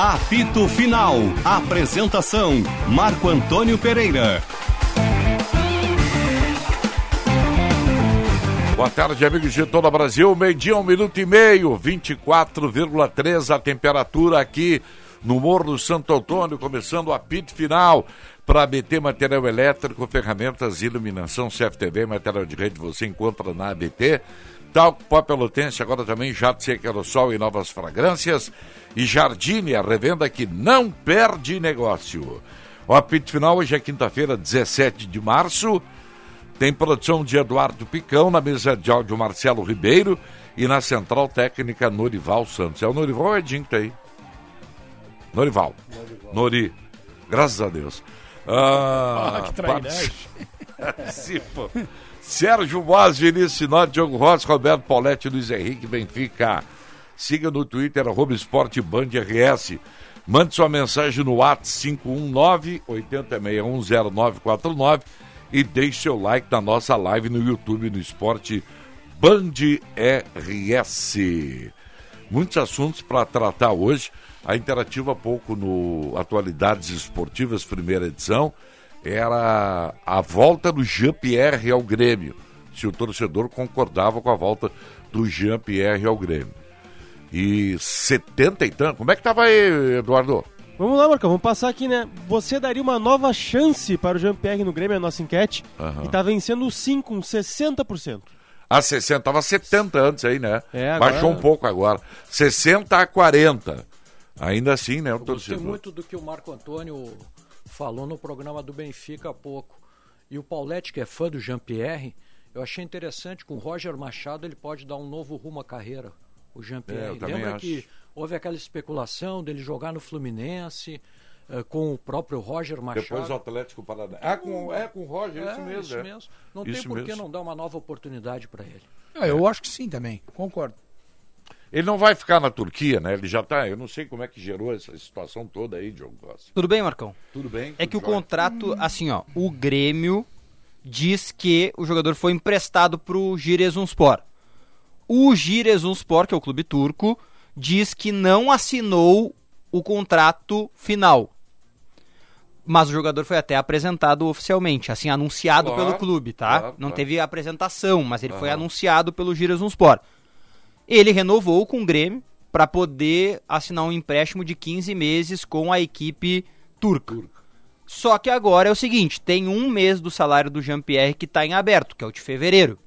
Apito Final. Apresentação: Marco Antônio Pereira. Boa tarde, amigos de todo o Brasil. Meio-dia, um minuto e meio, 24,3 a temperatura aqui no Morro do Santo Antônio, começando o apito final para ABT Material Elétrico, ferramentas, iluminação, CFTV, material de rede, você encontra na ABT. Talco Pó Pelotense, agora também Jato Seca Aerossol e novas fragrâncias. E Jardine, a revenda que não perde negócio. O apito final hoje é quinta-feira, 17 de março. Tem produção de Eduardo Picão, na mesa de áudio Marcelo Ribeiro e na central técnica Norival Santos. É o Norival ou é Edinho que tá aí? Norival. Norival. Nori. Graças a Deus. Ah, ah que traidade. Participa. Sérgio Boas, Vinícius Sinó, Diogo Rossi, Roberto Pauletti, Luiz Henrique Benfica. Siga no Twitter, arroba Esporte Band RS. Mande sua mensagem no WhatsApp 519 80610949 e deixe seu like na nossa live no YouTube no Esporte Band RS. Muitos assuntos para tratar hoje. A interativa pouco no Atualidades Esportivas, primeira edição era a volta do Jean-Pierre ao Grêmio. Se o torcedor concordava com a volta do Jean-Pierre ao Grêmio. E 70 e tanto. Como é que estava aí, Eduardo? Vamos lá, Marcão, vamos passar aqui, né? Você daria uma nova chance para o Jean-Pierre no Grêmio, a nossa enquete, uhum. e está vencendo sim com 60%. A 60, tava 70 antes aí, né? É, agora... Baixou um pouco agora. 60 a 40. Ainda assim, né? Eu gostei muito do que o Marco Antônio falou no programa do Benfica há pouco. E o Paulette, que é fã do Jean-Pierre, eu achei interessante, com o Roger Machado ele pode dar um novo rumo à carreira, o Jean-Pierre. É, Lembra acho. que houve aquela especulação dele jogar no Fluminense, uh, com o próprio Roger Machado. Depois o Atlético Paranaense. Ah, com, é com o Roger, é, isso mesmo. Isso é. mesmo. Não isso tem por que não dar uma nova oportunidade para ele. É, eu acho que sim também, concordo. Ele não vai ficar na Turquia, né? Ele já está. Eu não sei como é que gerou essa situação toda aí, Diogo Costa. Tudo bem, Marcão? Tudo bem? É que o contrato, assim, ó, o Grêmio diz que o jogador foi emprestado para o Giresunspor. O Giresunspor, que é o clube turco, diz que não assinou o contrato final. Mas o jogador foi até apresentado oficialmente, assim, anunciado claro, pelo clube, tá? Claro, não claro. teve apresentação, mas ele foi anunciado pelo Giresunspor. Ele renovou com o Grêmio para poder assinar um empréstimo de 15 meses com a equipe turca. turca. Só que agora é o seguinte: tem um mês do salário do Jean-Pierre que está em aberto, que é o de fevereiro.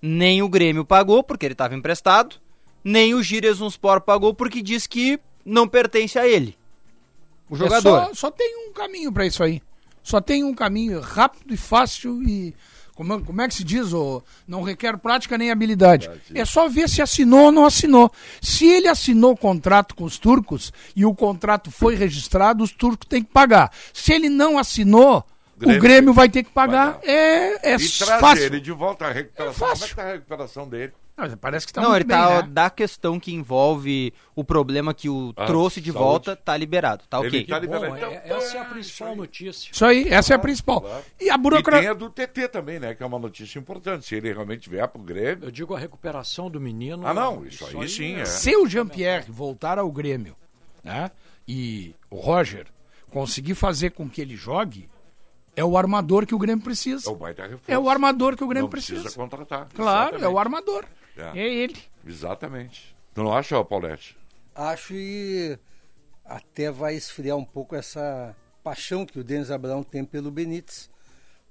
Nem o Grêmio pagou, porque ele estava emprestado, nem o Giresunspor pagou, porque diz que não pertence a ele. O jogador. É só, só tem um caminho para isso aí. Só tem um caminho rápido e fácil e como, como é que se diz? Oh, não requer prática nem habilidade. É só ver se assinou ou não assinou. Se ele assinou o contrato com os turcos e o contrato foi registrado, os turcos têm que pagar. Se ele não assinou, Grêmio, o Grêmio vai ter que pagar. pagar. É, é e fácil. ele de volta à recuperação. É Como é que tá a recuperação dele? Não, parece que tá Não, ele bem, tá né? da questão que envolve o problema que o ah, trouxe de saúde. volta, tá liberado, tá ok. Tá liberado. Bom, então, é, essa é a principal notícia. Isso aí, essa é a principal. Claro. E a burocracia. E tem a do TT também, né? Que é uma notícia importante. Se ele realmente vier pro Grêmio. Eu digo a recuperação do menino. Ah, não, isso, isso aí, aí, sim. É. Se o Jean-Pierre voltar ao Grêmio, né? E o Roger conseguir fazer com que ele jogue, é o armador que o Grêmio precisa. É o, baita reforço. é o armador que o Grêmio não precisa. precisa contratar. Claro, Exatamente. é o armador. É, é ele. Exatamente. Tu não acha, Paulette? Acho e até vai esfriar um pouco essa paixão que o Denis Abraão tem pelo Benítez.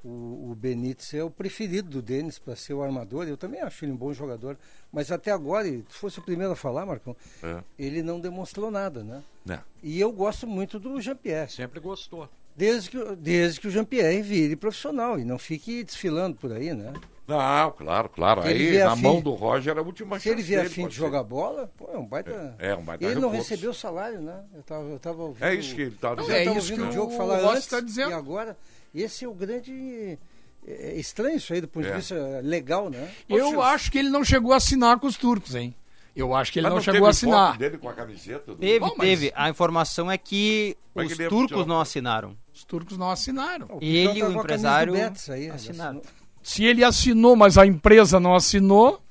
O, o Benítez é o preferido do Denis para ser o armador. Eu também acho ele um bom jogador. Mas até agora, se fosse o primeiro a falar, Marcão, é. ele não demonstrou nada, né? É. E eu gosto muito do Jean-Pierre. Sempre gostou. Desde que, desde que o Jean-Pierre vire profissional e não fique desfilando por aí, né? Não, claro, claro. Se Aí, na mão do Roger, era a última Se ele vier a fim de jogar bola, pô, é um baita. É, é um baita Ele não recebeu salário, né? Eu tava, eu tava ouvindo. É isso que ele estava dizendo. É isso que o Diogo falar o antes. Tá dizendo. E agora, esse é o grande. É, é estranho isso aí do ponto de é. vista legal, né? Eu acho que ele não chegou a assinar com os turcos, hein? Eu acho que ele não, não, chegou a assinar. Dele com a camiseta do... Teve, Bom, mas... teve. A informação é que mas os que turcos não assinaram. Os turcos não assinaram. Ele e o empresário aí, assinaram. Se ele assinou, mas a empresa não assinou,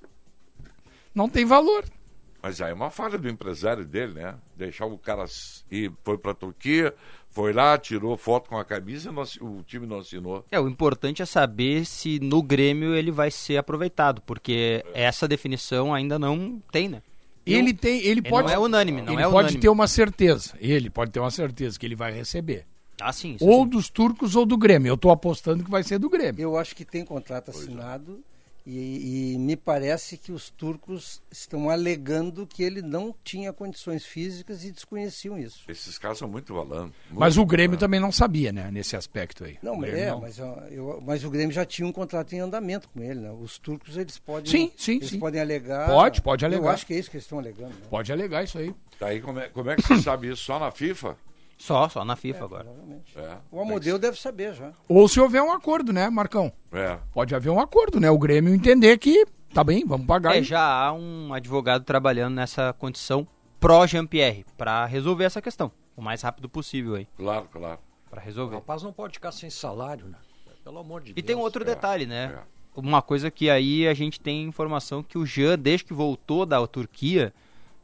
não tem valor. Mas aí é uma falha do empresário dele, né? Deixar o cara ir, foi pra Turquia, foi lá, tirou foto com a camisa e o time não assinou. É, o importante é saber se no Grêmio ele vai ser aproveitado, porque essa definição ainda não tem, né? Ele tem, ele Ele pode não é unânime, não ele é pode unânime. ter uma certeza. Ele pode ter uma certeza que ele vai receber. Ah, sim. isso Ou sim. dos turcos ou do Grêmio. Eu tô apostando que vai ser do Grêmio. Eu acho que tem contrato assinado e, e me parece que os turcos estão alegando que ele não tinha condições físicas e desconheciam isso. Esses caras são muito valando. Mas o Grêmio também não sabia, né? Nesse aspecto aí. Não, é, não. mas, eu- mas o Grêmio já tinha um contrato em andamento com ele, né? Os turcos eles podem, Sim, sim, eles sim. podem alegar. Pode, pode Eu alegar. acho que é isso que eles estão alegando. Né? Pode alegar isso aí. Daí como é, como é que você sabe isso? Só na FIFA? Só, só na FIFA agora. Provavelmente. É. O Amodeu deve saber já. Ou se houver um acordo, né, Marcão? É. Pode haver um acordo, né? O Grêmio entender que tá bem, vamos pagar. É, já há um advogado trabalhando nessa condição pró Jean-Pierre para resolver essa questão o mais rápido possível aí, Claro, claro. para O resolver. rapaz não pode ficar sem salário, né? Pelo amor de E Deus. tem um outro detalhe, né? é. Uma coisa que aí a gente tem informação que o Jean, desde que voltou da Turquia,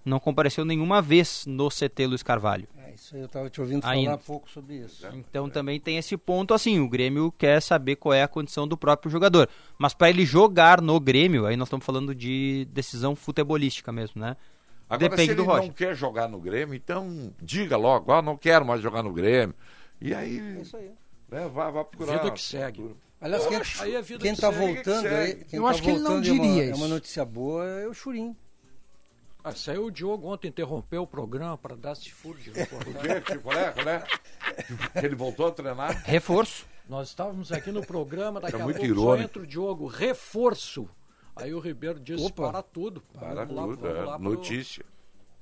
não compareceu nenhuma vez no CT Luiz Carvalho. É, isso aí eu estava te ouvindo Ainda. falar pouco sobre isso. Então também tem esse ponto assim, o Grêmio quer saber qual é a condição do próprio jogador. Mas para ele jogar no Grêmio, aí nós estamos falando de decisão futebolística mesmo, né? Agora, Depende se do ele Roger. não quer jogar no Grêmio, então diga logo, ah, não quero mais jogar no Grêmio. E aí, É isso aí. né, vai, vai procurar. Vida que segue. Aliás, quem, Aí é vida quem que tá segue, voltando que aí, quem Eu tá acho que ele não é uma- diria é uma isso. notícia boa, é o Churim. Ah, saiu o Diogo ontem interrompeu o programa para dar esse furo de reportagem. Que, que, qual é, qual é? Que ele voltou a treinar? Reforço. Nós estávamos aqui no programa, daqui É a muito pouco só irônico. entra o Diogo, reforço. Aí o Ribeiro disse, Opa. para tudo. Para Vamos lá, tudo, vamos é, lá pro notícia.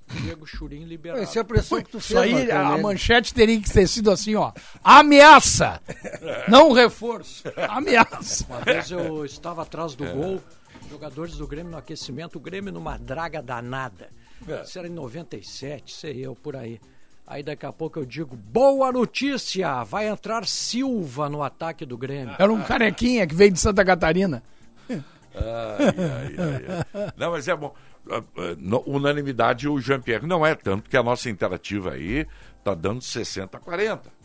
Diego Churim liberado. Essa é a pressão que tu Isso fez, aí, a nele. manchete teria que ter sido assim, ó. Ameaça! Não reforço. Ameaça. Uma vez eu estava atrás do gol, jogadores do Grêmio no aquecimento, o Grêmio numa draga danada. Isso era em 97, sei eu, por aí. Aí daqui a pouco eu digo, boa notícia! Vai entrar Silva no ataque do Grêmio. Era um carequinha que veio de Santa Catarina. Ai, ai, ai, ai. Não, mas é bom. Ah, ah, Unanimidade o Jean-Pierre não é tanto que a nossa interativa aí tá dando 60 a 40.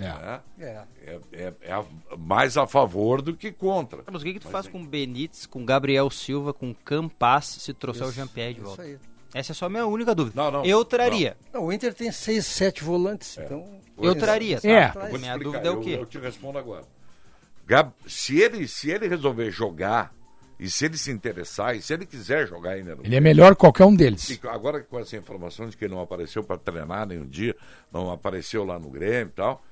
Né? É. É, é- é a- mais a favor do que contra. Mas o que, que tu faz com o Benítez, com o Gabriel Silva, com o Campas, se trouxer o Jean-Pierre de Isso volta? aí. Essa é só a minha única dúvida. Não, não, eu traria. Não, o Inter tem seis, sete volantes, então... Eu traria. É. sabe? Vou te Minha explicar, dúvida é o eu- quê? Eu, te respondo agora. Gab- se, ele, se ele resolver jogar, e se ele se interessar, e se ele quiser jogar ainda no Ele é melhor que qualquer um deles. E agora com essa informação de que ele não apareceu para treinar nenhum dia, não apareceu lá no Grêmio e tal,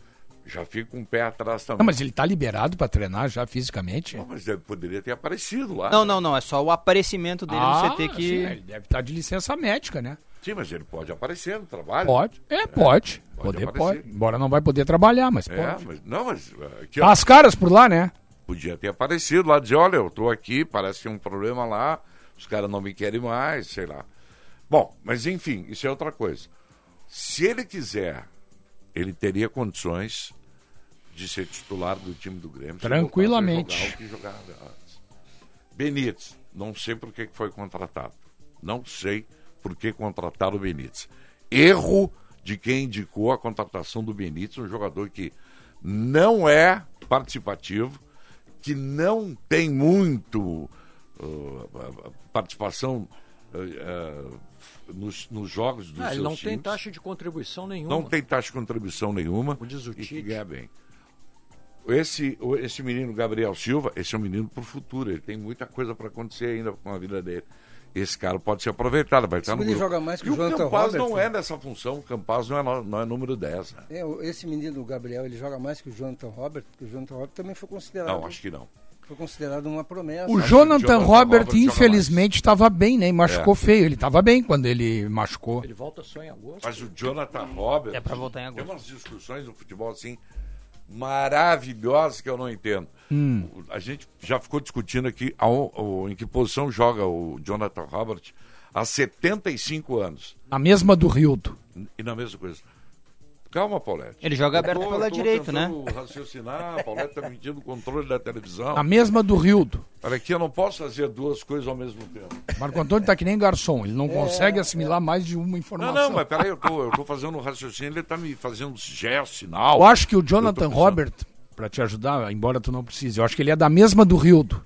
já fica um pé atrás também. Não, mas ele tá liberado pra treinar já fisicamente? Não, mas ele poderia ter aparecido lá. Não, não, não. É só o aparecimento dele no CT que. sim, ele deve estar de licença médica, né? Sim, mas ele pode aparecer no trabalho. Pode. É, pode. pode Poder pode. Embora não vai poder trabalhar, mas É, pode. mas, não, mas aqui, Tá ó, as caras por lá, né? podia ter aparecido lá, dizer, olha, eu tô aqui, parece que tem um problema lá, os caras não me querem mais, sei lá. Bom, mas enfim, isso é outra coisa. Se ele quiser, ele teria condições de ser titular do time do Grêmio. se Tranquilamente. Jogar o que jogava antes. Benítez, não sei por que foi contratado. Não sei por que contrataram o Benítez. Erro de quem indicou a contratação do Benítez, um jogador que não é participativo, que não tem muito uh, participação uh, uh, nos, nos jogos dos Ah, seus não tem times. taxa de contribuição nenhuma. Não tem taxa de contribuição nenhuma. O diz o e que Tite. ganha bem. Esse, o- esse menino Gabriel Silva, esse é um menino pro futuro. Ele tem muita coisa para acontecer ainda com a vida dele. Esse cara pode ser aproveitado, vai estar no grupo. joga mais que e o o Jonathan Campaz não é nessa função. O Campaz não é, não é número 10. né? É, o- esse menino, o Gabriel, ele joga mais que o Jonathan Robert, porque o Jonathan Robert também foi considerado, Não, acho que não. foi considerado uma promessa. O Jonathan, Jonathan Robert, Robert infelizmente, estava bem, né? E machucou É. feio. Ele estava bem quando ele machucou. Ele volta só em agosto. Mas o Jonathan Robert. É pra voltar em Tem agosto. umas discussões no futebol assim maravilhosas que eu não entendo. O- A gente já ficou discutindo aqui ao- ao- em que posição joga o Jonathan Robert há 75 anos. Na mesma do Rildo. E na mesma coisa. Calma, Paulette. Ele joga aberto tô- pela eu tô direita, né? raciocinar, a Paulette tá medindo o controle da televisão. A mesma do Rildo. Olha aqui, eu não posso fazer duas coisas ao mesmo tempo. Marco Antônio tá que nem garçom, ele não consegue assimilar mais de uma Não, informação. não, mas peraí, eu tô, eu tô fazendo um raciocínio, ele tá me fazendo gesto, sinal. Eu acho que o Jonathan. Robert, pra te ajudar, embora tu não precise, eu acho que ele é da mesma do Rildo.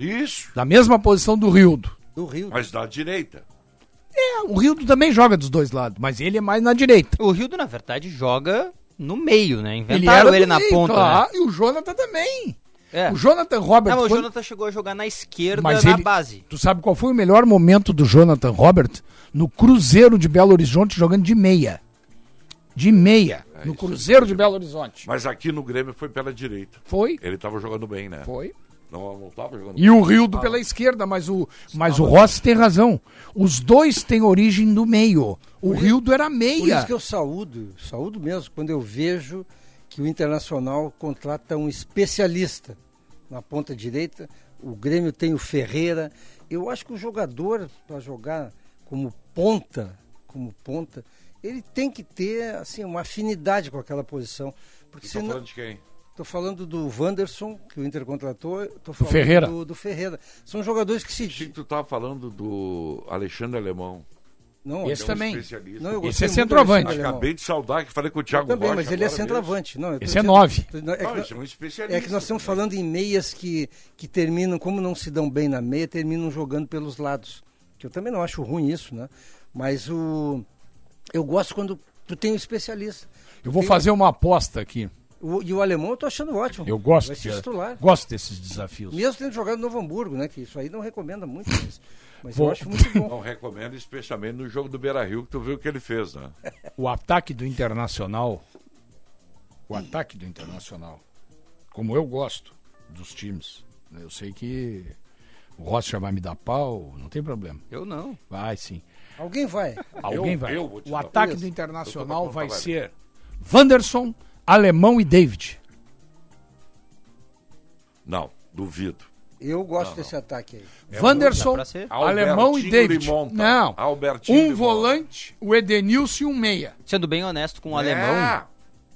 Isso, Da mesma posição do Rildo. Do Rio. mas da direita. É, o Rildo também joga dos dois lados, mas ele é mais na direita. O Rildo, na verdade, joga no meio, né? Ele Inventaram era ele, do na meio, ponta. claro, Né? e o Jonathan também. É. O Jonathan Robert. Não, mas o quando- Jonathan chegou a jogar na esquerda, Mas na ele- base. Tu sabe qual foi o melhor momento do Jonathan Robert? No Cruzeiro de Belo Horizonte, jogando de meia. De meia. no Cruzeiro de Belo Horizonte. Mas aqui no Grêmio foi pela direita. Foi, Ele tava jogando bem, né? foi. Não, não tava jogando E o Rildo pela esquerda, mas o, mas o Rossi tem razão. Os dois têm origem do meio. O Rildo era Por meia. isso que eu saúdo, saúdo mesmo, quando eu vejo que o Internacional contrata um especialista na ponta direita. O Grêmio tem o Ferreira. Eu acho que o jogador, para jogar como ponta, como ponta, ele tem que ter assim, uma afinidade com aquela posição. Porque Tá senão, falando de quem? Estou falando do Wanderson, que o Inter contratou. Estou falando Ferreira. Do, do Ferreira. São jogadores que se. Achei que tu tava falando do Alexandre Alemão. Não, Esse É um também. especialista. não, Esse é do centroavante. Acabei de saudar que falei com o Thiago Também, Rocha mas ele é agora centroavante. Não, Esse é dizendo- nove. tô- É que, Não, nós- esse é um especialista. é que nós estamos também. falando em meias que, que terminam, como não se dão bem na meia, terminam jogando pelos lados. Que eu também não acho ruim isso, né? Mas o eu gosto quando tu tem um especialista. Eu vou Tem- fazer uma aposta aqui. O, e o alemão eu tô achando ótimo. Eu gosto, Vai ser titular. gosto desses desafios. Mesmo tendo jogado no Novo Hamburgo, né? Que isso aí não recomenda muito, mas, mas Vou- eu acho muito bom. Não recomendo, especialmente no jogo do Beira Rio, que tu viu o que ele fez, né? O ataque do Internacional, o ataque do Internacional, como eu gosto dos times, né, eu sei que o Rossi já vai me dar pau, não tem problema. Eu não. Vai sim. Alguém vai. Alguém Eu- vai. eu o ataque Isso. do Internacional vai ser Wanderson, Alemão e David. Não, duvido. Eu gosto desse ataque aí. Dá Wanderson. Alemão e David. Limonta. Não. Albertinho um Limonta. volante, o Edenilson e um meia. Sendo bem honesto com o É. alemão,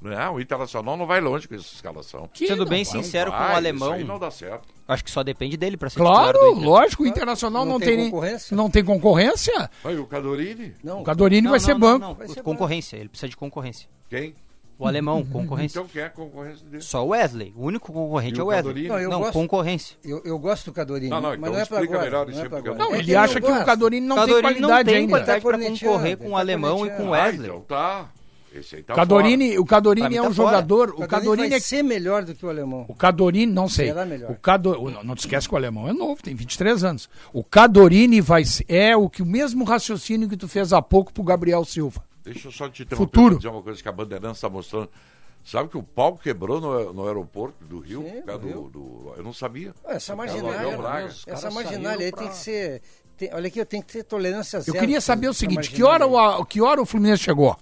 Não, o Internacional não vai longe com essa escalação. Que sendo não bem vai. sincero com Vai, o alemão, Isso aí não dá certo. acho que só depende dele pra ser Claro, titular Inter. lógico, o Internacional não, Não tem, tem concorrência? Não tem concorrência. Vai, o Cadorini? Não, O Cadorini Não, vai não, ser não, banco. não, Vai ser concorrência, ele precisa de concorrência. Quem? O alemão, concorrência. Então quem é a concorrência dele? Só o Wesley. O único concorrente E é o o Wesley. Cadorini? Não, eu Não, gosto- concorrência. Eu, eu gosto do Cadorini, Não, não, mas então não é pra explica agora. melhor não isso é aí, pra agora. Não, É ele acha que o. Cadorini não Cadorini tem qualidade não tem ainda. qualidade Cornetiano, concorrer com ele o tá alemão e com o cornetiano. Ah, Wesley. então tá. Esse aí tá Cadorini, o Cadorini mim é tá um fora. jogador. O O Cadorini Cadorini vai é. ser melhor do que o alemão. O Cadorini, não sei. Será melhor. O Cado, não, não te esquece que o alemão é novo, tem 23 anos. O Cadorini vai ser, é o que o mesmo raciocínio que tu fez há pouco pro Gabriel Silva. Deixa eu só te interromper Futuro. pra dizer uma coisa que a Bandeirantes está mostrando. Sabe que o pau quebrou no, no aeroporto do Rio? Sim, do do, Rio. do- eu não sabia. Essa do marginalha, Braga. Os essa caras marginalha aí saíram tem pra- que ser. tem- olha aqui, eu tenho que ter tolerância Eu zero. queria saber o pra seguinte: que hora, o, que hora o Fluminense chegou?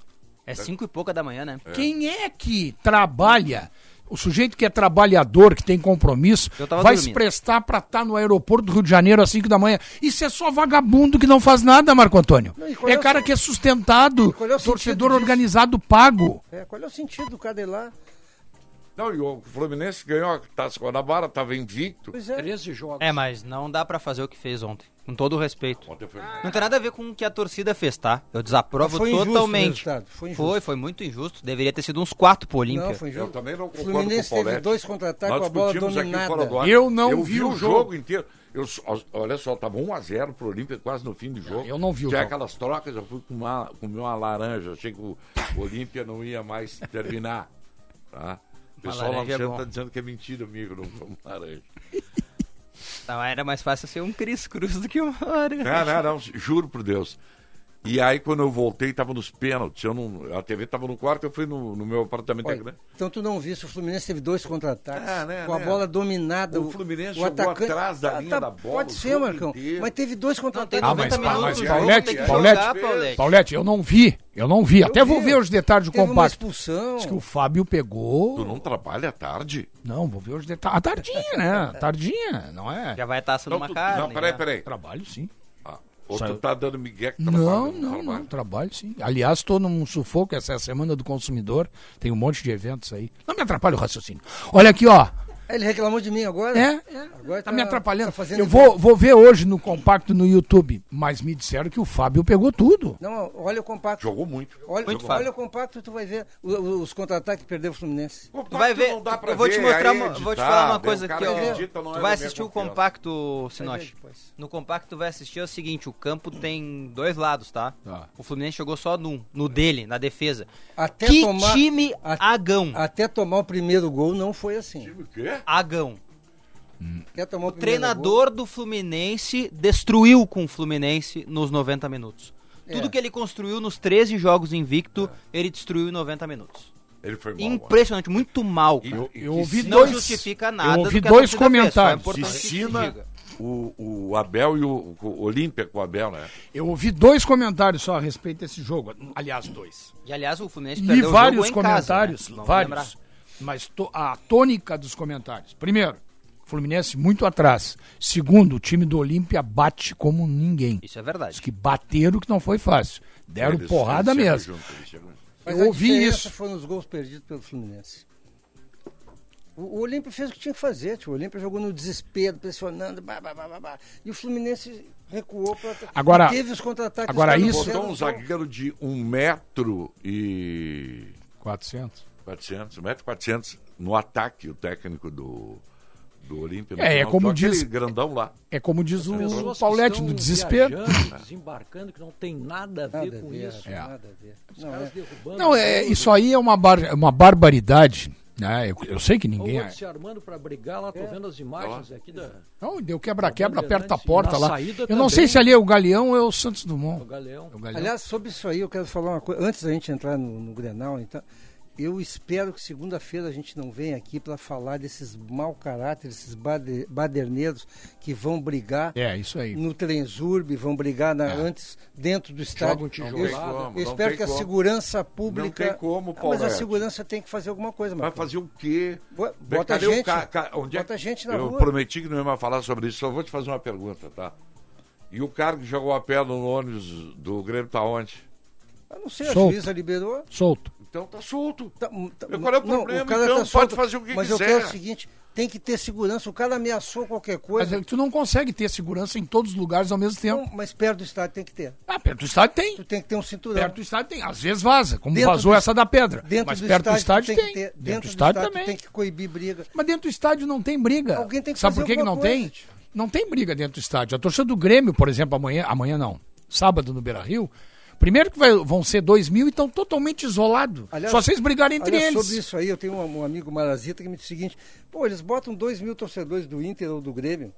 É cinco e pouca da manhã, né? Quem é que trabalha? O sujeito que é trabalhador, que tem compromisso, vai se dormindo. prestar pra estar no aeroporto do Rio de Janeiro às 5 da manhã. Isso é só vagabundo que não faz nada, Marco Antônio. Não, é é cara que é sustentado, é o torcedor organizado pago. É, qual é o sentido do lá? Não, e o Fluminense ganhou a Taça Guanabara, estava invicto. Pois é. 13 jogos. É, mas não dá pra fazer o que fez ontem. Com todo o respeito. Foi... Não tem nada a ver com o que a torcida fez, tá? Eu desaprovo Foi injusto totalmente. resultado, foi injusto. foi, foi muito injusto. Deveria ter sido uns quatro pro Olímpia. Não, foi Eu injusto. também não O concordo Fluminense com o teve Paulette. dois contra-ataques com a bola dominada. Eu não eu vi vi o jogo. jogo inteiro. Eu, só- olha só, tava 1x0 pro Olímpia quase no fim do jogo. eu não vi o Tinha jogo. aquelas trocas, eu fui com uma, comer uma laranja. Achei que o Olímpia não ia mais terminar. Tá? O pessoal lá no é tá dizendo que é mentira, amigo, não foi uma laranja. Não, era mais fácil ser um Cris Cruz do que uma hora. Não, não, não, juro por Deus. E aí, quando eu voltei, tava nos pênaltis. Eu não, a TV tava no quarto, eu fui no, no meu apartamento. Olha, né? então tu não viste, o Fluminense teve dois contra-ataques, Ah, né, com a né? bola dominada. O Fluminense jogou atrás da linha da bola Pode o ser, Marcão, inteiro. mas teve dois contra-ataques. Ah, mas- 90 mas- mas o jogo Paulette, jogar, Paulette. Paulette, eu não vi. Eu não vi. Até Eu vou vi. ver os detalhes do Teve uma compacto. expulsão. Diz que o Fábio pegou. Tu não trabalha à tarde? Não, vou ver os detalhes. A tardinha, né? Tardinha, não é? Já vai estar assando Não, uma tu- carne. não, peraí, peraí. Trabalho sim. Ou tu Saiu- tá dando migué que Não, trabalha não, trabalho? não, trabalho sim. Aliás, estou num sufoco, essa é a semana do consumidor, tem um monte de eventos aí. Não me atrapalha o raciocínio. Olha aqui, ó. Ele reclamou de mim agora? É, é Agora tá, me atrapalhando. tá fazendo Eu vou, vou ver hoje no compacto no YouTube, mas me disseram que o Fábio pegou tudo. Não, olha o compacto. Jogou muito. Olha, Muito olha fácil. o compacto, tu vai ver o- o- os contra-ataques que perdeu o Fluminense. Tu vai ver, Não dá pra eu vou te ver, mostrar aí uma, editar, vou te falar uma coisa o aqui, ó. edita, é Tu vai assistir o compacto, Sinote. No compacto tu vai assistir é o seguinte, o campo tem dois lados, tá? Tá. O Fluminense jogou só num, no dele, na defesa. Até que tomar- time a- agão. Até tomar o primeiro gol não foi assim. O quê? Agão. Tomar o, treinador do Fluminense destruiu com o Fluminense nos 90 minutos. Tudo É. que ele construiu nos 13 jogos invicto, ele destruiu em 90 minutos. Ele foi mal. Impressionante, muito mal. E- cara. e- Eu que ouvi Não dois- justifica nada eu ouvi do dois é comentários. diga. o, o Abel e o, o Olímpia com o Abel, né? Eu ouvi dois comentários só a respeito desse jogo. Aliás, dois. E aliás, o Fluminense Li perdeu vários o jogo em comentários, casa, né? Vários. Mas to- a tônica dos comentários. Primeiro, Fluminense muito atrás. Segundo, o time do Olímpia bate como ninguém. Isso é Os verdade. que bateram que não foi fácil. Deram Eles- porrada eles mesmo. junto, Eu ouvi isso. foram os gols perdidos pelo Fluminense. O, o Olímpio fez o que tinha que fazer, tio. O Olímpio jogou no desespero, pressionando, bah, bah, bah, bah, bah. e o Fluminense recuou para Agora- teve os contra-ataques. agora os isso- Botou um zagueiro de um metro e 400. 400, 1 metro e 400 no ataque, o técnico do, do Olímpia. É, é como diz- grandão lá. É como diz o Pessoas estão no desespero. viajando, desembarcando, que não tem nada a ver Nada a com ver, isso. É. nada a ver. Os Não, caras é. derrubando Não, é, tudo, isso aí é uma, bar, uma barbaridade. Né? Eu, eu sei que ninguém. outro se armando para brigar lá, tô vendo as imagens aqui da Não, deu quebra-quebra, Bandeirantes, aperta a e porta lá. Eu não também. sei se ali é o Galeão ou é o Santos do Dumont. Galeão. É o Galeão. Aliás, sobre isso aí, eu quero falar uma coisa. Antes da gente entrar no, no Grenal, então, eu espero que segunda-feira a gente não venha aqui para falar desses mau caráter, esses bade- baderneiros que vão brigar É, isso aí. no Trenzurb, vão brigar na- antes dentro do estádio. Jogam Eu, tijolada. como, eu espero que a como. segurança pública. Não tem como, Ah, mas a segurança tem que fazer alguma coisa, Vai Marcos. fazer o quê? Bo- Bota Cadê o gente. ca- ca- onde é bota gente na Eu rua. prometi que não ia mais falar sobre isso, só vou te fazer uma pergunta, tá? E o cara que jogou a pedra no ônibus do Grêmio tá onde? Eu não sei, a Solto. juíza liberou. Solto. Então tá solto. Tá- tá- Qual é o não, problema, cara então? tá Pode solto, fazer o que Mas eu quiser. quero o seguinte: tem que ter segurança. O cara ameaçou qualquer Mas coisa. é que tu não consegue ter segurança em todos os lugares ao mesmo tempo. Não, mas perto do estádio tem que ter. Ah, perto do estádio tem. Tu tem que ter um cinturão. Perto do estádio tem. Às vezes vaza, como Dentro vazou do- essa da pedra. Dentro Mas do perto do estádio, estádio tem. que ter. Dentro, Dentro do estádio, também. tu tem que coibir briga. Mas dentro do estádio não tem briga. Alguém tem que Sabe fazer por que, que não coisa, tem? Não tem briga dentro do estádio. A torcida do Grêmio, por exemplo, amanhã, amanhã não, sábado no Beira Rio, primeiro que vai- vão ser dois mil e estão totalmente isolados. Só vocês brigarem entre Aliás, eles. sobre isso aí, eu tenho um, um amigo Marazita que me diz o seguinte: pô, eles botam dois mil torcedores do Inter ou do Grêmio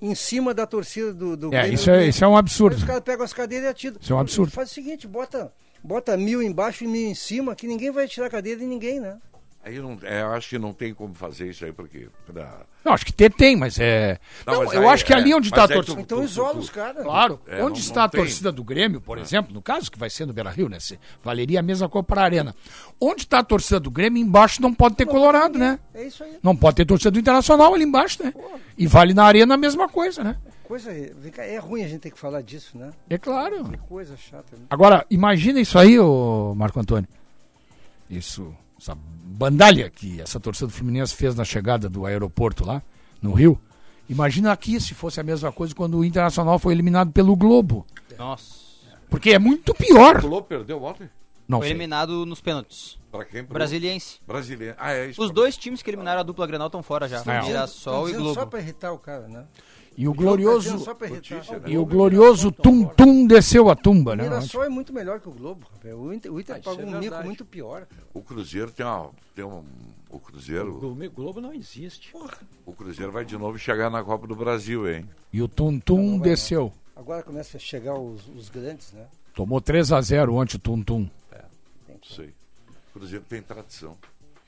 em cima da torcida do, do É, Grêmio. isso é, isso é um Aí absurdo. Os caras pegam as cadeiras e atiram. Isso é um absurdo. Faz o seguinte: bota, bota mil embaixo e mil em cima, que ninguém vai tirar a cadeira de ninguém, né? Aí não, é, eu acho que não tem como fazer isso aí, porque. pra- Não, acho que ter tem, mas é. Não, Não, mas eu aí- acho que ali é, onde mas está a aí torcida. Então tu- isola os caras. Claro, É, onde não- está não a tem. torcida do Grêmio, por exemplo, no caso que vai ser no Beira Rio, né? se- Valeria a mesma coisa para a Arena. Onde está a torcida do Grêmio, embaixo não pode ter Colorado, né? É isso aí. Não pode ter torcida do Internacional ali embaixo, né? E vale na Arena a mesma coisa, né? Coisa, é ruim a gente ter que falar disso, né? É claro. Que coisa chata. Né? Agora, imagina isso aí, ô Marco Antônio. Isso, essa bandalha que essa torcida do Fluminense fez na chegada do aeroporto lá, no Rio. Imagina aqui se fosse a mesma coisa quando o Internacional foi eliminado pelo Globo. Nossa. Porque é muito pior. O Globo perdeu ontem? Não Foi sei. eliminado nos pênaltis. Pra quem? Pro- Brasiliense. Brasileiro. Ah, é isso. Os dois times que eliminaram a dupla Grenal estão fora já. É. Mirassol e dizendo Só Globo. para irritar o cara, né? E o Tá glorioso dizendo Só pra irritar. Notícia, né? e o glorioso Tum Tum desceu a tumba, O né? Mirassol é muito melhor que o Globo, rapaz. O Inter, o Inter Ah, isso pagou é um mico muito pior. O Cruzeiro tem, uma, tem um. O Cruzeiro. O Globo não existe. O Cruzeiro vai de novo chegar na Copa do Brasil, hein? E o Tum Tum desceu. Agora começa a chegar os, os grandes, né? Tomou 3 a 0 ontem o Tum Tum. Não sei. O Cruzeiro tem tradição.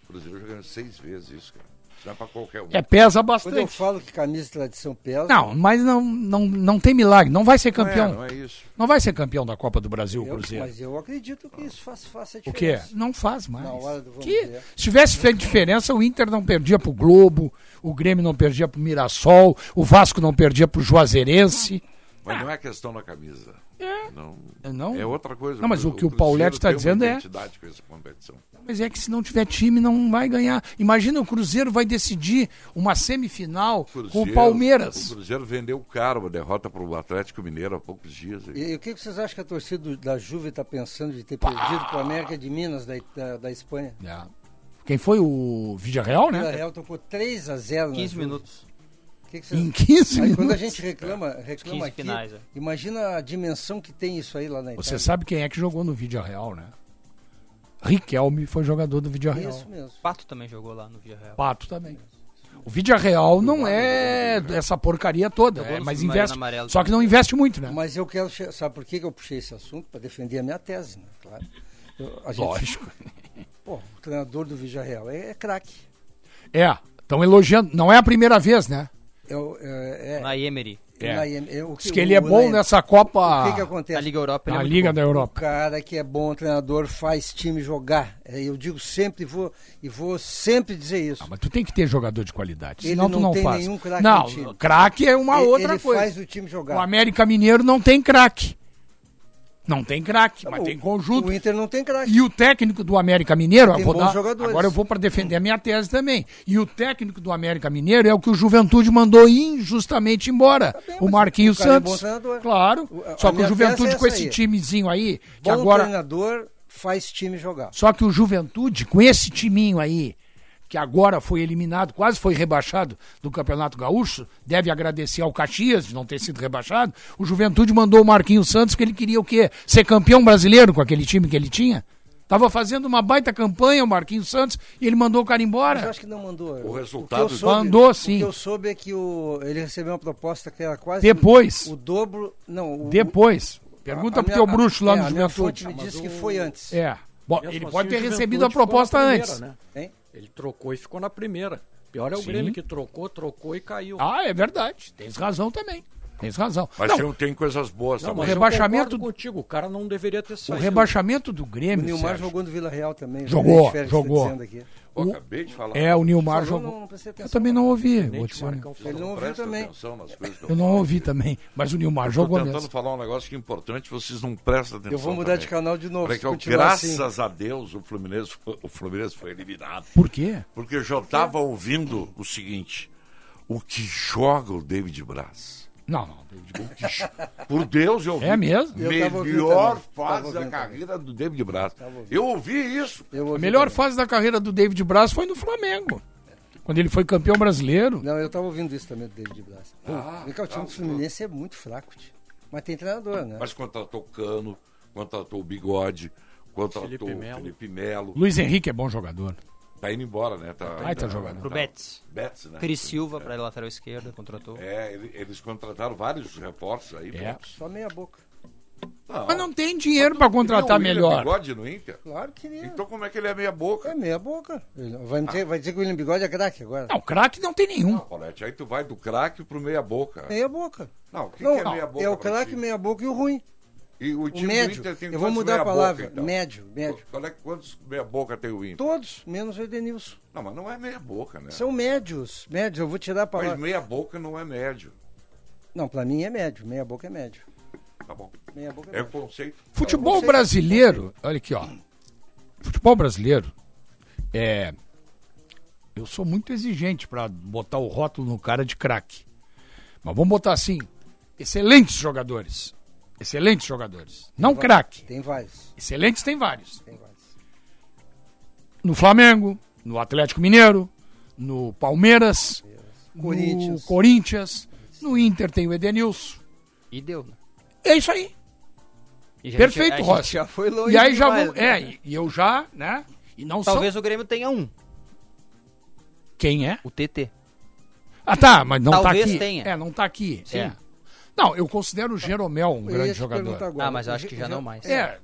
O Cruzeiro já ganhou seis vezes isso, cara. Não é pra qualquer um. É, pesa Quando eu bastante. falo que camisa de tradição pesa, Não, mas não, não, não tem milagre. Não vai ser Não é, campeão. não é isso. Não vai ser campeão da Copa do Brasil, o eu- Cruzeiro. mas eu acredito que isso faz, faça a O quê? diferença. Não faz mais. Na hora do vamos Que? ver. Se tivesse feito diferença, o Inter não perdia pro Globo, o Grêmio não perdia pro Mirassol, o Vasco não perdia pro Juazeirense. Mas não é questão da camisa. É. Não, Não? é outra coisa. Não, mas o que o Cruzeiro Paulette tá tem uma dizendo é- identidade com essa competição. Mas é que se não tiver time, não vai ganhar. Imagina o Cruzeiro vai decidir uma semifinal com o Cruzeiro- Palmeiras. O Cruzeiro vendeu caro uma derrota para o Atlético Mineiro há poucos dias. aí. E, e o que que vocês acham que a torcida da Juve está pensando de ter perdido para o América de Minas da, da, da Espanha? É. Quem foi o Villarreal, O né? Real tocou 3 a 0 na 15 Juve. minutos. Que que vocês- Em 15 Aí, minutos. quando a gente reclama, reclama 15 aqui, finais, é. imagina a dimensão que tem isso aí lá na Você Itália. sabe quem é que jogou no Villarreal, né? Riquelme foi jogador do Villarreal. Isso mesmo. Pato também jogou lá no Villarreal. Pato também. O Villarreal não é essa porcaria toda, é, mas investe. Só que não investe muito, né? Mas eu quero. Sabe por que eu puxei esse assunto? Para defender a minha tese, né? Claro. Eu- a gente- Lógico. Pô, o treinador do Villarreal é, é craque. É, estão elogiando. Não é a primeira vez, né? É, o- é, é, Na Emery. É. na é o Diz que ele é bom o- nessa O Copa. que, que acontece? Na Liga Europa Na é Liga bom. da O Europa. cara que é bom treinador faz time jogar. É, Eu digo sempre e vou, e vou sempre dizer isso. Ah, mas tu tem que ter jogador de qualidade, Ele senão tu não não tem faz. nenhum craque não, no time. craque é uma Ele- outra ele coisa. faz o time jogar. O América Mineiro não tem craque. Não tem craque, mas O- tem conjunto. O Inter não tem craque. E o técnico do América Mineiro, Tem bons dar- jogadores. agora eu vou para defender a minha tese também. E o técnico do América Mineiro é o que o Juventude mandou injustamente embora. bem, o mas Marquinhos o cara é bom Santos. claro. A- Só que o Juventude é com esse aí. timezinho aí, que Bom agora treinador faz time jogar. só que o Juventude, com esse timinho aí, que agora foi eliminado, quase foi rebaixado do Campeonato Gaúcho, deve agradecer ao Caxias de não ter sido rebaixado. O Juventude mandou o Marquinhos Santos, que ele queria o quê? Ser campeão brasileiro com aquele time que ele tinha? Tava fazendo uma baita campanha o Marquinhos Santos e ele mandou o cara Mas eu embora. acho que não mandou. O resultado- eu soube- Mandou, sim. O que eu soube é que o, ele recebeu uma proposta que era quase Depois. o dobro. Não, o, Depois. a- Pergunta a pro minha- teu bruxo lá é, no a minha fonte Juventude. me disse que foi antes. É. Bom, ele assim, pode o ter recebido a proposta primeira, antes. né? Hein? Ele trocou e ficou na primeira. Pior é o Sim. Grêmio que trocou, trocou e caiu. Ah, é verdade. Tens razão também. Tens razão. Mas Não, tem, tem coisas boas Não, também. mas rebaixamento- eu contigo, o cara não deveria ter o saído. rebaixamento do O Grêmio. Nilmar Sérgio, jogou no Vila Real também. Jogou, o Félix tá o- acabei de falar. É, o Nilmar jogou. não- não Eu também não ouvi. Ele não ouviu também. Eu não ouvi também, mas o Nilmar Tô jogou tentando mesmo. falar um negócio que é importante, vocês não prestam atenção. Eu vou mudar de canal de novo. Assim. graças a Deus o Fluminense, foi- o Fluminense foi eliminado. Por quê? Porque eu já estava ouvindo o seguinte: o que joga o David Braz? Não, não. David. Por Deus, eu ouvi. É mesmo? Eu tava ouvindo Melhor também. Tava fase da ouvindo carreira do David Braz. ouvindo. Eu ouvi isso. Eu A ouvi melhor também. fase da carreira do David Braz foi no Flamengo. Quando ele foi campeão brasileiro. Não, eu estava ouvindo isso também do David Braz. Pô, Ah, vem cá, o time tá. do Fluminense é muito fraco. tio. Mas tem treinador, né? Mas contratou o Cano, contratou o Bigode, contratou Felipe o Melo. Felipe Melo. Luiz Henrique é bom jogador. Tá indo embora, né? Tá, Ai, tá tá- jogando. Pro Betis. Betis, né? Cris Silva pra lateral esquerda, contratou. É, ele- eles contrataram vários reforços aí. É. bons. Só meia boca. Não, Mas não tem dinheiro pra contratar Queria o William melhor. Bigode no Inter? Claro que é. Então como é que ele é meia boca? É meia boca. Ele Vai dizer, vai dizer que o William Bigode é craque agora. Não, craque não tem nenhum. Paulette, aí tu vai do craque pro meia boca. Meia boca. Não, o que, Não, que é meia boca? é o craque, meia boca e o ruim. E o O time do médio. Inter tem Eu vou mudar a palavra. Boca, então? Médio, médio. Qual é, quantos meia boca tem o Inter? Todos, menos o Edenilson. Não, mas não é meia boca, né? São médios. Médios, eu vou tirar a Mas palavra. meia boca não é médio. Não, pra mim é médio. Meia boca é médio. Tá bom. Meia boca é É médio. conceito. Futebol conceito, brasileiro, olha aqui, ó. Futebol brasileiro é. Eu sou muito exigente pra botar o rótulo no cara de craque. Mas vamos botar assim: excelentes jogadores. Excelentes jogadores. Não craque. Tem vários. Excelentes tem vários. Tem vários. No Flamengo, no Atlético Mineiro, no Palmeiras, Corinthians. no Corinthians, no Inter tem o Edenilson. E deu, né? É isso aí. E Perfeito, a gente Rossi. já foi longe E aí já vou. né? É, e- e eu já, né? E não Talvez são. o Grêmio tenha um, Quem é? o TT. Ah, tá, mas não Talvez tá aqui. tenha. É, não tá aqui. Sim. É. Não, eu considero o Jeromel um grande jogador. agora. Ah, mas eu acho O que já o não mais. É,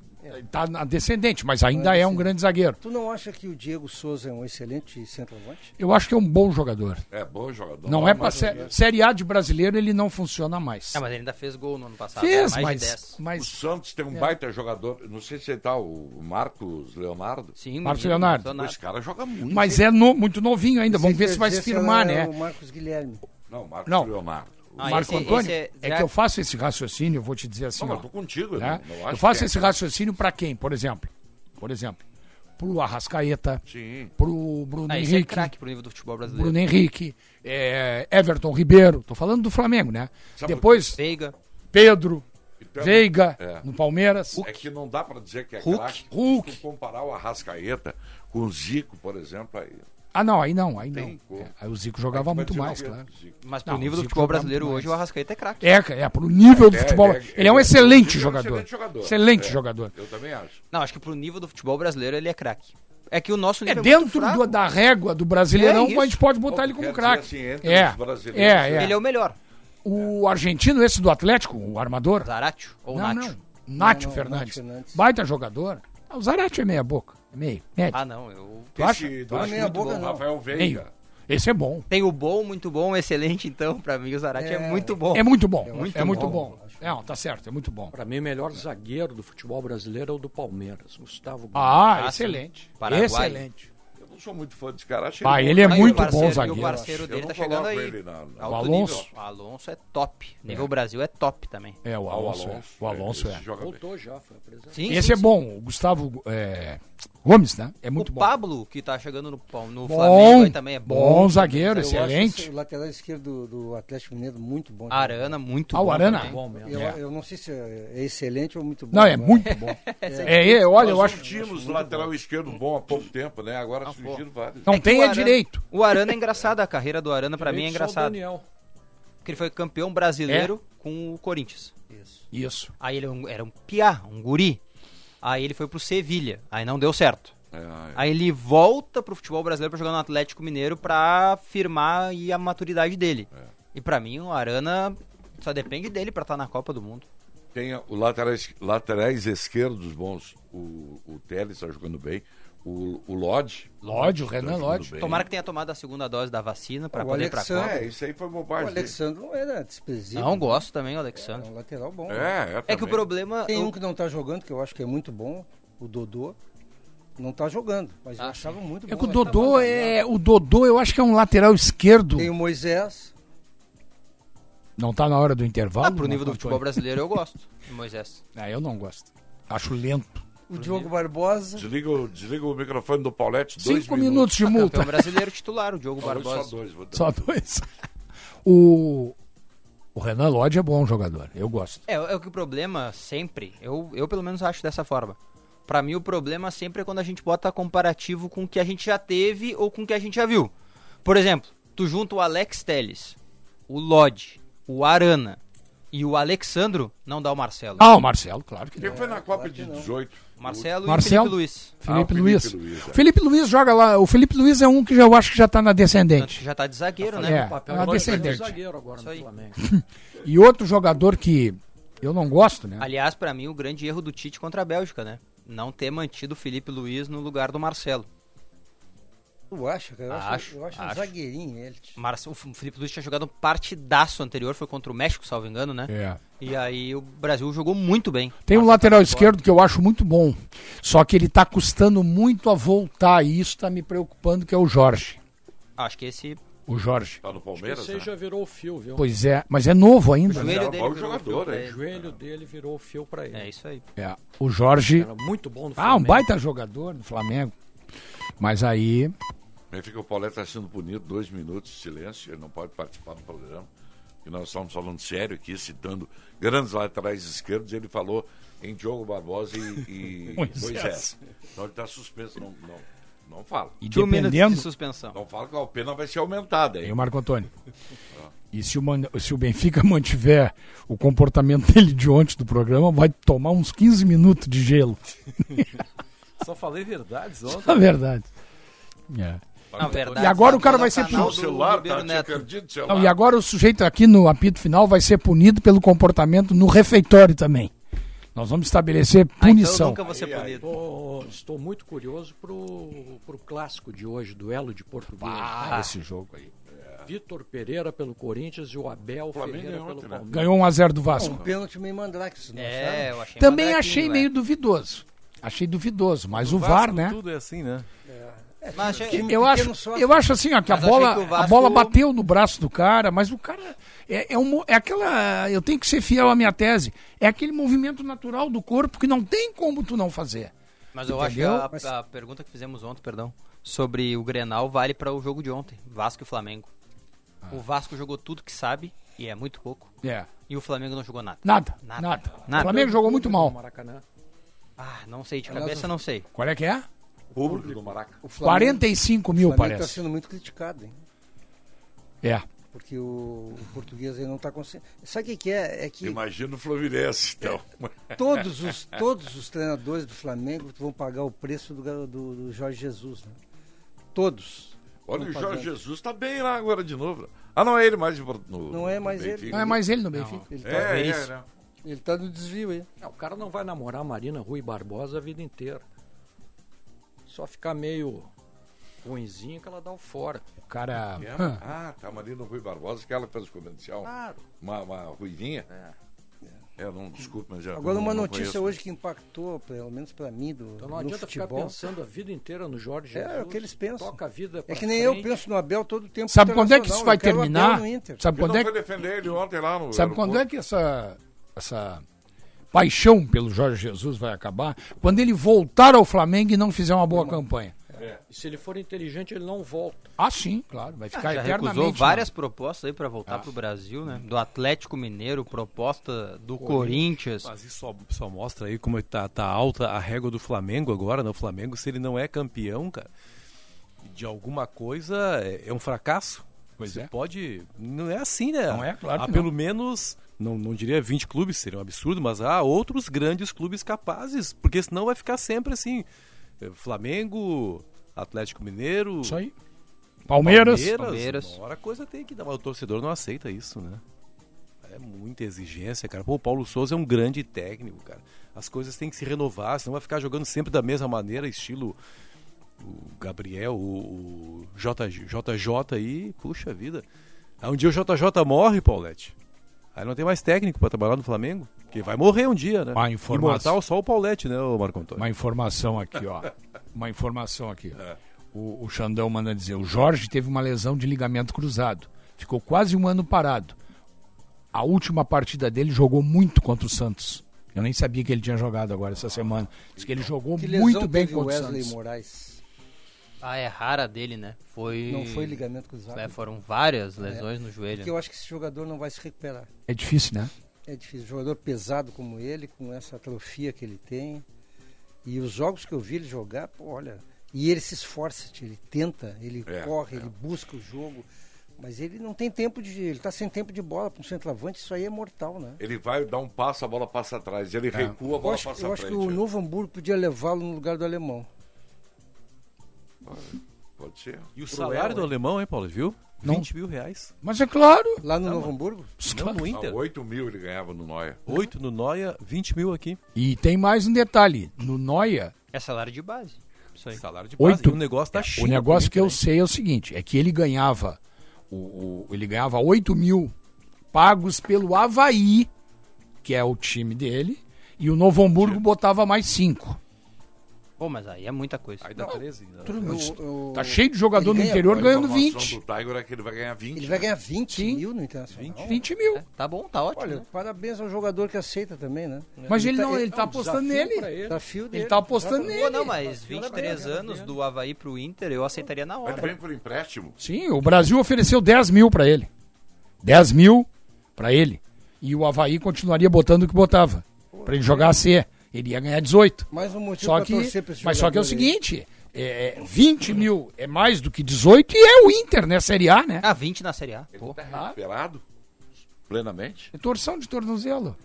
tá na descendente, mas ainda é um grande zagueiro. Tu não acha que o Diego Souza é um excelente centroavante? Eu acho que é um bom jogador. É bom jogador. Não é pra mas- sé- Série A de brasileiro, ele não funciona mais. Ah, mas ele ainda fez gol no ano passado. Fez, mais mas, de 10. O mas Santos tem um baita jogador. Não sei se ele tá, o Marcos Leonardo. Sim, Marcos menino, Leonardo. Esse cara joga muito. Mas é no- muito novinho ainda. Vamos ver se vai se firmar, né? O Marcos Guilherme. Não, Marcos Não. Leonardo. Ah, Marco esse- Antônio, esse é, é- que eu faço esse raciocínio, eu vou te dizer assim, Não, ó. eu tô contigo. né? Eu acho faço é- esse raciocínio pra quem, por exemplo? Por exemplo, pro Arrascaeta, Sim. pro Bruno Ah, é Henrique, craque pro nível do futebol brasileiro. Bruno Henrique, é, Everton Ribeiro, tô falando do Flamengo, né? Sabe Depois, Veiga. Pedro, Então, Veiga, É. no Palmeiras. É que não dá pra dizer que é Hulk. craque. Hulk. Se comparar o Arrascaeta com o Zico, por exemplo, aí. Ah, não, aí não, aí não. Como. É, aí o Zico jogava aí muito mais, claro. Mas pro Não, nível do futebol brasileiro hoje, o Arrascaeta é craque. É, é, pro nível do É, futebol. ele é- é, um ele é- excelente é um jogador. excelente jogador. Excelente É. jogador. Eu também acho. Não, acho que pro nível do futebol brasileiro ele é craque. É que o nosso É nível muito dentro fraco. do- da régua do Brasileirão, É a gente pode botar Bom, ele como craque. assim, É, é, é. Ele é o melhor. O argentino, esse do Atlético, o armador. Zaratio ou não, Nacho? não. Fernandes. Nátio Fernandes. Baita jogador. Ah, O Zarate é meia boca. Meio. Médio. Ah, não. Eu... tu acha? Esse, Tu do- acha? meia boca, não. Rafael Meio. Veiga. Esse é bom. Tem o bom, muito bom, excelente, então. Pra mim, o Zarate é, É. muito bom. É muito bom. muito é muito bom. bom. Não, tá certo, é muito bom. Para mim, o melhor zagueiro do futebol brasileiro é o do Palmeiras, Gustavo Gomes. Ah, Ah, excelente. Paraguai. Excelente. Eu não sou muito fã desse cara. Achei Ah, ele é Aí o muito parceiro- bom zagueiro. o parceiro dele não tá chegando aí. ele na- na- Alto O Alonso. nível. O Alonso é top. Nível Brasil é top também. É, o Ah, Alonso. é. O Alonso esse é. joga bem. Voltou já, foi apresentado. Sim, Esse sim, é sim. bom. O Gustavo é, Gomes, né? É muito o bom. Pablo, que tá chegando no, no Bom, Flamengo, aí também é bom. bom zagueiro, Eu excelente. o lateral esquerdo do, do Atlético Mineiro muito bom. Arana, muito Ah, o bom. Arana? também. Bom mesmo. Eu, É. eu não sei se é é excelente ou muito bom. Não, é mas- muito bom. É, é, olha, eu Nós acho. tínhamos lateral esquerdo bom há pouco tempo, né? Agora Ah, surgiram vários. Não É tem o é Arana- direito. O Arana é engraçado, a carreira do Arana pra mim é o engraçado. Daniel. Porque ele foi campeão brasileiro É. com o Corinthians. Isso. Isso. Aí ele era um- era um piá, um guri. Aí ele foi pro Sevilha. Aí não deu certo. É, é. Aí ele volta pro futebol brasileiro pra jogar no Atlético Mineiro pra firmar aí a maturidade dele. É. E pra mim o Arana só depende dele pra estar na Copa do Mundo. Tem o laterais, laterais esquerdos bons. O, o Teles está jogando bem. O, o Lodge. Lodge, o tá Renan Lodge. bem. Tomara que tenha tomado a segunda dose da vacina pra O poder ir pra Copa. É, isso aí foi O bobagem. dele. Alexandre não era desprezível. Não, gosto também, o É Alexandre. um lateral bom. É, é. É que o problema. Tem o- um que não tá jogando, que eu acho que é muito bom, o Dodô. Não tá jogando, mas eu Ah, achava muito É bom. que o Dodô tava- é. O Dodô, eu acho que é um lateral esquerdo. Tem o Moisés. Não tá na hora do intervalo? Ah, pro nível do futebol brasileiro eu gosto. Moisés. Ah, eu não gosto. Acho lento. O Diogo Barbosa. Desliga, o- desliga o microfone do Paulette. Dois Cinco minutos de multa. Campeão brasileiro titular, o Diogo Talvez Barbosa. Só dois. Vou dar. Só dois. O, o Renan Lodge é bom jogador. Eu gosto. É, é o que o problema sempre, eu, eu pelo menos acho dessa forma. Pra mim o problema sempre é quando a gente bota comparativo com o que a gente já teve ou com o que a gente já viu. Por exemplo, tu junta o Alex Teles, o Lodge, o Arana e o Alexandro, não dá o Marcelo. Ah, o Marcelo, claro que Quem não. foi na Copa de 18? Marcelo, Marcelo? e Felipe Luiz. Ah, o Felipe Felipe Luiz. Luiz, é. Felipe Luiz joga lá. O Felipe Luiz é um que já, eu acho que já tá na descendente. já tá de zagueiro, Tá né? É, papel uma de descendente. zagueiro agora no. Flamengo. E outro jogador que eu não gosto, né? Aliás, pra mim o grande erro do Tite contra a Bélgica, né? Não ter mantido o Felipe Luiz no lugar do Marcelo. Tu acha, cara? Eu acho, Acho, eu acho um acho. zagueirinho ele. O Felipe Luiz tinha jogado um partidaço anterior, foi contra o México, salvo engano, né? É. E aí o Brasil jogou muito bem. Tem um lateral esquerdo que eu acho muito bom. Só que ele tá custando muito a voltar. E isso tá me preocupando, que é o Jorge. Acho que esse O Jorge. Tá no Palmeiras? Você né? já virou o fio, viu? Pois é, mas é novo ainda. o joelho é dele virou jogador? O joelho dele virou o fio pra ele. É isso aí. É, o Jorge. Era muito bom no Ah, um Flamengo. baita jogador do Flamengo. Mas aí. Aí fica o Paulette está sendo punido, dois minutos de silêncio, ele não pode participar do programa. E nós estamos falando sério aqui, citando grandes laterais esquerdos, ele falou em Diogo Barbosa e, e Moisés. Moisés. Então ele está suspenso, não, não, não fala. E dependendo. de suspensão. Não fala que a pena vai ser aumentada. Aí Hein? o Marco Antônio. E se o, Man- se o Benfica mantiver o comportamento dele de ontem do programa, vai tomar uns 15 minutos de gelo. Só falei verdades ontem. Na verdade. É. Na verdade, E agora tá o cara vai ser canal O do celular tá o. Não, e agora o sujeito aqui no apito final vai ser punido pelo comportamento no refeitório também. Nós vamos estabelecer Ah, então punição. nunca vou ser Aí, aí. punido. Tô- estou muito curioso pro, pro clássico de hoje, duelo de português. Ah, esse jogo aí. Vitor Pereira pelo Corinthians e o Abel Flamengo Ferreira ganhou pelo ontem, né? Palmeiras. Ganhou 1x0 do Um Vasco. pênalti meio mandrake, não É, sabe? eu achei Também achei é. meio duvidoso. Achei duvidoso, mas o Vasco, VAR, né? Tudo é assim, né? Mas, time Eu pequeno acho, sofre. eu acho assim, ó, que a Mas bola, que o a Vasco- bola bateu no braço do cara, mas o cara é, é, um é aquela, eu tenho que ser fiel à minha tese, é aquele movimento natural do corpo que não tem como tu não fazer. Mas eu acho que Entendeu? a, Mas- a pergunta que fizemos ontem, perdão, sobre o Grenal vale para o jogo de ontem, Vasco e Flamengo. Ah. O Vasco jogou tudo que sabe, e é muito pouco, É. e o Flamengo não jogou nada. Nada, Nada. nada. Nada. O Flamengo jogou muito mal. Maracanã. Ah, não sei, de Aliás, cabeça não sei. Qual é que é? Público do Maraca. O Flamengo- 45 o mil, Flamengo está parece. sendo muito criticado, hein? É. Porque o, o português aí não está conseguindo. Sabe o que, é? É que Imagina o Fluminense, então. todos os, todos os treinadores do Flamengo vão pagar o preço do, do, do Jorge Jesus, né? Todos. Olha, o Jorge. Jesus tá bem lá agora de novo. Ah, não é ele mais no, no- Não é mais ele. Não é mais ele no Benfica. Ele está É, é, isso. né? ele tá no desvio aí. É, o cara não vai namorar a Marina Rui Barbosa a vida inteira. Só ficar meio ruinzinho que ela dá o fora. O cara. É? Ah, tá Marina Rui Barbosa, que ela fez o comercial. Claro. Uma, uma ruivinha. É. não, desculpa, mas já. Agora, não- uma não notícia conheço. hoje que impactou, pelo menos para mim, do, Então não no adianta futebol. ficar pensando a vida inteira no Jorge É, Jesus. é o que eles pensam. Toca a vida É que nem eu frente. penso no Abel todo o tempo. Sabe quando é que isso vai Eu terminar? Sabe Ele quando não é foi que, defender ele ontem lá no. sabe quando é aeroporto. que essa, essa paixão pelo Jorge Jesus vai acabar? Quando ele voltar ao Flamengo e não fizer uma boa campanha. E se ele for inteligente, ele não volta. Ah, sim, claro. Vai ficar Já eternamente. recusou várias propostas aí para Ah. voltar pro Brasil, né? Do Atlético Mineiro, proposta do Corinthians. Mas isso só, só mostra aí como tá, tá alta a régua do Flamengo agora, né? O Flamengo, se ele não é campeão, cara, de alguma coisa, é, é um fracasso. Pois Você é. pode. Não é assim, né? Não é, claro Há que pelo menos, não, não diria 20 clubes, seria um absurdo, mas há outros grandes clubes capazes, porque senão vai ficar sempre assim. eh, Flamengo, Atlético Mineiro. Isso aí. Palmeiras. Palmeiras, Palmeiras. Uma hora a coisa tem que dar, mas o torcedor não aceita isso, né? É muita exigência, cara. Pô, o Paulo Souza é um grande técnico, cara. As coisas têm que se renovar, senão vai ficar jogando sempre da mesma maneira, estilo o Gabriel, o, o JJ, JJ aí, puxa vida. Aí um dia o JJ morre, Paulette. Aí não tem mais técnico pra trabalhar no Flamengo, porque vai morrer um dia, né? Uma informação. Imortal só o Paulette, né, o Marco Antônio? Uma informação aqui, ó. Uma informação aqui. É. O, o Xandão manda dizer: o Jorge teve uma lesão de ligamento cruzado. Ficou quase um ano parado. A última partida dele jogou muito contra o Santos. Eu nem sabia que ele tinha jogado agora essa semana. Diz que ele jogou Que muito bem contra o Wesley Santos. Moraes. Ah, é rara dele, né? Foi. Não foi ligamento cruzado. É, foram várias lesões no joelho. Porque eu acho que esse jogador não vai se recuperar. É difícil, né? É difícil. Jogador pesado como ele, com essa atrofia que ele tem. E os jogos que eu vi ele jogar, pô, olha. E ele se esforça, ele tenta, ele É, corre, é. ele busca o jogo. Mas ele não tem tempo de. Ele tá sem tempo de bola para um centroavante, isso aí é mortal, né? Ele vai dar um passo, a bola passa atrás. Ele recua, a Eu bola acho, passa eu à acho que frente. o Novo Hamburgo podia levá-lo no lugar do alemão. Pode ser. E o salário do alemão, hein, Paulo, viu? Não. 20 mil reais. Mas é claro. Lá no Novo Hamburgo? Não no Ah, Inter. 8 mil ele ganhava no Noia. 8 no Noia, 20 mil aqui. E tem mais um detalhe: no Noia, É salário de base. Isso aí. Salário de base. Oito. E o negócio tá o cheio. negócio que eu sei é o seguinte: é que ele ganhava. O, o- ele ganhava 8 mil pagos pelo Havaí, que é o time dele, e o Novo Hamburgo botava mais 5. Pô, mas aí é muita coisa. Aí dá 13. né? Eu- eu- Tá cheio de jogador Ele no ganha- interior A ganhando informação 20. do Tiger é que ele vai ganhar 20. Ele vai ganhar 20 Sim. mil no Internacional. 20 mil. É, tá bom, tá ótimo. Olha, né? parabéns ao jogador que aceita também, né? Mas ele não, ele tá um apostando desafio nele. ele. Desafio dele. Ele tá apostando. Pô, nele. não, mas 23 anos do Havaí pro Inter eu aceitaria na Mas hora. vem por empréstimo. Sim, o Brasil ofereceu 10 mil pra ele. 10 mil pra ele. E o Havaí continuaria botando o que botava. Pra ele jogar a C. Ele ia ganhar 18. Mais um motivo Só que, torcer pra esse mas só que é o seguinte: é, é, 20 mil é mais do que 18 e é o Inter, né? Série A, né? Ah, 20 na Série A. Ele Pô. tá recuperado plenamente. É torção de tornozelo.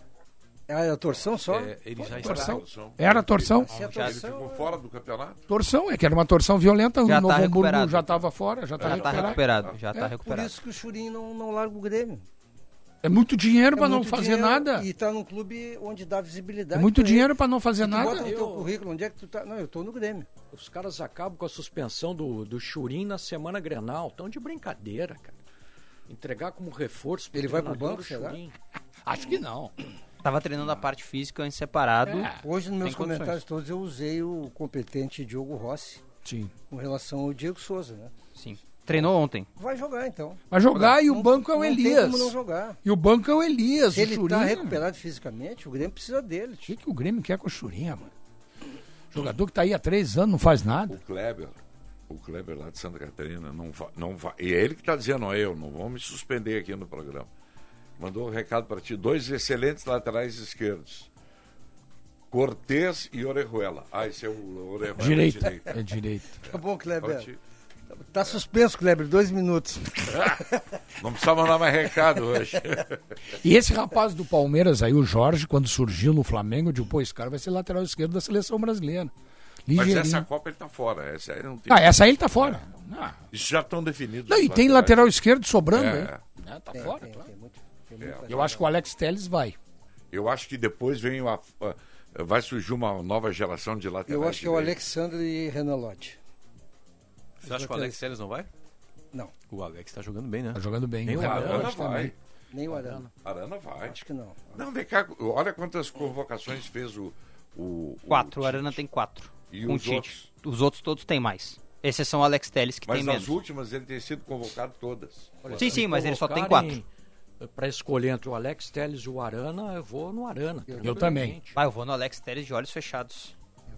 Ah, é a torção só? É, ele já está. Torção. Torção. Era torção. Se a Ele torção, ficou fora do campeonato. Torção, é que era uma torção violenta. Já o tá Novo Hamburgo recuperado. já estava fora, já tá Já tá recuperado. recuperado, já tá É, por recuperado. isso que o Churinho não, não larga o Grêmio. É muito dinheiro É pra não muito fazer dinheiro nada. E tá num clube onde dá visibilidade. É muito dinheiro pra não fazer nada. bota no teu Eu- currículo, onde é que tu tá? Não, eu tô no Grêmio. Os caras acabam com a suspensão do, do Churim na semana Grenal. Tão de brincadeira, cara. Entregar como reforço Ele vai pro banco, será? Acho que não. Tava treinando a parte física em separado. É. Hoje, nos meus Tem condições. comentários todos, eu usei o competente Diogo Rossi. Sim. com relação ao Diego Souza, né? Sim. Treinou ontem. Vai jogar então. Vai jogar e o Não- banco é o não tem Elias. como não jogar. E o banco é o Elias. Se o ele tá Churinha. recuperado fisicamente, o Grêmio precisa dele. O que, que o Grêmio quer com o Churinha, mano? Jogador que tá aí há três anos, não faz nada. O Kleber, o Kleber lá de Santa Catarina, não vai. Não vai e é ele que está dizendo, não é eu, não vão me suspender aqui no programa. Mandou um recado para ti: dois excelentes laterais esquerdos. Cortez e Orejuela. Ah, esse é o Orejuela. Direito. direito. É direito. Tá bom, Kleber. Pode- Tá suspenso, Kleber, dois minutos. Não precisa mandar mais recado hoje. E esse rapaz do Palmeiras aí, o Jorge, quando surgiu no Flamengo, eu digo, pô, esse cara vai ser lateral esquerdo da seleção brasileira. Mas Ligeirinho. essa Copa ele tá fora. Essa aí não tem. Ah, essa aí ele tá fora. Ah. Isso já estão definidos. Não, e os tem laterais. lateral esquerdo sobrando É. É, tá Tem, fora, tem, claro. tem muito, tem É. Eu acho que o Alex Telles vai. Eu acho que depois vem uma. Vai surgir uma nova geração de laterais. Eu acho que é o. Alexandre e Renan Lodge. Você acha que o Alex Telles não vai? Não, O Alex tá jogando bem, né? Tá jogando bem. Nem o Renato Arana Lodge também. vai. nem o Arana. Arana vai. Acho que não. Não, vem cá, olha quantas convocações fez o. o Quatro. O Tite. Arana tem quatro. E com os Tite. outros? Os outros todos têm mais. Exceção o Alex Telles, que Mas tem nas menos. últimas ele tem sido convocado todas. Sim, sim, mas ele só tem quatro. Para escolher entre o Alex Telles e o Arana, eu vou no Arana. Eu também. Ah, eu vou no Alex Telles de olhos fechados.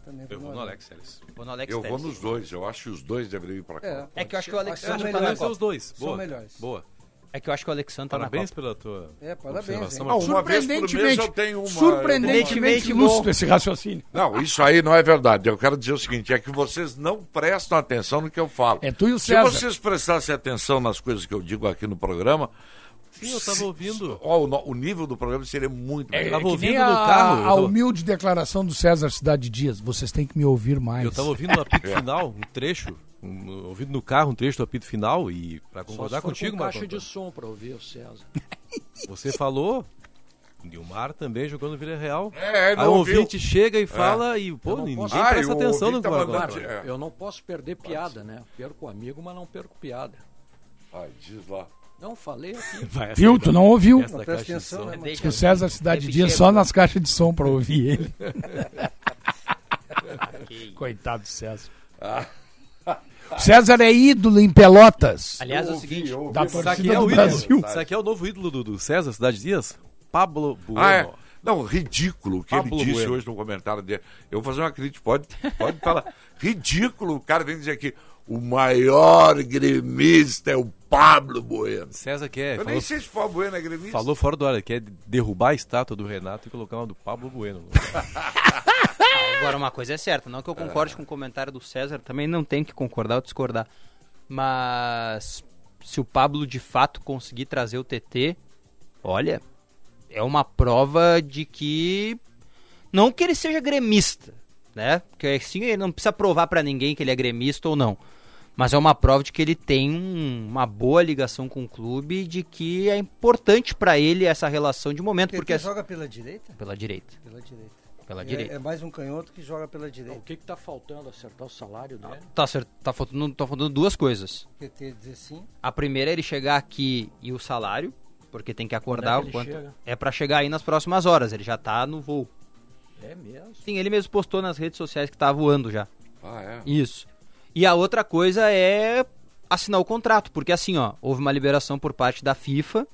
Eu também Eu vou no. Alex Telles. Vou no Alex Eu Telles. vou nos dois, eu acho que os dois deveriam ir para cá. É que eu acho que o Alex São ser Copa. os dois. São Boa. melhores. Boa. É que eu acho que o Alex Sandro tá na Parabéns pela tua É, parabéns. Ah, uma vez por mês eu Surpreendentemente, tenho uma. surpreendentemente uma- lúcido esse raciocínio. Não, isso aí não é verdade. Eu quero dizer o seguinte: é que vocês não prestam atenção no que eu falo. É tu e o Se César. vocês prestassem atenção nas coisas que eu digo aqui no programa. Sim, eu tava ouvindo. Ó, o, o nível do programa seria muito É, melhor. tava que nem ouvindo no a, carro, eu a tava- humilde declaração do César Cidade Dias. Vocês têm que me ouvir mais. Eu tava ouvindo no apito final, um trecho, um, ouvindo no carro um trecho do apito final e pra Só concordar se for contigo, com caixa de som para ouvir o César. você falou, Nilmar também jogou no Vila Real. É, Aí o ouvinte chega e fala e, pô, Eu ninguém posso- Ah, presta o atenção no tá mandando-. É. Eu não posso perder piada, né? Perco amigo, mas não perco piada. Ai, diz lá. Não, falei aqui. Viu? Tu não ouviu? essa presta atenção, né, Que o César Cidade repetir Dias a- só nas caixas de som pra ouvir ele. Coitado do César. O César é ídolo em Pelotas. Aliás, é o seguinte, ouvi. Da torcida é do o Brasil. Sabe quem é o novo ídolo do, do César Cidade Dias? Pablo Bueno. Ah, é? Não, ridículo o que Pablo ele disse Bueno. hoje no comentário dele. Eu vou fazer uma crítica, pode, pode falar. Ridículo, o cara vem dizer aqui, o maior gremista é o Pablo Bueno. César quer, Eu falou, nem sei se o Pablo Bueno é gremista. falou fora do ar, quer derrubar a estátua do Renato e colocar uma do Pablo Bueno. Agora, uma coisa é certa, não que eu concorde com o comentário do César, também não tem que concordar ou discordar. Mas se o Pablo de fato conseguir trazer o TT, olha, é uma prova de que. Não que ele seja gremista, né? Porque assim ele não precisa provar pra ninguém que ele é gremista ou não. Mas é uma prova de que ele tem um- uma boa ligação com o clube e de que é importante pra ele essa relação de momento, Porque porque ele joga pela direita? pela direita, Pela direita. pela É- direita. É, mais um canhoto que joga pela O direita. que que tá faltando? Acertar o salário dele? Tá certo, tá faltando, tá faltando duas coisas. PT dizer sim. A primeira é ele chegar aqui e o salário, porque tem que acordar Quando é o que ele quanto. chega? É pra chegar aí nas próximas horas, ele já tá no voo. É mesmo. Sim, ele mesmo postou nas redes sociais que tá voando já. Ah, é? Isso. E a outra coisa é assinar o contrato, porque assim, ó, houve uma liberação por parte da FIFA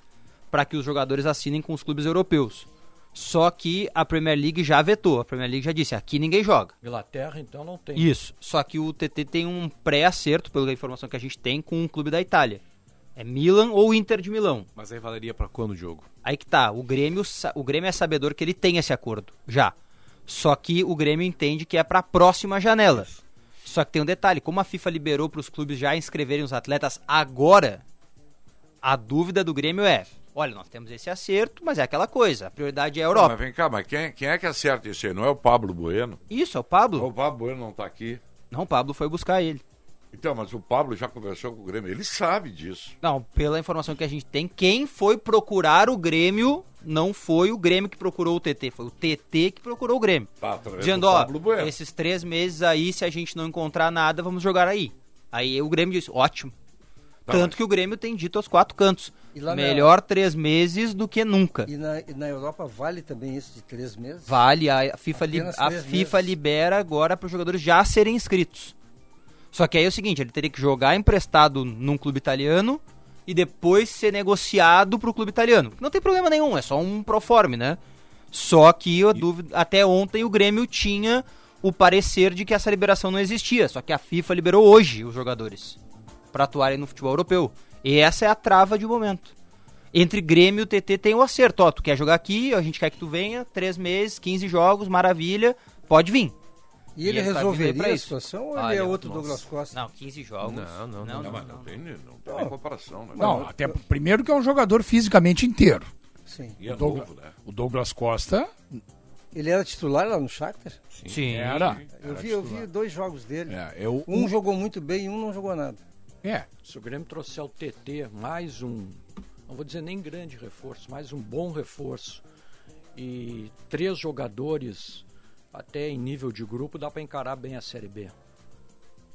para que os jogadores assinem com os clubes europeus. Só que a Premier League já vetou, a Premier League já disse, aqui ninguém joga. Inglaterra, então, não tem. Isso. Só que o TT tem um pré-acerto, pela informação que a gente tem, com um clube da Itália. É Milan ou Inter de Milão. Mas aí valeria pra quando o jogo? Aí que tá, o Grêmio, o Grêmio é sabedor que ele tem esse acordo, já. Só que o Grêmio entende que é pra próxima janela. Só que tem um detalhe, como a FIFA liberou para os clubes já inscreverem os atletas agora, a dúvida do Grêmio é, olha, nós temos esse acerto, mas é aquela coisa, a prioridade é a Não, Europa. mas vem cá, mas quem, quem é que acerta isso aí? Não é o Pablo Bueno? Isso, é o O Pablo. Pablo Bueno não tá aqui. Não, o Pablo foi buscar ele. Então, mas o Pablo já conversou com o Grêmio. Ele sabe disso. Não, pela informação que a gente tem, quem foi procurar o Grêmio não foi o Grêmio que procurou o TT, foi o TT que procurou o Grêmio. Tá, através Dizendo, do ó, Pablo Bueno. esses três meses aí, se a gente não encontrar nada, vamos jogar aí. Aí o Grêmio disse, ótimo. Tá, Tanto mas- que o Grêmio tem dito aos quatro cantos. Lá na- Melhor três meses do que nunca. E na, e na Europa vale também isso de três meses? Vale, a FIFA, li- a FIFA meses. libera agora para os jogadores já serem inscritos. Só que aí é o seguinte, ele teria que jogar emprestado num clube italiano e depois ser negociado pro clube italiano. Não tem problema nenhum, é só um proforme, né? Só que a dúvida, até ontem o Grêmio tinha o parecer de que essa liberação não existia, só que a FIFA liberou hoje os jogadores para atuarem no futebol europeu. E essa é a trava de momento. Entre Grêmio e o TT tem o acerto. Ó, tu quer jogar aqui, a gente quer que tu venha, três meses, 15 jogos, maravilha, pode vir. E ele ele tá resolveria pra a situação ou ele é outro nossa. Douglas Costa? Não, 15 jogos. Não, não, não, Não, mas não tem, não tem comparação, né? Não, até primeiro que é um jogador fisicamente inteiro. Sim. E é Douglas, novo, né? o Douglas Costa Ele era titular lá no Shakhtar? Sim. era. Eu era vi, eu vi dois jogos dele. É, eu, Um jogou muito bem e um não jogou nada. é, Se o Grêmio trouxer o TT, mais um, não vou dizer nem grande reforço, mais um bom reforço, e três jogadores até em nível de grupo, dá para encarar bem a Série B.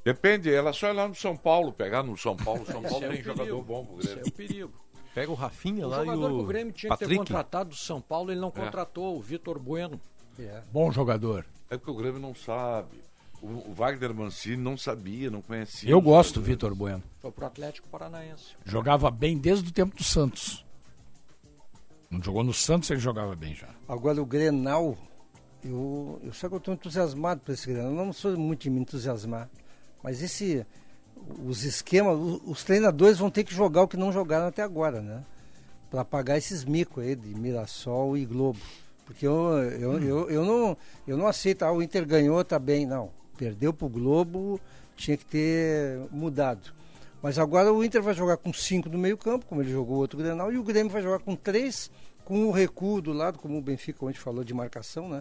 Depende, ela só ir lá no São Paulo, pegar no São Paulo. São Paulo é o tem jogador perigo. bom pro Esse é Grêmio. o perigo. Pega o Rafinha O lá e jogador que o o Grêmio tinha que ter Patrick. contratado do São Paulo, ele não contratou, o Vitor Bueno. É. bom jogador. É porque o Grêmio não sabe. O, o Wagner Mancini não sabia, não conhecia. Eu os gosto do. Vitor Bueno. Foi pro Atlético Paranaense. Jogava bem desde o tempo do Santos. Não jogou no Santos, ele jogava bem já. Agora o Grenal, eu, eu sei que eu estou entusiasmado por esse Grenal. Eu não sou muito de me entusiasmar. Mas esse. Os esquemas, o- os treinadores vão ter que jogar o que não jogaram até agora, né? Para pagar esses micos aí de Mirassol e Globo. Porque eu, eu, eu, eu, não, eu não aceito, ah, o Inter ganhou, tá bem. Não. Perdeu pro Globo, tinha que ter mudado. Mas agora o Inter vai jogar com cinco no meio-campo, como ele jogou o outro Grenal, e o Grêmio vai jogar com três, com o recuo do lado, como o Benfica ontem falou de marcação, né?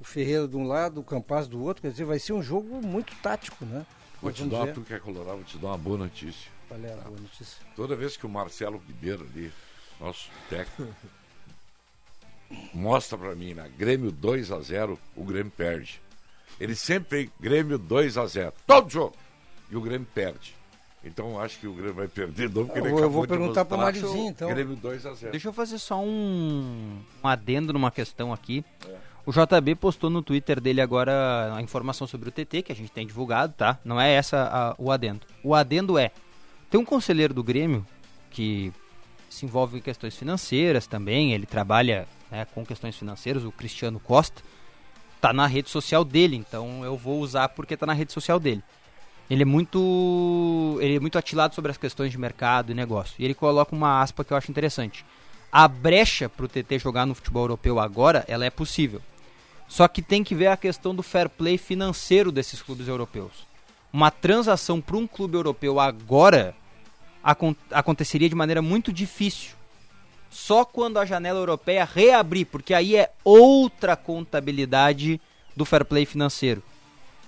O Ferreira de um lado, o Campaz do outro, quer dizer, vai ser um jogo muito tático, né? Vou te dar, tu que é colorado, vou te dar uma boa notícia. Qual é a boa notícia? Toda vez que o Marcelo Ribeiro ali, nosso técnico, mostra pra mim, na Grêmio 2 a 0 o Grêmio perde. Ele sempre vem Grêmio 2 a 0 todo jogo. E o Grêmio perde. Então eu acho que o Grêmio vai perder, não, porque Eu ele vou- eu vou perguntar pro mostrar. Marizinho, então. Grêmio 2 a 0 Deixa eu fazer só um, um adendo numa questão aqui. O JB postou no Twitter dele agora a informação sobre o TT, que a gente tem divulgado, tá? Não é essa a- o adendo. O adendo é: tem um conselheiro do Grêmio que se envolve em questões financeiras também, ele trabalha né, com questões financeiras, o Cristiano Costa. Tá na rede social dele, então eu vou usar porque tá na rede social dele. Ele é muito ele é muito atilado sobre as questões de mercado e negócio. E ele coloca uma aspa que eu acho interessante. A brecha para o TT jogar no futebol europeu agora, ela é possível. Só que tem que ver a questão do fair play financeiro desses clubes europeus. Uma transação para um clube europeu agora acon- aconteceria de maneira muito difícil. Só quando a janela europeia reabrir, porque aí é outra contabilidade do fair play financeiro.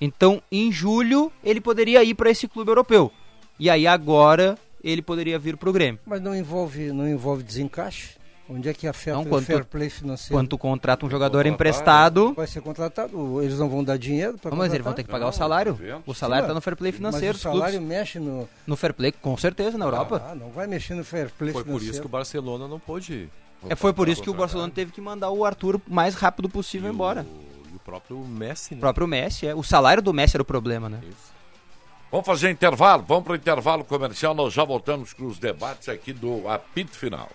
Então, em julho, ele poderia ir para esse clube europeu. E aí agora ele poderia vir para o Grêmio. Mas não envolve, não envolve desencaixe? Onde é que afeta Não, o quando fair play financeiro? Quando tu contrata um jogador contratar, emprestado, Vai ser contratado, eles não vão dar dinheiro para Não, mas eles vão ter que pagar o Não, salário. evento. O salário está no fair play financeiro Mas o salário clubes. mexe no... No fair play, com certeza, na Europa. Ah, não vai mexer no fair play Foi por financeiro. isso que o Barcelona não pôde. é, foi por isso que o Barcelona teve que mandar o Arthur o mais rápido possível E o- embora. O próprio Messi, O né? próprio Messi, é. O salário do Messi era o problema, né? Isso. Vamos fazer intervalo, vamos para o intervalo comercial, nós já voltamos com os debates aqui do apito final.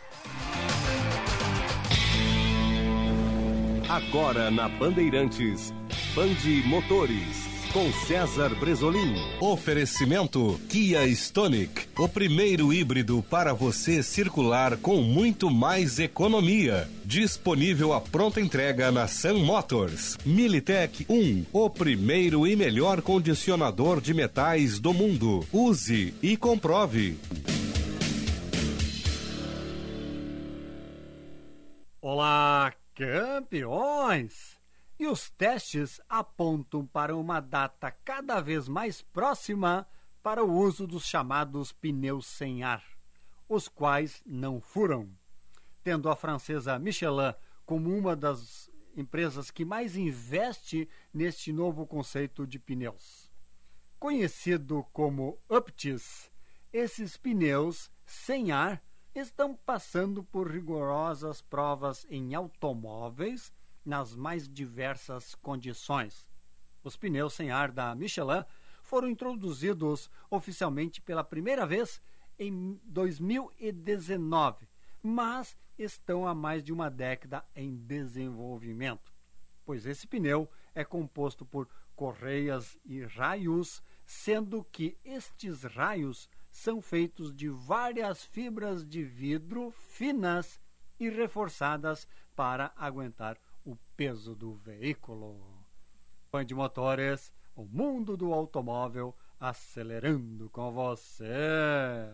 Agora na Bandeirantes, Bande Motores, com César Bresolim. Oferecimento Kia Stonic, o primeiro híbrido para você circular com muito mais economia. Disponível à pronta entrega na Sun Motors. Militech 1, o primeiro e melhor condicionador de metais do mundo. Use e comprove. Olá, campeões! E os testes apontam para uma data cada vez mais próxima para o uso dos chamados pneus sem ar, os quais não furam. Tendo a francesa Michelin como uma das empresas que mais investe neste novo conceito de pneus. Conhecido como Uptis, esses pneus sem ar estão passando por rigorosas provas em automóveis nas mais diversas condições. Os pneus sem ar da Michelin foram introduzidos oficialmente pela primeira vez em 2019, mas estão há mais de uma década em desenvolvimento, pois esse pneu é composto por correias e raios, sendo que estes raios são feitos de várias fibras de vidro finas e reforçadas para aguentar o peso do veículo. Band Motores, o mundo do automóvel acelerando com você.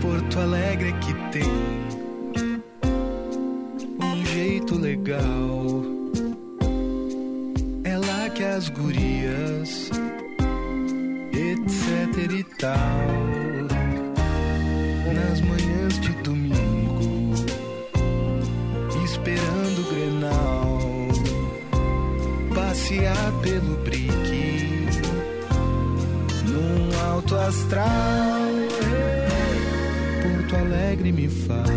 Porto Alegre que tem um jeito legal. É lá que as gurias, etc e tal. Nas manhãs de domingo, esperando o grenal, passear pelo brique, num alto astral. Porto Alegre me faz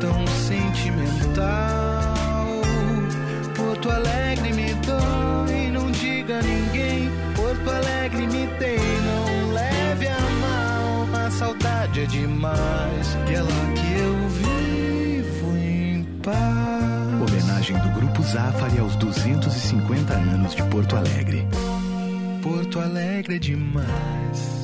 tão sentimental. Porto Alegre me dói, não diga a ninguém. Porto Alegre me tem, não leve a mal. A saudade é demais, e é lá que eu vivo em paz. Homenagem do Grupo Zafari aos 250 anos de Porto Alegre. Porto Alegre é demais.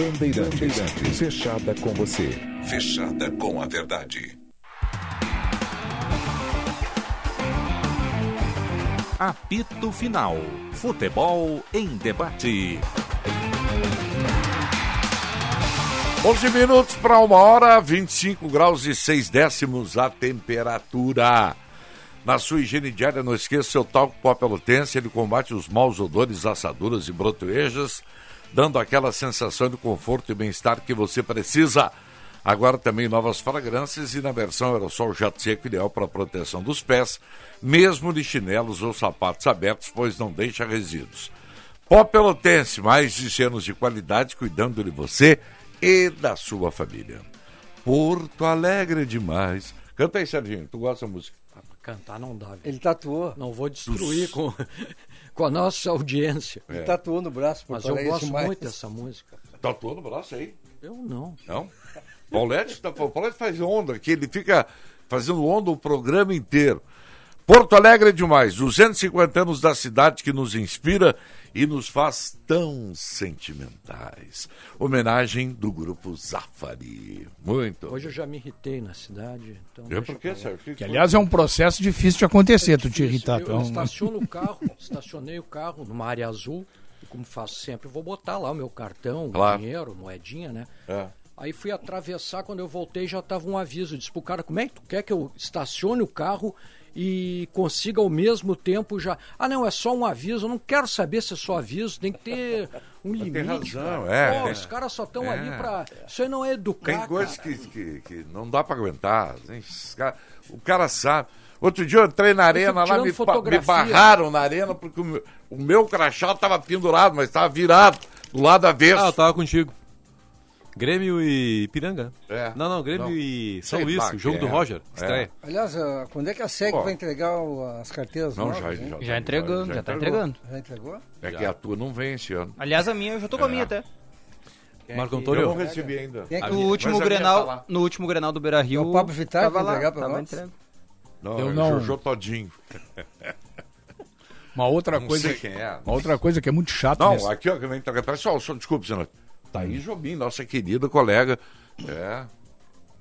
Bandeirantes, fechada com você. Fechada com a verdade. Apito Final. Futebol em debate. 11 minutos para uma hora, 25 graus e 6 décimos a temperatura. Na sua higiene diária, não esqueça seu talco pó pelotense, ele combate os maus odores, assaduras e brotoejas, dando aquela sensação de conforto e bem-estar que você precisa. Agora também novas fragrâncias e na versão aerossol jato seco ideal para a proteção dos pés, mesmo de chinelos ou sapatos abertos, pois não deixa resíduos. Pó Pelotense, mais de anos de qualidade cuidando de você e da sua família. Porto Alegre demais. Canta aí, Serginho, tu gosta da música? Cantar não dá. Viu? Ele tatuou. Não vou destruir com, com a nossa audiência. Ele tatuou no braço. Mas Porto eu Alegre gosto demais. muito dessa música. Tatuou no braço aí? Eu não. Não? Paulette, tá, Paulette faz onda aqui, ele fica fazendo onda o programa inteiro. Porto Alegre é demais, 250 anos da cidade que nos inspira e nos faz tão sentimentais. Homenagem do grupo Zafari. Muito. Hoje eu já me irritei na cidade. Então É deixa por quê. Sérgio? Que, aliás, é um processo difícil de acontecer, tu te irritar. Eu, é eu um- estaciono o carro, estacionei o carro numa área azul, e como faço sempre, eu vou botar lá o meu cartão, Claro. dinheiro, moedinha, né? É. Aí fui atravessar, quando eu voltei já tava um aviso. Disse pro cara, como é que tu quer que eu estacione o carro e consiga ao mesmo tempo já... Ah, não, é só um aviso, eu não quero saber se é só aviso, tem que ter um limite. Tem razão, cara. é, Pô, é. os caras só estão É. ali pra... Isso aí não é educar, Tem coisas que, que, que não dá para aguentar. cara- O cara sabe. Outro dia eu entrei na arena lá, me, me barraram na arena porque o meu, o meu crachá tava pendurado, mas tava virado do lado avesso. Ah, eu tava contigo. Grêmio e Piranga. É. Não, não, Grêmio Não. e São Sei Luís, lá jogo que do é. Roger, É. estreia. Aliás, ah, quando é que a SEG vai entregar as carteiras Não, novas? já- já- Já entregando, já tá entregou. entregando. Já entregou? É que a tua não vem esse ano. Aliás, a minha, eu já tô com a minha até. Marco Eu Antônio. não recebi ainda. Quem é que- No último Grenal, tá lá. no último Grenal do Beira-Rio, O Pablo Vittar vai lá, entregar pra nós? entregue. Não, Eu é não- Jojo Todinho. Uma outra Não coisa. sei quem é. Uma outra coisa que é muito chata. Não, nesse- aqui, ó, que vem entregar. Pessoal, só, desculpe, senhor. Thaís Jobim, nossa querida colega, é,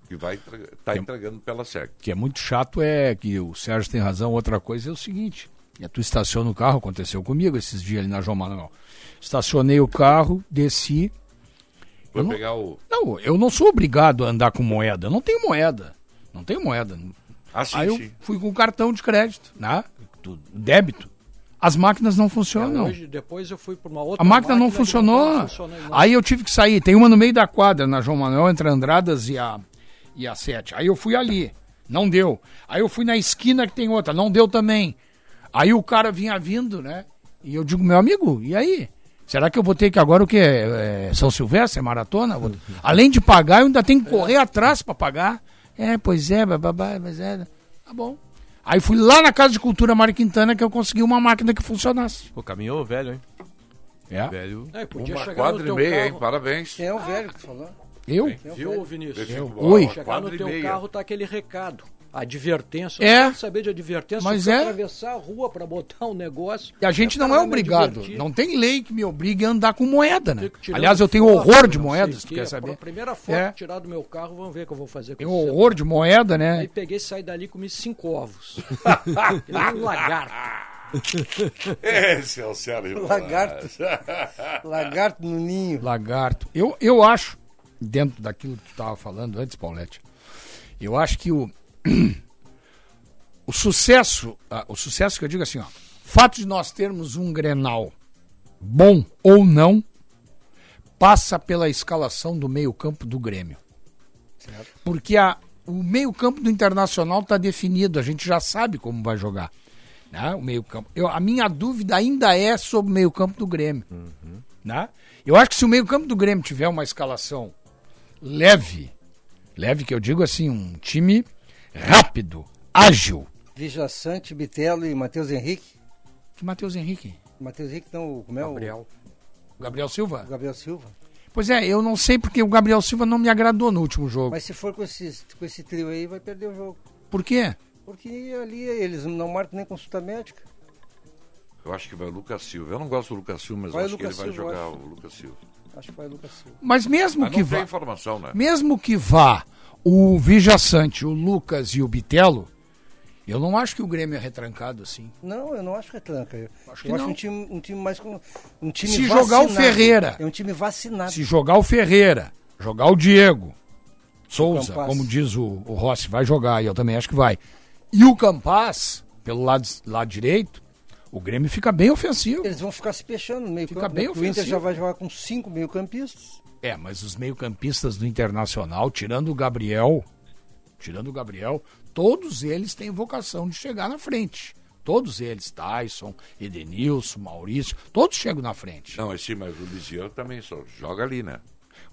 que vai tá entregando pela SEG. que é muito chato é que o Sérgio tem razão. Outra coisa é o seguinte: é tu estaciona o carro, aconteceu comigo esses dias ali na João Manuel. Estacionei o carro, desci. Foi Eu não- pegar o. Não, eu não sou obrigado a andar com moeda. Eu não tenho moeda. Não tenho moeda. Ah, sim, Aí eu sim. fui com cartão de crédito, né? Débito. As máquinas não É, funcionam. hoje, depois eu fui para uma outra A máquina não que funcionou. não funcionou. Aí eu tive que sair. Tem uma no meio da quadra, na João Manuel, entre Andradas e a, e a Sete. Aí eu fui ali. Não deu. Aí eu fui na esquina que tem outra. Não deu também. Aí o cara vinha vindo, né? E eu digo, meu amigo, e aí? Será que eu vou ter que agora o quê? É, São Silvestre, é maratona? Vou- Além de pagar, eu ainda tenho que correr atrás para pagar. É, pois é, bababá, mas é. Tá bom. Aí fui lá na Casa de Cultura Mário Quintana que eu consegui uma máquina que funcionasse. Pô, caminhou velho, hein? É. Velho. É, podia Uma chegar quadra e meia, carro, hein? Parabéns. Quem é o velho que falou? Eu? Quem é o Viu, velho? Vinícius? Eu- Oi. Chegar Quadra no teu meia. carro tá aquele recado. Advertência. É. Eu quero saber de advertência. Mas é. atravessar a rua para botar um negócio. E a gente Eu não é obrigado. divertir. Não tem lei que me obrigue a andar com moeda, né? Aliás, eu tenho foto, horror de moedas, tu quer saber? A primeira foto É. tirar do meu carro, vamos ver o que eu vou fazer com Tenho esse horror de moeda, Aí né? peguei, saí dali e comi cinco ovos. Um lagarto. Esse é o Sérgio. Lagarto. Lagarto no ninho. Lagarto. Eu, eu acho, dentro daquilo que tu estava falando antes, Paulette, eu acho que o, o sucesso, ah, o sucesso que eu digo assim, ó, fato de nós termos um Grenal bom ou não, passa pela escalação do meio-campo do Grêmio. Porque a, o meio-campo do Internacional está definido, a gente já sabe como vai jogar. Né? O meio-campo. Eu- A minha dúvida ainda é sobre o meio-campo do Grêmio. Né? Eu acho que se o meio-campo do Grêmio tiver uma escalação leve, leve que eu digo assim, um time rápido, ágil. Vijaçante, Bitelo e Matheus Henrique. Que Matheus Henrique? Matheus Henrique não, como é Gabriel. O Gabriel Silva? o Gabriel Silva. Pois é, eu não sei porque o Gabriel Silva não me agradou no último jogo. Mas se for com esse, com esse trio aí, vai perder o jogo. Por quê? Porque ali eles não marcam nem consulta médica. Eu acho que vai o Lucas Silva. Eu não gosto do Lucas Silva, mas Vai acho Lucas que ele vai Silva, eu jogar acho. o Lucas Silva. Acho que vai o Lucas Silva. Mas mesmo Mas que não vá, tem informação, né? mesmo que vá o Vijaçante, o Lucas e o Bitelo, eu não acho que o Grêmio é retrancado assim. Não, eu não acho retranca. Eu Acho eu acho um time, um time mais com. Um time Se jogar o vacinado. Ferreira. É um time vacinado. Se jogar o Ferreira, jogar o Diego Souza, Campas. como diz o, o Rossi, vai jogar, e eu também acho que vai. E o Campas, pelo lado, lado direito, o Grêmio fica bem ofensivo. Eles vão ficar se fechando no meio Fica campo. bem né? Porque O Inter ofensivo. já vai jogar com cinco meio-campistas. É, mas os meio-campistas do Internacional, tirando o Gabriel, tirando o Gabriel, todos eles têm vocação de chegar na frente. Todos eles, Tyson, Edenilson, Maurício, todos chegam na frente. Não, esse, mas o Lisiano também só joga ali, né?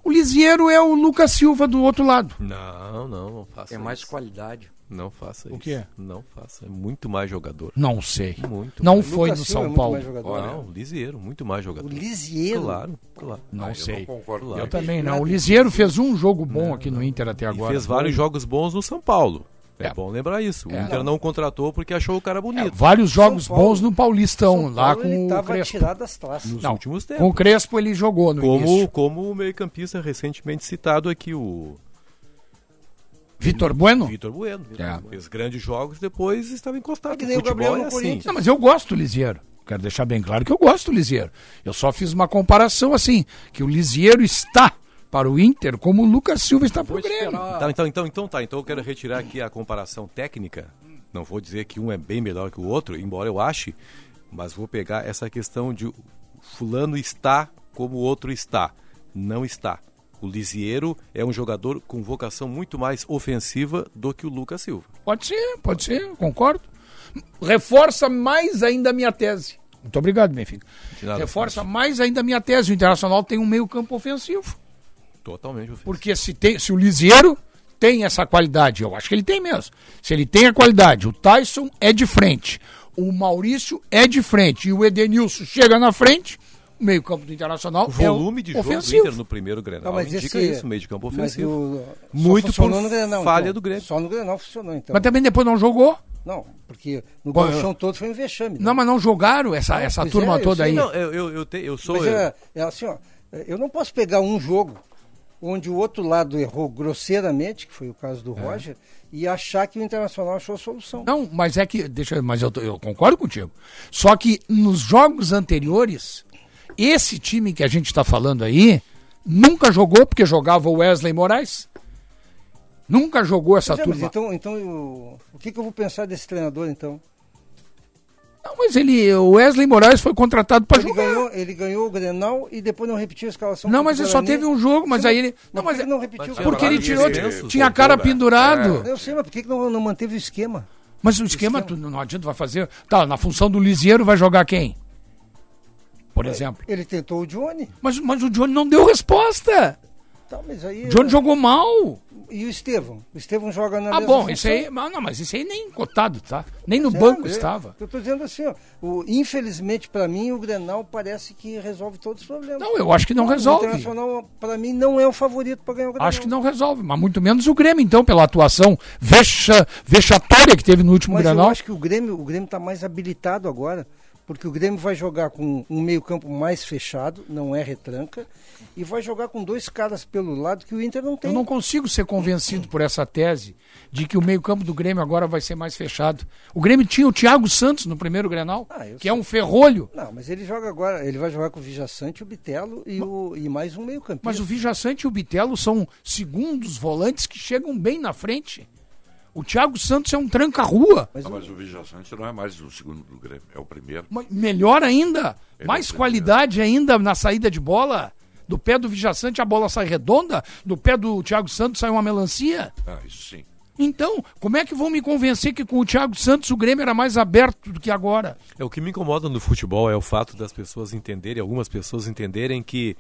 O Lisieiro é o Lucas Silva do outro lado. Não, não, não faça Tem isso. mais qualidade. Não faça isso. O quê? Não faça. É muito mais jogador. Não sei. Muito Não mais. foi Lucas no Silva é São muito Paulo. mais jogador. Não, Lisieiro, muito mais jogador. O Lisieiro? Claro, claro. Não Ah, eu sei. não concordo Claro. Eu também não. O Lisieiro fez um jogo bom aqui no Inter até E agora. fez vários jogos bons no São Paulo. É, É. bom lembrar isso. O É. Inter não contratou porque achou o cara É, bonito. vários jogos São Paulo- bons no Paulistão, São lá com ele o Crespo. tirado das traças. Nos Não, últimos tempos. Com o Crespo ele jogou no Como, início. como o meio-campista recentemente citado aqui, o Vitor Bueno? Vitor Bueno. É. Fez grandes jogos, depois estava encostado. É que nem o Gabriel é assim. Corinthians. Não, mas eu gosto do Lisieiro. Quero deixar bem claro que eu gosto do Lisieiro. Eu só fiz uma comparação assim, que o Lisieiro está para o Inter como o Lucas Silva está para o Grêmio. Tá, então, então, então tá. Então eu quero retirar aqui a comparação técnica. Não vou dizer que um é bem melhor que o outro, embora eu ache, mas vou pegar essa questão de fulano está como o outro está. Não está. O Lisiero é um jogador com vocação muito mais ofensiva do que o Lucas Silva. Pode ser, pode ser, concordo. Reforça mais ainda a minha tese. Muito obrigado, Benfica. Nada, Reforça mais ainda a minha tese. O Internacional tem um meio campo ofensivo. Totalmente ofensivo. Porque se, tem, se o Lisieiro tem essa qualidade, eu acho que ele tem mesmo. Se ele tem a qualidade, o Tyson é de frente, o Maurício é de frente e o Edenilson chega na frente, meio campo do Internacional O volume é de jogo do ofensivo. Inter no primeiro Grenal Não, mas indica esse- isso, meio de campo ofensivo. o- Muito por funcionou no Grenal, falha então. do Grêmio. Só no Grenal funcionou, então. Mas também depois não jogou. Não, porque no Bom, todo foi um vexame. Não, mas não jogaram essa, essa Pois turma é, eu toda sei, aí. Não, eu, eu, eu, te- eu sou. Mas eu- é, é assim, ó, eu não posso pegar um jogo onde o outro lado errou grosseiramente, que foi o caso do Roger, e achar que o Internacional achou a solução. Não, mas é que. Deixa, mas eu, eu concordo contigo. Só que nos jogos anteriores, esse time que a gente está falando aí nunca jogou, porque jogava o Wesley Moraes. Nunca jogou essa é, mas turma. então, então eu- o que, que eu vou pensar desse treinador, então? Não, mas ele, o Wesley Moraes foi contratado para jogar. ganhou, ele ganhou o Grenal e depois não repetiu a escalação. Não, mas ele só teve um jogo, mas Sim, aí ele. Não, mas que não repetiu? Porque ele tirou. Tinha a cara pendurado. Eu sei, mas por que, que não, não manteve o esquema? Mas o esquema, tu não adianta, vai fazer. Tá, na função do Lisieiro vai jogar quem? Por exemplo. Ele tentou o Johnny. Mas, mas o Johnny não deu resposta. Tá, mas aí, O Johnny jogou mal. E o Estevão? O Estevão joga na Ah, bom, função. isso aí. Mas, não, mas isso aí nem cotado, tá? Nem no É, banco é, estava. Eu tô dizendo assim, ó, o, infelizmente para mim o Grenal parece que resolve todos os problemas. Não, eu acho que não O resolve. Internacional para mim não é o favorito para ganhar o Grenal. Acho que não resolve, mas muito menos o Grêmio, então, pela atuação vexa, vexatória que teve no último Mas Grenal. eu acho que o Grêmio, o Grêmio tá mais habilitado agora, porque o Grêmio vai jogar com um meio-campo mais fechado, não é retranca, e vai jogar com dois caras pelo lado que o Inter não tem. Eu não consigo ser convencido por essa tese de que o meio-campo do Grêmio agora vai ser mais fechado. O Grêmio tinha o Thiago Santos no primeiro Grenal, Ah, que é um ferrolho. Não, mas ele joga agora, ele vai jogar com o Vijaçante, o Bitelo e, o, e mais um meio-campista. Mas o Vijaçante e o Bitelo são segundos volantes que chegam bem na frente. O Thiago Santos é um tranca-rua. Mas, mas o Vijaçante não é mais o segundo do Grêmio, é o primeiro. Mas Melhor ainda, Ele mais é qualidade ainda na saída de bola. Do pé do Vijaçante a bola sai redonda, do pé do Thiago Santos sai uma melancia. Ah, isso sim. Então, como é que vão me convencer que com o Thiago Santos o Grêmio era mais aberto do que agora? É, o que me incomoda no futebol é o fato das pessoas entenderem, algumas pessoas entenderem que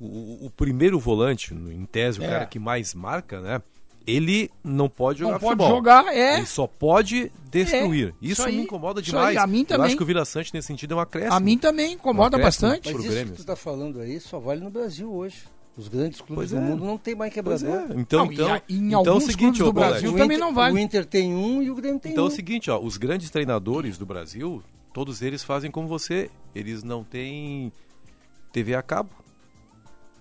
o, o primeiro volante, no- em tese, o É. cara que mais marca, né? Ele não pode jogar Não pode futebol. jogar, é. Ele só pode destruir. É, isso isso aí, me incomoda isso demais. aí, a mim Eu também. acho que o Vila Sante nesse sentido é uma acréscimo. A mim também incomoda Um acréscimo bastante. Mas isso Grêmio. que tu está falando aí só vale no Brasil hoje. Os grandes clubes Pois do é. mundo não tem mais Pois quebrador. é. Então, Não, e então, a- em então é o alguns seguinte, clubes do Brasil O também Inter- não vale. O Inter tem um e o Grêmio tem Então é um. o seguinte, ó, os grandes treinadores do Brasil, todos eles fazem como você. Eles não têm TV a cabo.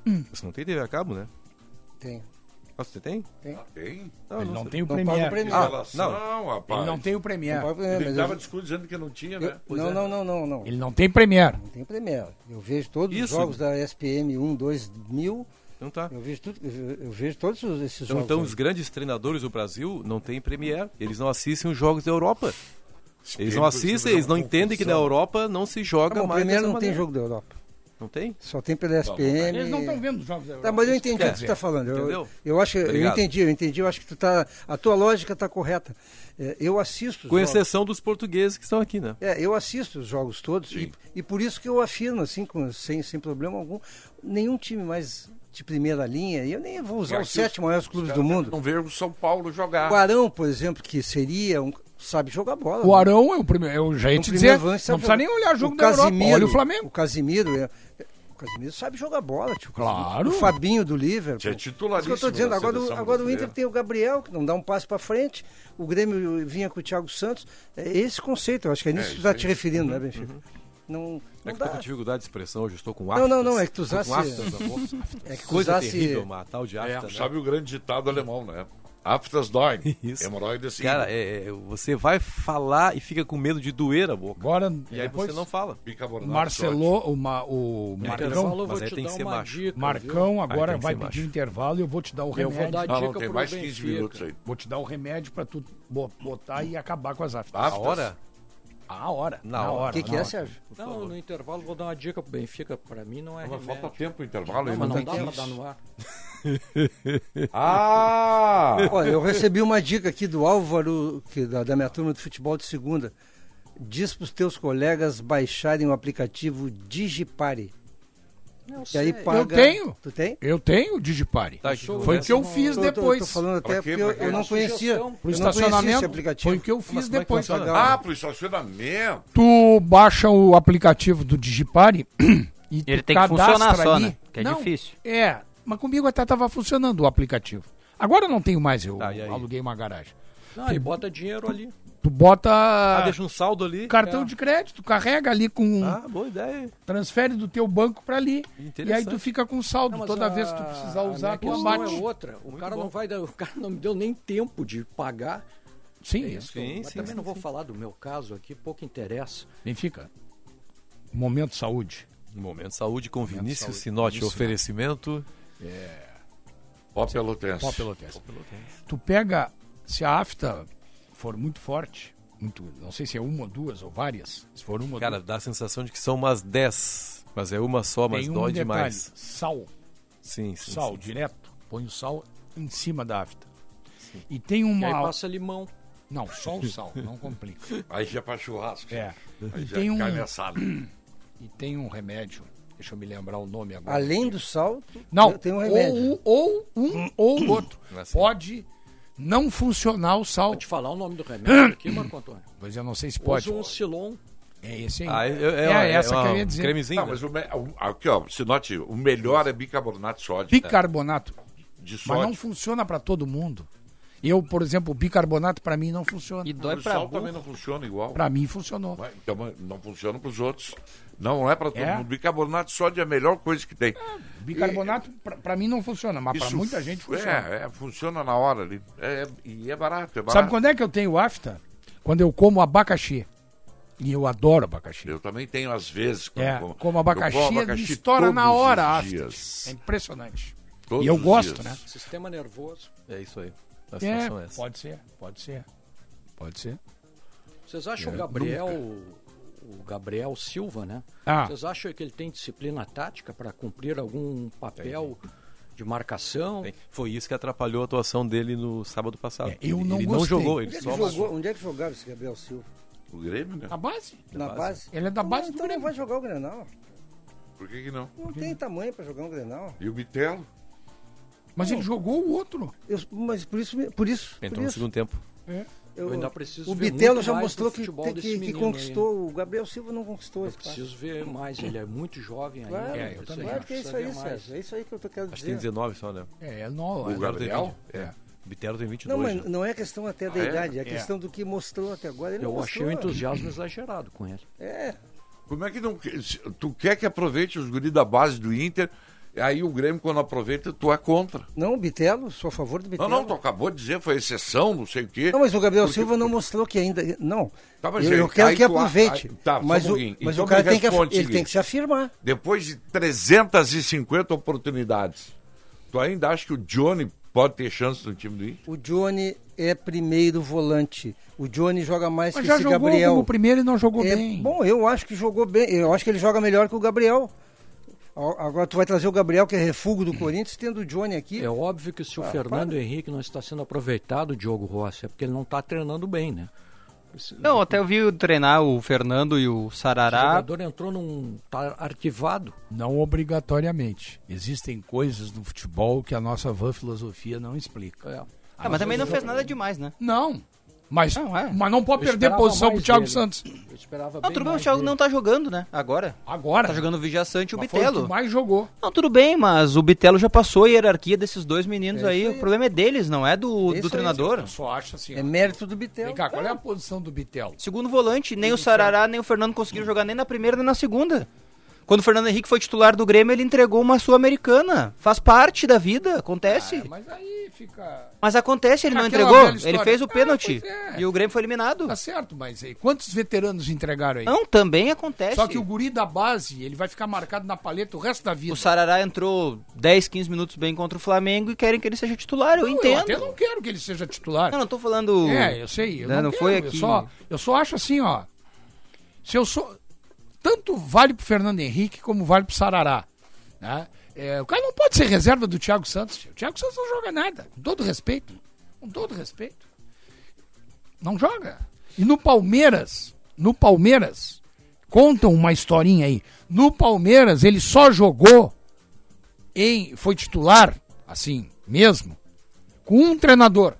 Hum. Você não tem TV a cabo, né? Tem. Ah, você tem? Tem. Tem? Ele não sei. tem o Não. Premiere. Ah, não. não, rapaz. Ele não tem o Premiere. Não Premiere, Ele estava eu- discutindo dizendo que não tinha, eu- né? Pois não, é. não, não, não, não. Ele não tem Premiere. Não tem Premiere. Eu vejo todos os Isso. jogos da SPM 1, 2 mil. Não tá. Eu vejo, tudo, eu, eu vejo todos os- esses Então, jogos. então aí. os grandes treinadores do Brasil não têm Premiere. Eles não assistem os jogos da Europa. Eles não assistem, eles não é entendem que na. Europa não se joga Ah, bom, o mais Premier não tem maneira. jogo da Europa. Não tem? Só tem pela SPM. Eles não estão vendo os jogos da Europa. Tá, mas eu entendi o que você está falando. Eu, entendeu? eu acho que eu entendi, eu entendi. Eu acho que tu tá, a tua lógica está correta. É, eu assisto. os Com jogos. exceção dos portugueses que estão aqui, né? É, eu assisto os jogos todos e, e por isso que eu afirmo, assim, com- sem, sem problema algum, nenhum time mais de primeira linha, e eu nem vou usar os sete maiores clubes do mundo. Não ver o São Paulo jogar. O Arão, por exemplo, que seria um. Sabe jogar bola. O né? Arão é o primeiro. Eu já ia te dizer. Não sabe precisa nem jogar. olhar jogo O da Europa. Casimiro- Olha o Flamengo. O Casimiro, é- o Casimiro sabe jogar bola, tio. Claro. O Fabinho do Liverpool. É Isso que eu titularíssimo tô dizendo. Agora, o- agora o. Inter tem o Gabriel, que não dá um passo para frente. O Grêmio vinha com o Thiago Santos. É esse conceito, eu acho que é nisso É, que tu aí. te referindo, né, Uhum, Benfica? Não, É não que tô dá. com dificuldade de expressão, hoje estou com Não, aftas. não, não, é que tu usasse- aftas. É que tu Coisa usasse- terrível, uma tal de É, afta, né? Sabe o grande ditado alemão, né? Aftas doem. Isso. Hemorroida sim. Cara, é, é, você vai falar e fica com medo de doer a boca. Agora, E aí depois- você não fala. Bicarbonato Marcelo, o, Ma, o Marcão, vou Mas aí te tem que dar ser uma macho. dica, Marcão agora tem vai pedir macho. intervalo e eu vou te dar o Eu vou remédio. dar Não, não, dica tem pro mais 15 Benfica. minutos aí. Vou te dar o remédio pra tu bo- botar e acabar com as aftas. A hora? A hora. Na Na hora. O que, que é, hora. Sérgio? Não, no intervalo vou dar uma dica pro Benfica. Pra mim não é Mas remédio. falta tempo o intervalo Não, mas não tem dá pra dar no ar. Ah! Olha, eu recebi uma dica aqui do Álvaro, que, da, da minha turma de futebol de segunda. Diz para os teus colegas baixarem o aplicativo Digipare. E aí paga... Eu tenho. Tu tem? Eu tenho o Digipare. Tá, Foi o que eu fiz Tô- tô- depois. Tô, falando até porque eu, eu não conhecia. Pro estacionamento. aplicativo. Foi o que eu fiz é depois. funciona? Ah, pro estacionamento. Tu baixa o aplicativo do Digipare e tu Ele tem que funcionar só, ali. né? Que é Não, difícil. É, mas comigo até tava funcionando o aplicativo. Agora eu não tenho mais, eu Tá, aluguei uma garagem. Não, e bota dinheiro ali. Tu bota Ah, deixa um saldo ali. cartão É. de crédito, carrega ali com Ah, boa ideia. transfere do teu banco pra ali. E aí tu fica com saldo Não, toda a- vez que tu precisar a usar, tu abate. é outra. O cara não vai dar, o cara não me deu nem tempo de pagar. Sim, É isso. sim, mas sim, também sim, não vou sim. falar do meu caso aqui, pouco interessa. Benfica. Momento saúde. Momento de saúde com Vinícius saúde. Sinote, Vinícius oferecimento. Pó Pelotense. Pó pelotense. Tu pega, se a afta for muito forte, muito, não sei se é uma ou duas ou várias, se for uma ou Cara, duas, dá a sensação de que são umas 10, mas é uma só, mas tem um dói detalhe, demais. sal, Sim, sim. sal sim. direto, põe o sal em cima da afta. E tem E uma... aí passa limão. Não, só o sal, não complica. Aí já é pra churrasco. É. Aí E já tem é um- carne assada. E tem um remédio, deixa eu me lembrar o nome agora. Além do sal, Não, tem um remédio. ou, ou um ou outro. Assim. Pode não funcionar o sal. Vou te falar o nome do remédio aqui, Marco Antônio. Pois eu não sei se pode. Usa um Silon. É esse aí. Ah, é, é, é, é essa uma- que eu ia dizer. cremezinho. Não, mas o, aqui, ó, Sinote, o melhor é bicarbonato de sódio. Bicarbonato. De Mas sódio. não funciona para todo mundo. Eu, por exemplo, o bicarbonato para mim não funciona. E dói sal burro. também não funciona igual. Para mim funcionou. Mas, Então, não funciona para os outros. Não é para todo É? mundo. Bicarbonato de sódio é a melhor coisa que tem. Bicarbonato para mim não funciona, mas para muita gente é, funciona. É, funciona na hora ali. É, e é barato, é barato. Sabe quando é que eu tenho afta? Quando eu como abacaxi. E eu adoro abacaxi. Eu também tenho às vezes. quando É, como- como eu abacaxi, como abacaxi estoura na hora a afta. É impressionante. Todos e eu os gosto, dias. né? Sistema nervoso. É isso aí. A É, situação é essa. pode ser, pode ser. Pode ser. Vocês acham É, o Gabriel, o Gabriel Silva, né? Ah. Vocês acham que ele tem disciplina tática para cumprir algum papel de marcação? Tem. Foi isso que atrapalhou a atuação dele no sábado passado. É, eu não ele não jogou, Onde ele é, que só jogou, onde é que jogava esse Gabriel Silva? O Grêmio, né? Na base? Na base? Ele é da base Não, do então não Grêmio. vai jogar o Grenal. Por que, que não? Não tem tamanho para jogar um Grenal. E o Bitelo? Mas ele jogou o outro. Eu- mas por isso, por isso, por entrou no isso segundo tempo. É. eu- Eu ainda preciso o Bitelo já mostrou que, que, que conquistou. O Gabriel Silva não conquistou Eu preciso ver mais, ele é muito jovem ainda. Claro, É, eu Isso também aí, claro que é isso aí. Sérgio. É isso aí que eu tô querendo Acho que tem dizer. 19 só, né? É, é não, O é, Gabriel? É. O Bitelo tem 22. Não, mas né? não é questão até da Ah, é? idade, é É. questão do que mostrou até agora. Ele não Eu achei o entusiasmo exagerado com ele. É, Como é que não. Tu quer que aproveite os guris da base do Inter, aí o Grêmio, quando aproveita, tu é contra. não, o Bitelo, sou a favor do Não, Bitelo. não, tu acabou de dizer, foi exceção, não sei o quê. Não, mas o Gabriel Porque- Silva não mostrou que ainda. Não. Tá, mas eu, eu quero aí que aproveite. aí- tá, mas um o, mas Então o cara tem que, ele tem que se afirmar. Depois de 350 oportunidades, tu ainda acha que o Johnny pode ter chance no time do Inter? O Johnny é primeiro volante. O Johnny joga mais Mas que já esse jogou Gabriel. como primeiro e não jogou É, bem. Bom, eu acho que jogou bem. Eu acho que ele joga melhor que o Gabriel. Agora tu vai trazer o Gabriel, que é refúgio do Corinthians, tendo o Johnny aqui. É óbvio que se o Ah, Fernando para. Henrique não está sendo aproveitado, o Diogo Rossi, é porque ele não está treinando bem, né? Não, até eu vi treinar o Fernando e o O Sarará. jogador entrou num. tá arquivado. Não obrigatoriamente. Existem coisas no futebol que a nossa vã filosofia não explica. É. Ah, mas também não fez nada demais, né? Não. Mas Não, é. mas não pode Eu perder posição pro Thiago dele. Santos. Eu esperava Não, bem tudo bem, o Thiago dele. não tá jogando, né? Agora. Agora. Tá jogando o Vijaçante e o Mas foi o que Bitelo. mais jogou. Não, tudo bem, mas o Bitelo já passou a hierarquia desses dois meninos É aí. aí. O problema é deles, não é do, É isso do treinador. Eu só acho assim. ó. É mérito do Bitelo. Vem cá, qual é a posição do Bitelo? Segundo volante, nem o Sarará nem o Fernando conseguiram jogar nem na primeira nem na segunda. Quando o Fernando Henrique foi titular do Grêmio, ele entregou uma Sul-Americana. Faz parte da vida, acontece. Ah, mas aí fica. Mas acontece, ele não entregou. Ele fez o Ah, pênalti. pois é. E o Grêmio foi eliminado. Tá certo, mas aí, quantos veteranos entregaram aí? Não, também acontece. Só que o guri da base, ele vai ficar marcado na paleta o resto da vida. O Sarará entrou 10, 15 minutos bem contra o Flamengo e querem que ele seja titular. Eu Não, entendo. Eu até não quero que ele seja titular. Não, não tô falando. É, eu sei. Eu não, não quero, foi Eu aqui. só, eu só acho assim, ó. Se eu sou. Tanto vale pro Fernando Henrique como vale pro Sarará. Né? É, o cara não pode ser reserva do Thiago Santos. O Thiago Santos não joga nada. Com todo respeito. Com todo respeito. Não joga. E no Palmeiras, no Palmeiras, contam uma historinha aí. No Palmeiras, ele só jogou em. Foi titular, assim mesmo, com um treinador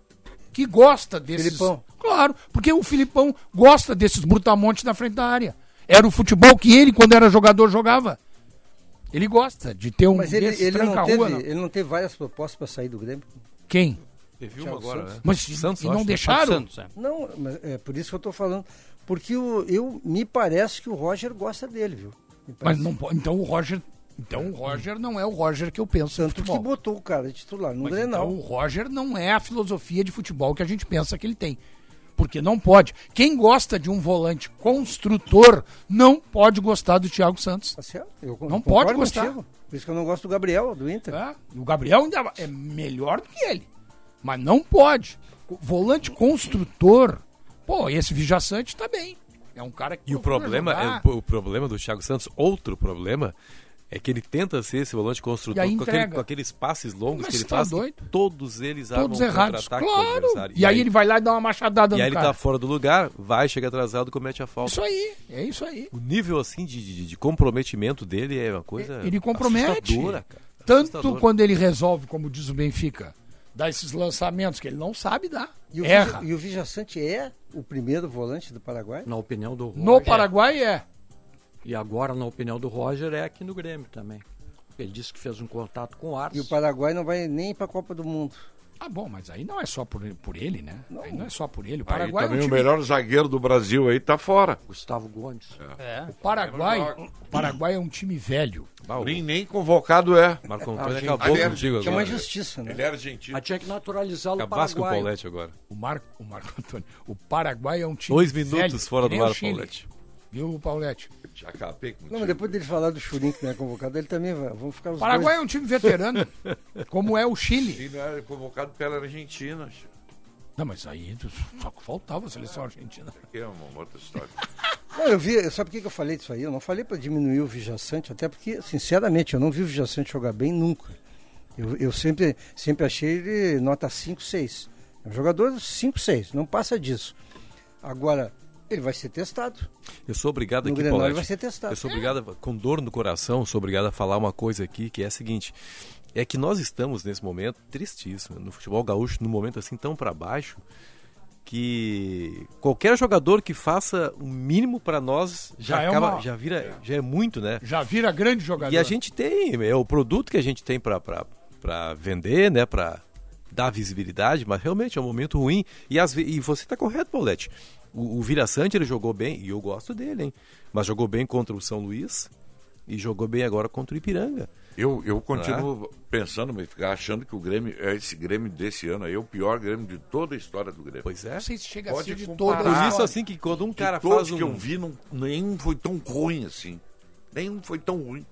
que gosta desses. Filipão. Claro, porque o Filipão gosta desses brutamontes na frente da área. Era o futebol que ele, quando era jogador, jogava. Ele gosta de ter um Mas ele, ele, não teve, não. ele não teve várias propostas para sair do Grêmio? Quem? Teve uma agora, Santos. né? Mas Santos, e não acho. deixaram? Santos, é. Não, mas é por isso que eu estou falando. Porque o, eu, me parece que o Roger gosta dele, viu? Mas não pode. Então o Roger. Então o Roger não é o Roger que eu penso Tanto que botou o cara de titular no Mas Grenal. então o Roger não é a filosofia de futebol que a gente pensa que ele tem. Porque não pode. Quem gosta de um volante construtor não pode gostar do Thiago Santos. Tá certo? Eu Não concordo pode gostar. contigo. Por isso que eu não gosto do Gabriel, do Inter. É, o Gabriel ainda é melhor do que ele. Mas não pode. Volante construtor. Pô, esse Vijaçante tá bem. É um cara que. E o problema, é, o problema do Thiago Santos, outro problema, é que ele tenta ser esse volante construtor E com, aquele- com aqueles passes longos Mas que ele tá faz, doido? todos eles Todos armam um errados. contra-ataque Claro. adversário. E aí ele vai lá e dá uma machadada e no aí ele cara. tá fora do lugar, vai, chega atrasado, comete a falta. Isso aí, é isso aí. O nível assim de, de- de comprometimento dele é uma coisa Ele compromete. cara. Tanto Assustadora. quando ele resolve, como diz o Benfica, dar esses lançamentos que ele não sabe dar. E o, Erra. Vija- e o Vijaçante é o primeiro volante do Paraguai? Na opinião do Roger. No Paraguai é. E agora, na opinião do Roger, é aqui no Grêmio também. Ele disse que fez um contato com o Ars. E o Paraguai não vai nem para a Copa do Mundo. Ah, bom, mas aí não é só por, por ele, né? Aí não é só por ele. O Aí Paraguai é um também o time- melhor zagueiro do Brasil aí tá fora. Gustavo Gomes. O Paraguai, o Paraguai é um time velho. Nem, nem convocado é. Marco Antônio Argentina. acabou é- contigo Que é uma agora. injustiça, né? Ele é argentino. Mas tinha que naturalizá-lo Acabasse com o. Paulette agora. O Marco, o Marco Antônio. O Paraguai é um time Dois velho, minutos fora que do nem o ar, Chile. Paulette. Viu, Paulette? Já acabei contigo. Não, mas depois dele falar do Churin, que não é convocado, ele também vai. Vamos ficar os O Paraguai é dois. um time veterano, como é o Chile. Ele era convocado pela Argentina. Não, mas aí só que faltava a seleção argentina. Que é uma outra história. Não, eu vi, sabe por que que eu falei disso aí? Eu não falei para diminuir o Vijaçante, até porque, sinceramente, eu não vi o Vijaçante jogar bem nunca. Eu, eu sempre, sempre achei ele nota 5, 6. É um jogador 5, 6, não passa disso. Agora, ele vai ser testado. Eu sou obrigado No aqui, Grenal ele Paulette. vai ser testado. Eu sou obrigado, a- com dor no coração, sou obrigado a falar uma coisa aqui que é a seguinte: é que nós estamos nesse momento tristíssimo no futebol gaúcho, num momento assim tão para baixo que qualquer jogador que faça o mínimo para nós já, Já é acaba, uma- já vira, já é muito, né? Já vira grande jogador. E a gente tem, é o produto que a gente tem para vender, né? Para dar visibilidade, mas realmente é um momento ruim. E, ve- e você está correto, Paulette. O, o Vira Sante, ele jogou bem, e eu gosto dele, hein? Mas jogou bem contra o São Luís e jogou bem agora contra o Ipiranga. Eu, eu continuo pensando, mas ficar achando que o Grêmio, é esse Grêmio desse ano aí, é o pior Grêmio de toda a história do Grêmio. Pois é. Não sei se chega a Pode ser de todas. Por isso, assim, que quando um cara todos faz um... que eu vi, não, nenhum foi tão ruim assim. Nenhum foi tão ruim.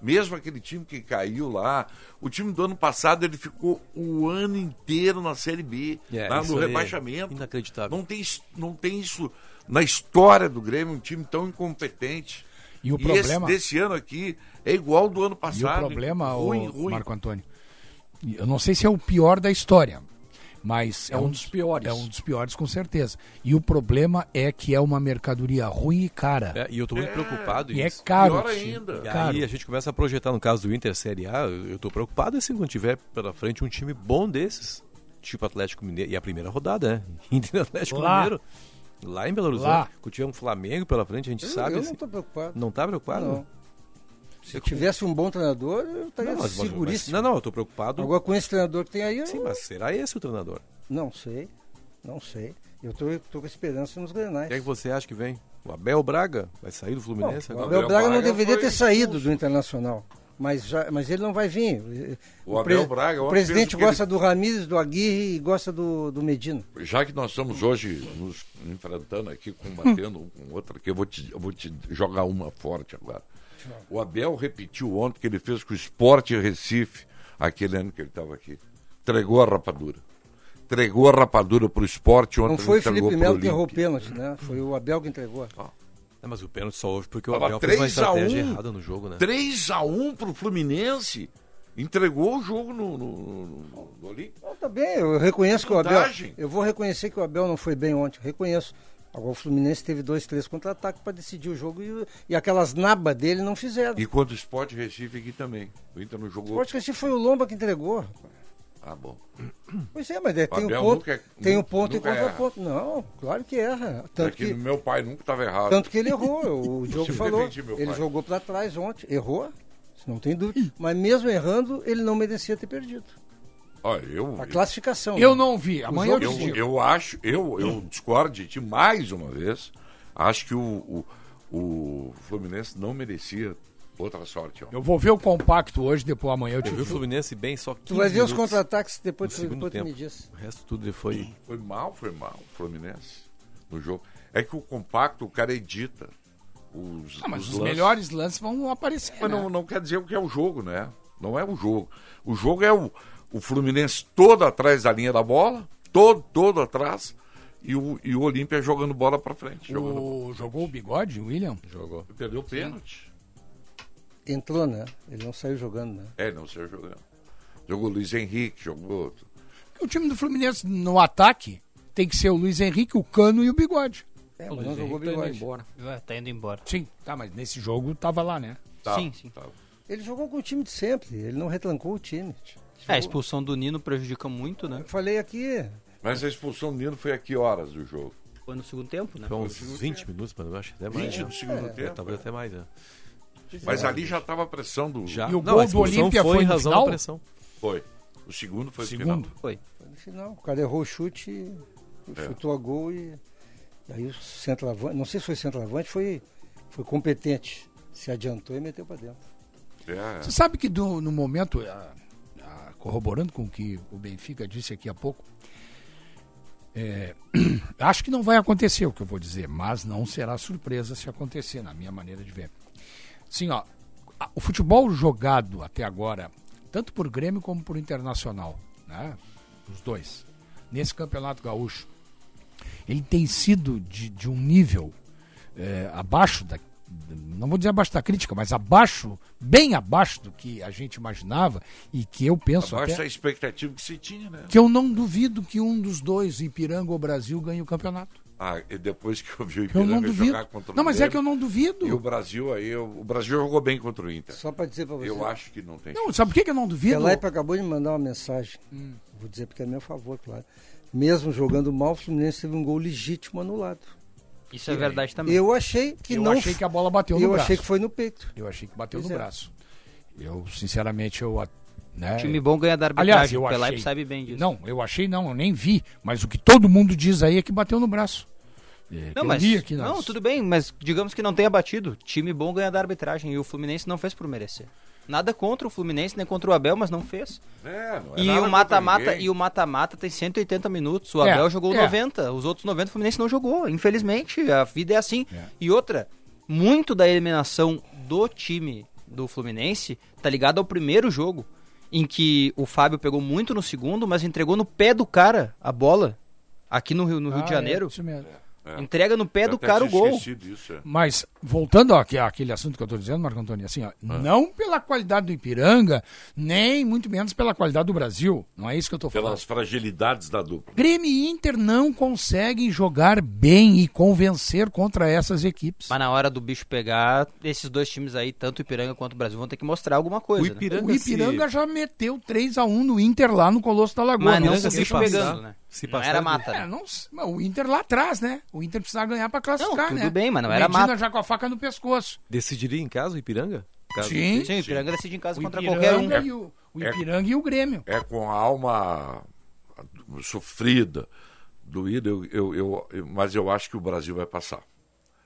Mesmo aquele time que caiu lá, o time do ano passado ele ficou o ano inteiro na Série B, É, lá no aí é rebaixamento. inacreditável. Não tem, isso- não tem isso na história do Grêmio, um time tão incompetente. E o esse problema- desse ano aqui é igual ao do ano E passado. o problema, ruim, ô, ruim. Marco Antônio, eu não sei se é o pior da história, mas É um dos piores. É um dos piores, com certeza. E o problema é que é uma mercadoria ruim e cara. É, e eu tô muito preocupado. E é isso. caro. Pior ainda. E Caro. aí a gente começa a projetar no caso do Inter Série A, eu, tô preocupado assim quando tiver pela frente um time bom desses, tipo Atlético Mineiro, e a primeira rodada, né? Inter e Atlético Lá. Mineiro. Lá em Belo Horizonte, Lá. quando tiver um Flamengo pela frente, a gente Eu, sabe. eu assim. não estou preocupado. Não tá preocupado? Não. Se tivesse um bom treinador, eu estaria Não, mas- mas- seguríssimo. não, não, eu tô preocupado. Agora com esse treinador que tem aí, eu Sim, mas será esse o treinador? não sei. Não sei. Eu tô, tô com esperança nos grenais. Quem é que você acha que vem? O Abel Braga vai sair do Fluminense o agora? Abel Braga não Braga deveria foi ter saído do Internacional. Mas, já, mas ele não vai vir. O Abel Braga, o eu presidente gosta ele- do Ramires, do Aguirre e gosta do, do Medina. Já que nós estamos hoje nos enfrentando aqui, combatendo um com o outro aqui, eu vou, te, eu vou te jogar uma forte agora. O Abel repetiu ontem que ele fez com o Sport Recife, aquele ano que ele estava aqui. Entregou a rapadura. Entregou a rapadura para o esporte ontem. Não foi o Felipe Melo que errou o pênalti, né? Foi o Abel que entregou. Não, mas o pênalti só houve porque o Tava Abel fez uma 3 a estratégia 1, errada no jogo, né? 3x1 pro Fluminense. Entregou o jogo no, no, no, no Olímpico. Tá bem, eu reconheço que o Abel. Eu vou reconhecer que o Abel não foi bem ontem, reconheço. Agora o Fluminense teve dois, três contra-ataques para decidir o jogo e, e aquelas nabas dele não fizeram. E contra o Sport Recife aqui também. O Inter não O jogou. Sport Recife foi o Lomba que entregou. Ah, bom. Pois é, mas é, tem o Abel ponto, nunca é- tem o nunca- ponto e contraponto. Não, claro que erra. Tanto é que, que, meu pai nunca estava errado. tanto que ele errou. O jogo falou. defendi Ele pai. jogou para trás ontem, errou, não tem dúvida. Mas mesmo errando, ele não merecia ter perdido. Olha, eu, A classificação. Eu né? não vi. Amanhã eu eu, eu acho, eu, eu discordo de ti mais uma vez. Acho que o, o, o Fluminense não merecia outra sorte. Ó. Eu vou ver o compacto hoje, depois amanhã eu te Eu vi o digo. Fluminense bem só 15 Tu vai ver os contra-ataques depois, tu, depois tu tempo. me diz. O resto tudo foi... Foi mal, foi mal o Fluminense no jogo. É que o compacto, o cara edita os, Ah, mas os lances. melhores lances vão aparecer. Mas né? não, não quer dizer o que é o jogo, né? Não é o jogo. O jogo é o, o Fluminense todo atrás da linha da bola, todo, todo atrás, e o, e o Olímpia jogando bola pra frente. O... Jogou o bigode, William? Jogou. Perdeu o pênalti. Entrou, né? Ele não saiu jogando, né? É, não saiu jogando. Jogou Luiz Henrique, jogou. O time do Fluminense no ataque tem que ser o Luiz Henrique, o Cano e o bigode. É, O Luiz não jogou Henrique tá indo bigode. embora. É, tá indo embora. Sim, tá, mas nesse jogo tava lá, né? Tá, Sim, sim. tá. Ele jogou com o time de sempre, ele não retrancou o time. É, a expulsão do Nino prejudica muito, né? Eu falei aqui, Mas a expulsão do Nino foi a que horas do jogo? Foi no segundo tempo, né? Foi uns 20 minutos, mano. Eu acho até mais. 20 né? do segundo É, tempo. Talvez até mais, né? Mas ali já estava a pressão do. Já. E o gol do Olímpia foi foi em no razão final? da pressão. Foi. O segundo foi o Segundo. final. Foi. foi no final. O cara errou o chute, É. chutou a gol e. e aí o centroavante, não sei se foi centroavante, foi, foi competente. Se adiantou e meteu para dentro. É, Você sabe que do- no momento, ah, corroborando com o que o Benfica disse aqui há pouco, é, acho que não vai acontecer o que eu vou dizer, mas não será surpresa se acontecer, na minha maneira de ver. Sim, ó, o futebol jogado até agora, tanto por Grêmio como por Internacional, né, os dois, nesse campeonato gaúcho, ele tem sido de, de um nível é, abaixo da. Não vou dizer abaixo da crítica, mas abaixo, bem abaixo do que a gente imaginava e que eu penso Abaixo até, da expectativa que se tinha, né? que eu não duvido que um dos dois, Ipiranga ou Brasil, ganhe o campeonato. Ah, e depois que eu vi o Eu não Ipiranga duvido. jogar contra o Não, mas é que eu não duvido. E o Brasil aí, eu- o Brasil jogou bem contra o Inter. Só para dizer para você. Eu acho que não tem. Não, sabe por que, que eu não duvido? Pelaipe acabou de me mandar uma mensagem. Vou dizer porque é a meu favor, claro. Mesmo jogando mal, o Fluminense teve um gol legítimo anulado. Isso é verdade também. Eu achei que eu não. achei que a bola bateu no eu braço. achei que foi no peito. Eu achei que bateu Pois no é. braço. Eu, sinceramente, eu. Né, Time bom ganha da arbitragem. Aliás, eu achei. sabe bem disso. Não, eu achei não, eu nem vi. Mas o que todo mundo diz aí é que bateu no braço. É, Não, eu mas, nas- não, tudo bem, mas digamos que não tenha batido. Time bom ganha da arbitragem e o Fluminense não fez por merecer. Nada contra o Fluminense, nem contra o Abel, mas não fez. É, não é E o mata-mata ninguém. e o mata-mata tem 180 minutos. O É, Abel jogou é. 90, os outros 90 o Fluminense não jogou. Infelizmente, a vida é assim. É. E outra, muito da eliminação do time do Fluminense tá ligado ao primeiro jogo, em que o Fábio pegou muito no segundo, mas entregou no pé do cara a bola. Aqui no Rio, no Rio Ah, de é, Janeiro. isso mesmo. É. Entrega no pé Eu do cara o gol. disso, é. Mas, voltando aqui, àquele assunto que eu estou dizendo, Marco Antônio, assim, ó, não pela qualidade do Ipiranga, nem muito menos pela qualidade do Brasil. Não é isso que eu estou falando. Pelas fragilidades da dupla. Grêmio e Inter não conseguem jogar bem e convencer contra essas equipes. Mas na hora do bicho pegar, esses dois times aí, tanto o Ipiranga quanto o Brasil, vão ter que mostrar alguma coisa. O né? Ipiranga, o Ipiranga se- já meteu 3 a 1 no Inter lá no Colosso da Lagoa. Mas não Ipiranga com o se bicho passar- pegando, né? Se não era mata. É, né? não, mas o Inter lá atrás, né? O Inter precisava ganhar pra classificar, Não, né? tudo bem, mas não O era Medina mata. já com a faca no pescoço. Decidiria em casa o Ipiranga? Caso Sim. Sim, o Ipiranga decide em casa O contra Ipiranga, qualquer um. e o, o É- Ipiranga e o Grêmio. É com a alma sofrida, doída, eu, eu, eu- eu- mas eu acho que o Brasil vai passar.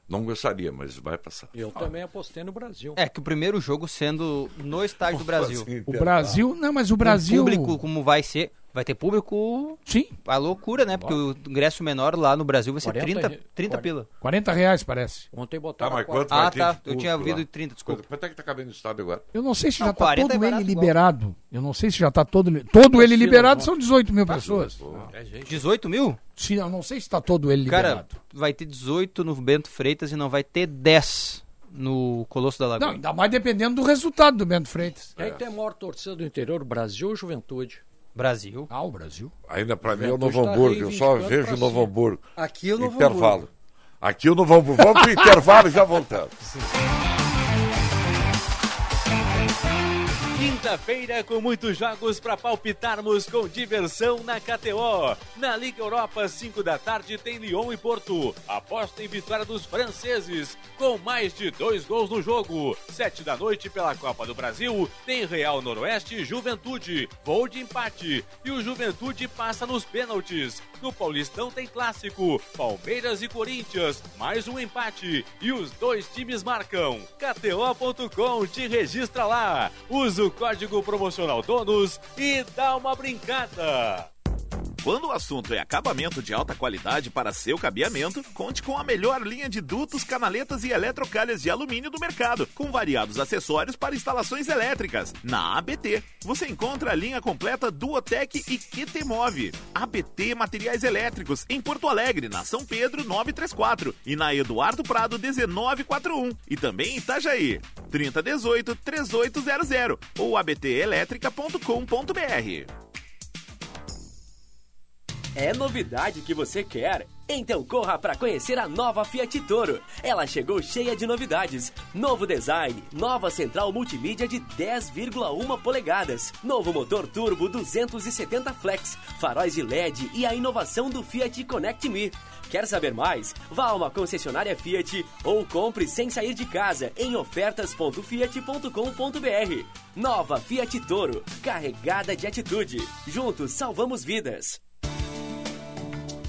Não gostaria, mas vai passar. Eu também apostei no Brasil. É que o primeiro jogo sendo no estádio do Brasil. O Brasil, não, mas o O Brasil... público como vai ser. Vai ter público. Sim. A loucura, né? Porque o ingresso menor lá no Brasil vai ser 40 30, re- 30 40. pila. 40 reais, parece. Ontem Tá, botaram mas a quatro- quanto Ah, tá. de Eu tinha ouvido 30, desculpa. Quanto é que tá cabendo no estado agora? Eu não sei se Não, já está 40 todo é ele igual. liberado. Eu não sei se já está todo todo ele liberado são 18 mil pessoas. É, gente. 18 mil? Se, eu não sei se está todo ele Cara, liberado. vai ter 18 no Bento Freitas e não vai ter 10 no Colosso da Lagoa. Não, ainda mais dependendo do resultado do Bento Freitas. Quem tem a maior torcida do interior, Brasil ou Juventude? Brasil. Ah, o Brasil. Ainda pra mim é o Novo Hamburgo, eu só vejo o Novo. Hamburgo. Aqui é o Novo Intervalo. Hamburgo. Aqui o Novo Hamburgo. Vamos pro intervalo e já voltamos. Quinta-feira com muitos jogos para palpitarmos com diversão na KTO. Na Liga Europa, 5 da tarde, tem Lyon e Porto. Aposta em vitória dos franceses, com mais de dois gols no jogo. 7 da noite pela Copa do Brasil, tem Real Noroeste e Juventude. Voo de empate. E o Juventude passa nos pênaltis. No Paulistão tem clássico. Palmeiras e Corinthians. Mais um empate. E os dois times marcam. KTO.com te registra lá. Usa o código promocional DONOS e dá uma brincada. Quando o assunto é acabamento de alta qualidade para seu cabeamento, conte com a melhor linha de dutos, canaletas e eletrocalhas de alumínio do mercado, com variados acessórios para instalações elétricas. Na ABT, você encontra a linha completa Duotec e QTMove. ABT Materiais Elétricos, em Porto Alegre, na São Pedro 934 e na Eduardo Prado 1941. E também em Itajaí, 3018 3800 ou abtelétrica.com.br. É novidade que você quer? Então corra para conhecer a nova Fiat Toro. Ela chegou cheia de novidades. Novo design, nova central multimídia de 10,1 polegadas, novo motor turbo 270 flex, faróis de LED e a inovação do Fiat Connect Me. Quer saber mais? Vá a uma concessionária Fiat ou compre sem sair de casa em ofertas.fiat.com.br. Nova Fiat Toro, carregada de atitude. Juntos salvamos vidas.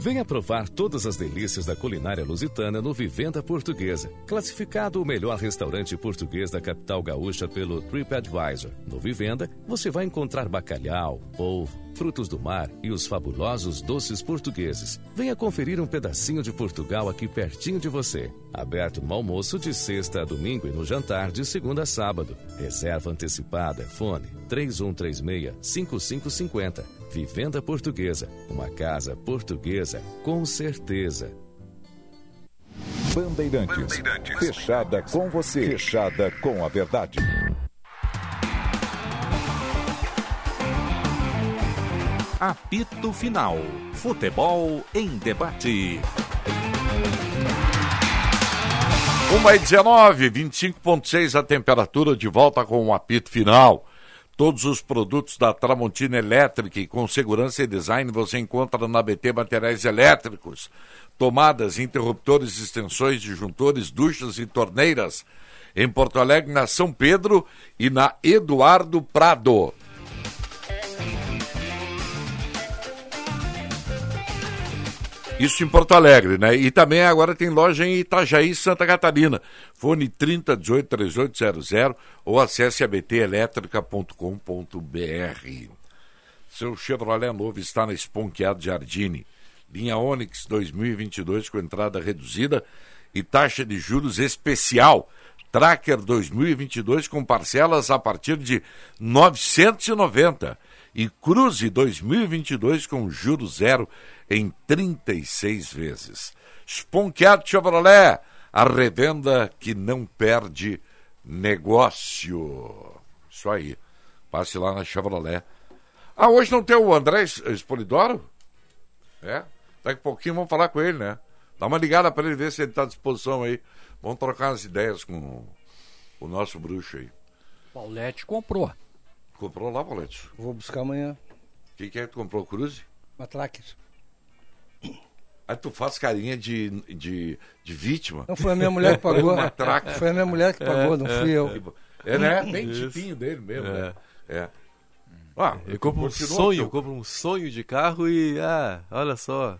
Venha provar todas as delícias da culinária lusitana no Vivenda Portuguesa. Classificado o melhor restaurante português da capital gaúcha pelo TripAdvisor. No Vivenda, você vai encontrar bacalhau, polvo, frutos do mar e os fabulosos doces portugueses. Venha conferir um pedacinho de Portugal aqui pertinho de você. Aberto no almoço de sexta a domingo e no jantar de segunda a sábado. Reserva antecipada. Fone 3136-5550. Vivenda Portuguesa. Uma casa portuguesa com certeza. Bandeirantes. Fechada com você. Fechada com a verdade. Apito Final. Futebol em debate. 1 e 19, 25,6 a temperatura, de volta com o apito final. Todos os produtos da Tramontina Elétrica com segurança e design você encontra na BT Materiais Elétricos. Tomadas, interruptores, extensões, disjuntores, duchas e torneiras. Em Porto Alegre, na São Pedro e na Eduardo Prado. Isso em Porto Alegre, né? E também agora tem loja em Itajaí, Santa Catarina. Fone 30 18 3800 ou acesse abtelétrica.com.br. Seu Chevrolet novo está na Esponqueado Jardine. Linha Onix 2022 com entrada reduzida e taxa de juros especial. Tracker 2022 com parcelas a partir de 990 e cruze 2022 com juros zero em 36 vezes. Sponkiat Chevrolet, a revenda que não perde negócio. Isso aí. Passe lá na Chevrolet. Ah, hoje não tem o André Espolidoro? É? Daqui a pouquinho vamos falar com ele, né? Dá uma ligada para ele ver se ele está à disposição aí. Vamos trocar umas ideias com o nosso bruxo aí. Paulette comprou. Comprou lá, Paulette? Vou buscar amanhã. Quem que é que tu comprou? Cruze? Uma Tracker. Aí tu faz carinha de, de, de vítima. Não foi a minha mulher que pagou. Traca. Foi a minha mulher que pagou, não fui eu. É, né? Bem Isso. tipinho dele mesmo, né? É. Ah, eu compro um sonho, teu- eu compro um sonho de carro e, ah, olha só.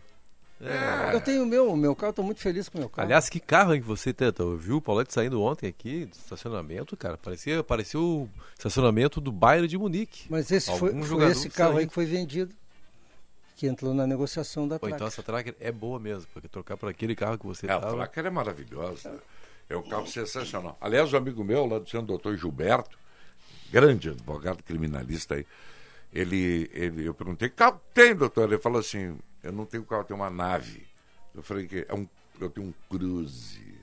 É. Eu tenho o meu, meu carro, estou muito feliz com o meu carro. Aliás, que carro hein, que você tem? Eu vi o Paulette saindo ontem aqui do estacionamento, cara. Parecia, parecia o estacionamento do Bayern de Munique. Mas esse foi, Algum foi esse carro aí que foi vendido, que entrou na negociação da Pô, Tracker. então essa Tracker é boa mesmo, porque trocar por aquele carro que você É, a tava... Tracker é maravilhosa. É um carro sensacional. Aliás, um amigo meu, lá do centro, doutor Gilberto, grande advogado criminalista aí, ele, ele, eu perguntei, que carro tem, doutor? Ele falou assim, eu não tenho carro, eu tenho uma nave. Eu falei que é um, eu tenho um cruze,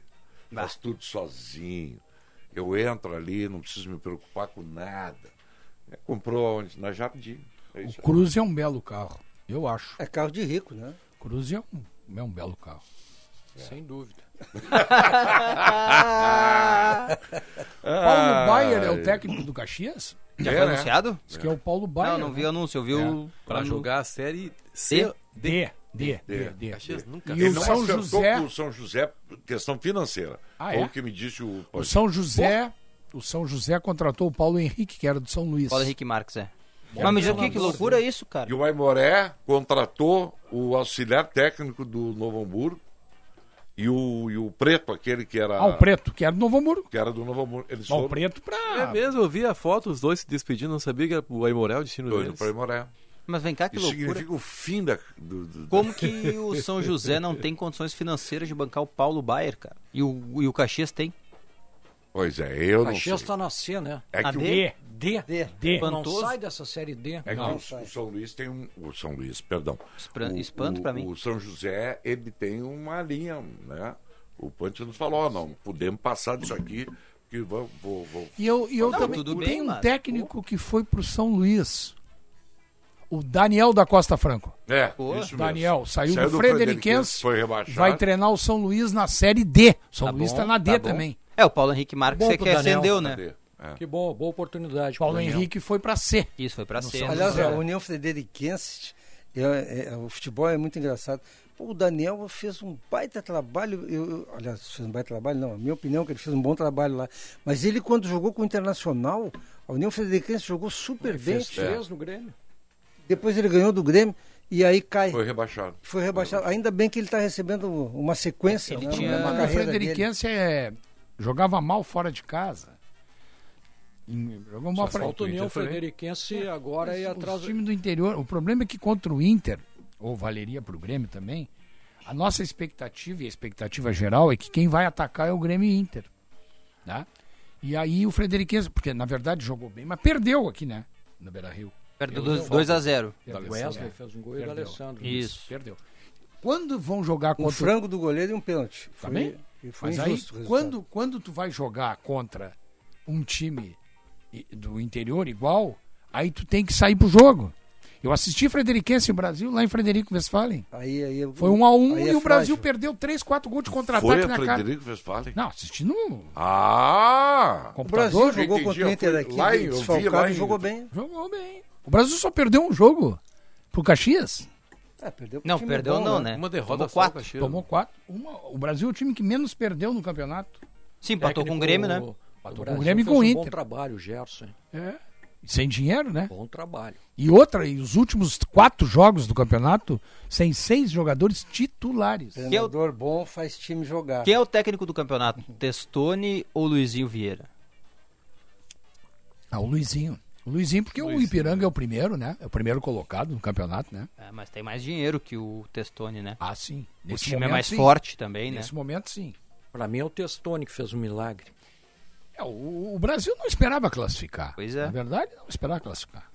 faz tudo sozinho. Eu entro ali, não preciso me preocupar com nada. É, comprou onde? Na Jardim. É O. Cruze é um belo carro, eu acho. É carro de rico, né? Cruze é um, é um belo carro. Sem dúvida. Paulo Baier é o técnico do Caxias? Já foi anunciado? Diz que é o Paulo Baier. Não, não vi o anúncio, eu vi o. Pra jogar a série C. D. D. D. D. D. Caxias nunca E Ele o não São acertou José. com o São José, questão financeira. Ah, é? o que me disse o... O São José. O São José contratou o Paulo Henrique, que era do São Luís. Paulo Henrique Marques, é. Mas me diz que, que loucura é isso, cara. E o Aimoré contratou o auxiliar técnico do Novo Hamburgo e o, e o Preto, aquele que era... Ah, o Preto, que era do Novo Hamburgo. Que era do Novo Hamburgo. Eles Mas o foram Preto pra. É mesmo, eu vi a foto, os dois se despedindo, não sabia que era o Aimoré o destino doido deles. para Aimoré. Mas vem cá, que Isso loucura. significa o fim da... Do, do- Como que o São José não tem condições financeiras de bancar o Paulo Baier, cara? E o, e o Caxias tem? Pois é, eu não sei. Caxias está na C, né? É que A o- D? D. D. D. Não sai dessa série D. É que Não, o, o São Luís tem um. O São Luís, perdão. Espra- O- espanto o- pra mim. O São José, ele tem uma linha, né? O Ponte nos falou, ó, não, podemos passar disso aqui, que vou. vou, vou. E eu, e eu Não, também tudo tem bem, um mas- técnico que foi pro São Luís. O Daniel da Costa Franco. É, Pô, isso mesmo. Daniel saiu, Saiu do do Frederiquense. Foi rebaixado. Vai treinar o São Luís na Série D. São Tá Luís bom, tá na D tá também. É, o Paulo Henrique Marques é que acendeu, né? É. Que boa, boa oportunidade. Paulo Daniel. Henrique foi pra C. Isso, foi pra No ser. São Aliás, a União Frederiquense, é, é, o futebol é muito engraçado. Pô, o Daniel fez um baita trabalho. Eu, eu- aliás, fez um baita trabalho, não. A minha opinião é que ele fez um bom trabalho lá. Mas ele, quando jogou com o Internacional, a União Frederiquense jogou super bem. Fez três no Grêmio. Depois ele ganhou do Grêmio e aí cai. Foi rebaixado. Foi rebaixado. Ainda bem que ele está recebendo uma sequência. Ele né, tinha- uma O carreira dele. Frederiquense é, jogava mal fora de casa. Jogou mal fora falta a União Inter foi- Frederiquense agora e Os atrás. times do interior. O problema é que contra o Inter, ou valeria para o Grêmio também, a nossa expectativa e a expectativa geral é que quem vai atacar é o Grêmio e Inter. Tá? E aí o Frederiquense, porque na verdade jogou bem, mas perdeu aqui, né? No Beira Rio. Perdeu Perdeu. 2 a 0 O Wesley fez um gol e o Perdeu. Alessandro. Isso. Perdeu. Quando vão jogar Um contra o frango do goleiro e um pênalti. Foi, Também? e foi Mas aí, o quando, quando tu vai jogar contra um time do interior igual, aí tu tem que sair pro jogo. Eu assisti Frederiquense e Brasil lá em Frederico Westphalen. Aí, aí, Foi um a um aí e é o Brasil frágil. perdeu 3, 4 gols de contra-ataque na cara. Frederico Westphalen? Não, assisti no Ah! O computador. Brasil eu jogou entendi, contra o Inter aqui, lá em- eu vi desfalcado lá e em- jogou bem. Jogou bem. O Brasil só perdeu um jogo pro Caxias. É, perdeu pro Não, time perdeu bom, não, né? Uma derrota Tomou só, quatro. Caxias. Tomou 4. o Brasil é o time que menos perdeu no campeonato. Sim, empatou com o Grêmio, né? Empatou O com o Grêmio e com o um Inter. bom trabalho, o Gerson. É. Sem dinheiro, né? Bom trabalho. E outra, e os últimos quatro jogos do campeonato, sem seis jogadores titulares. Treinador bom faz time jogar. Quem é o técnico do campeonato? Testoni ou Luizinho Vieira? Ah, o Luizinho. O Luizinho, porque o Ipiranga é o primeiro, né? É o primeiro colocado no campeonato, né? É, mas tem mais dinheiro que o Testoni, né? Ah, sim. O Nesse time é momento, mais sim. forte também, né? Nesse momento, sim. Pra mim é o Testoni que fez um milagre. É, o, o Brasil não esperava classificar. Pois é. Na verdade, não esperava classificar.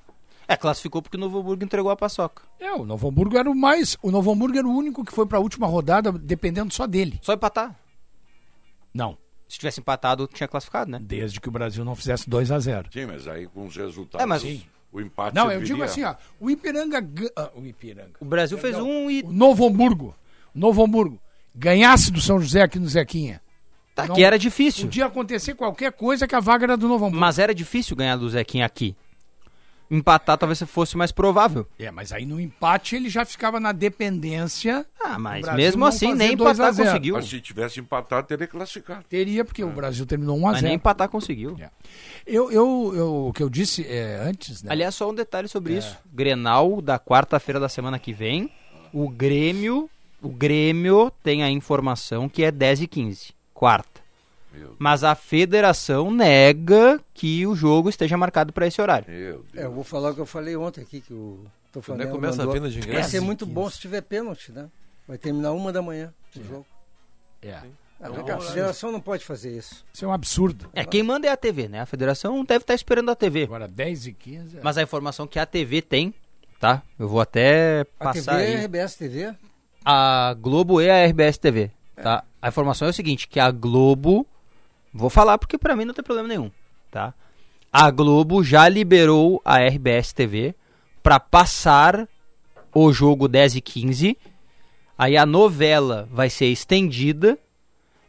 É, classificou porque o Novo Hamburgo entregou a paçoca. É, o Novo Hamburgo era o mais. O Novo Hamburgo era o único que foi pra última rodada dependendo só dele. Só empatar. Não. Se tivesse empatado, tinha classificado, né? Desde que o Brasil não fizesse 2 a 0 Sim, mas aí com os resultados. É, mas- sim, o empate Não, eu serviria. digo assim, ó. O Ipiranga. ga- ah, o Ipiranga. O Brasil fez um e. O Novo Hamburgo. O Novo Hamburgo. Ganhasse do São José aqui no Zequinha. Tá, que era difícil. Podia acontecer qualquer coisa que a vaga era do Novo Hamburgo. Mas era difícil ganhar do Zequinha aqui. Empatar talvez fosse mais provável. É, mas aí no empate ele já ficava na dependência. Ah, mas mesmo não assim, nem 2 a empatar 0. conseguiu. Mas se tivesse empatado, teria classificado. Teria, porque o Brasil terminou 1 a Mas 0 nem empatar conseguiu. Eu, eu, eu- o que eu disse é, antes, né? Aliás, só um detalhe sobre isso. Grenal da quarta-feira da semana que vem. O Grêmio. O Grêmio tem a informação que é 10 e 15. Quarta. Mas a federação nega que o jogo esteja marcado para esse horário. É, eu vou falar o que eu falei ontem aqui, que o Tofanel Quando é começa a mandou. venda de Vai ser muito bom se tiver pênalti, né? Vai terminar uma da manhã o jogo. É. Ah, vem cá, a federação não pode fazer isso. Isso é um absurdo. É, quem manda é a TV, né? A federação deve estar esperando a TV. Agora 10 e 15. Mas a informação que a TV tem, tá? Eu vou até A passar TV é aí. RBS TV? A Globo e a RBS TV, tá? A informação é o seguinte, que a Globo, vou falar porque pra mim não tem problema nenhum, tá? A Globo já liberou a RBS TV pra passar o jogo 10 e 15. Aí a novela vai ser estendida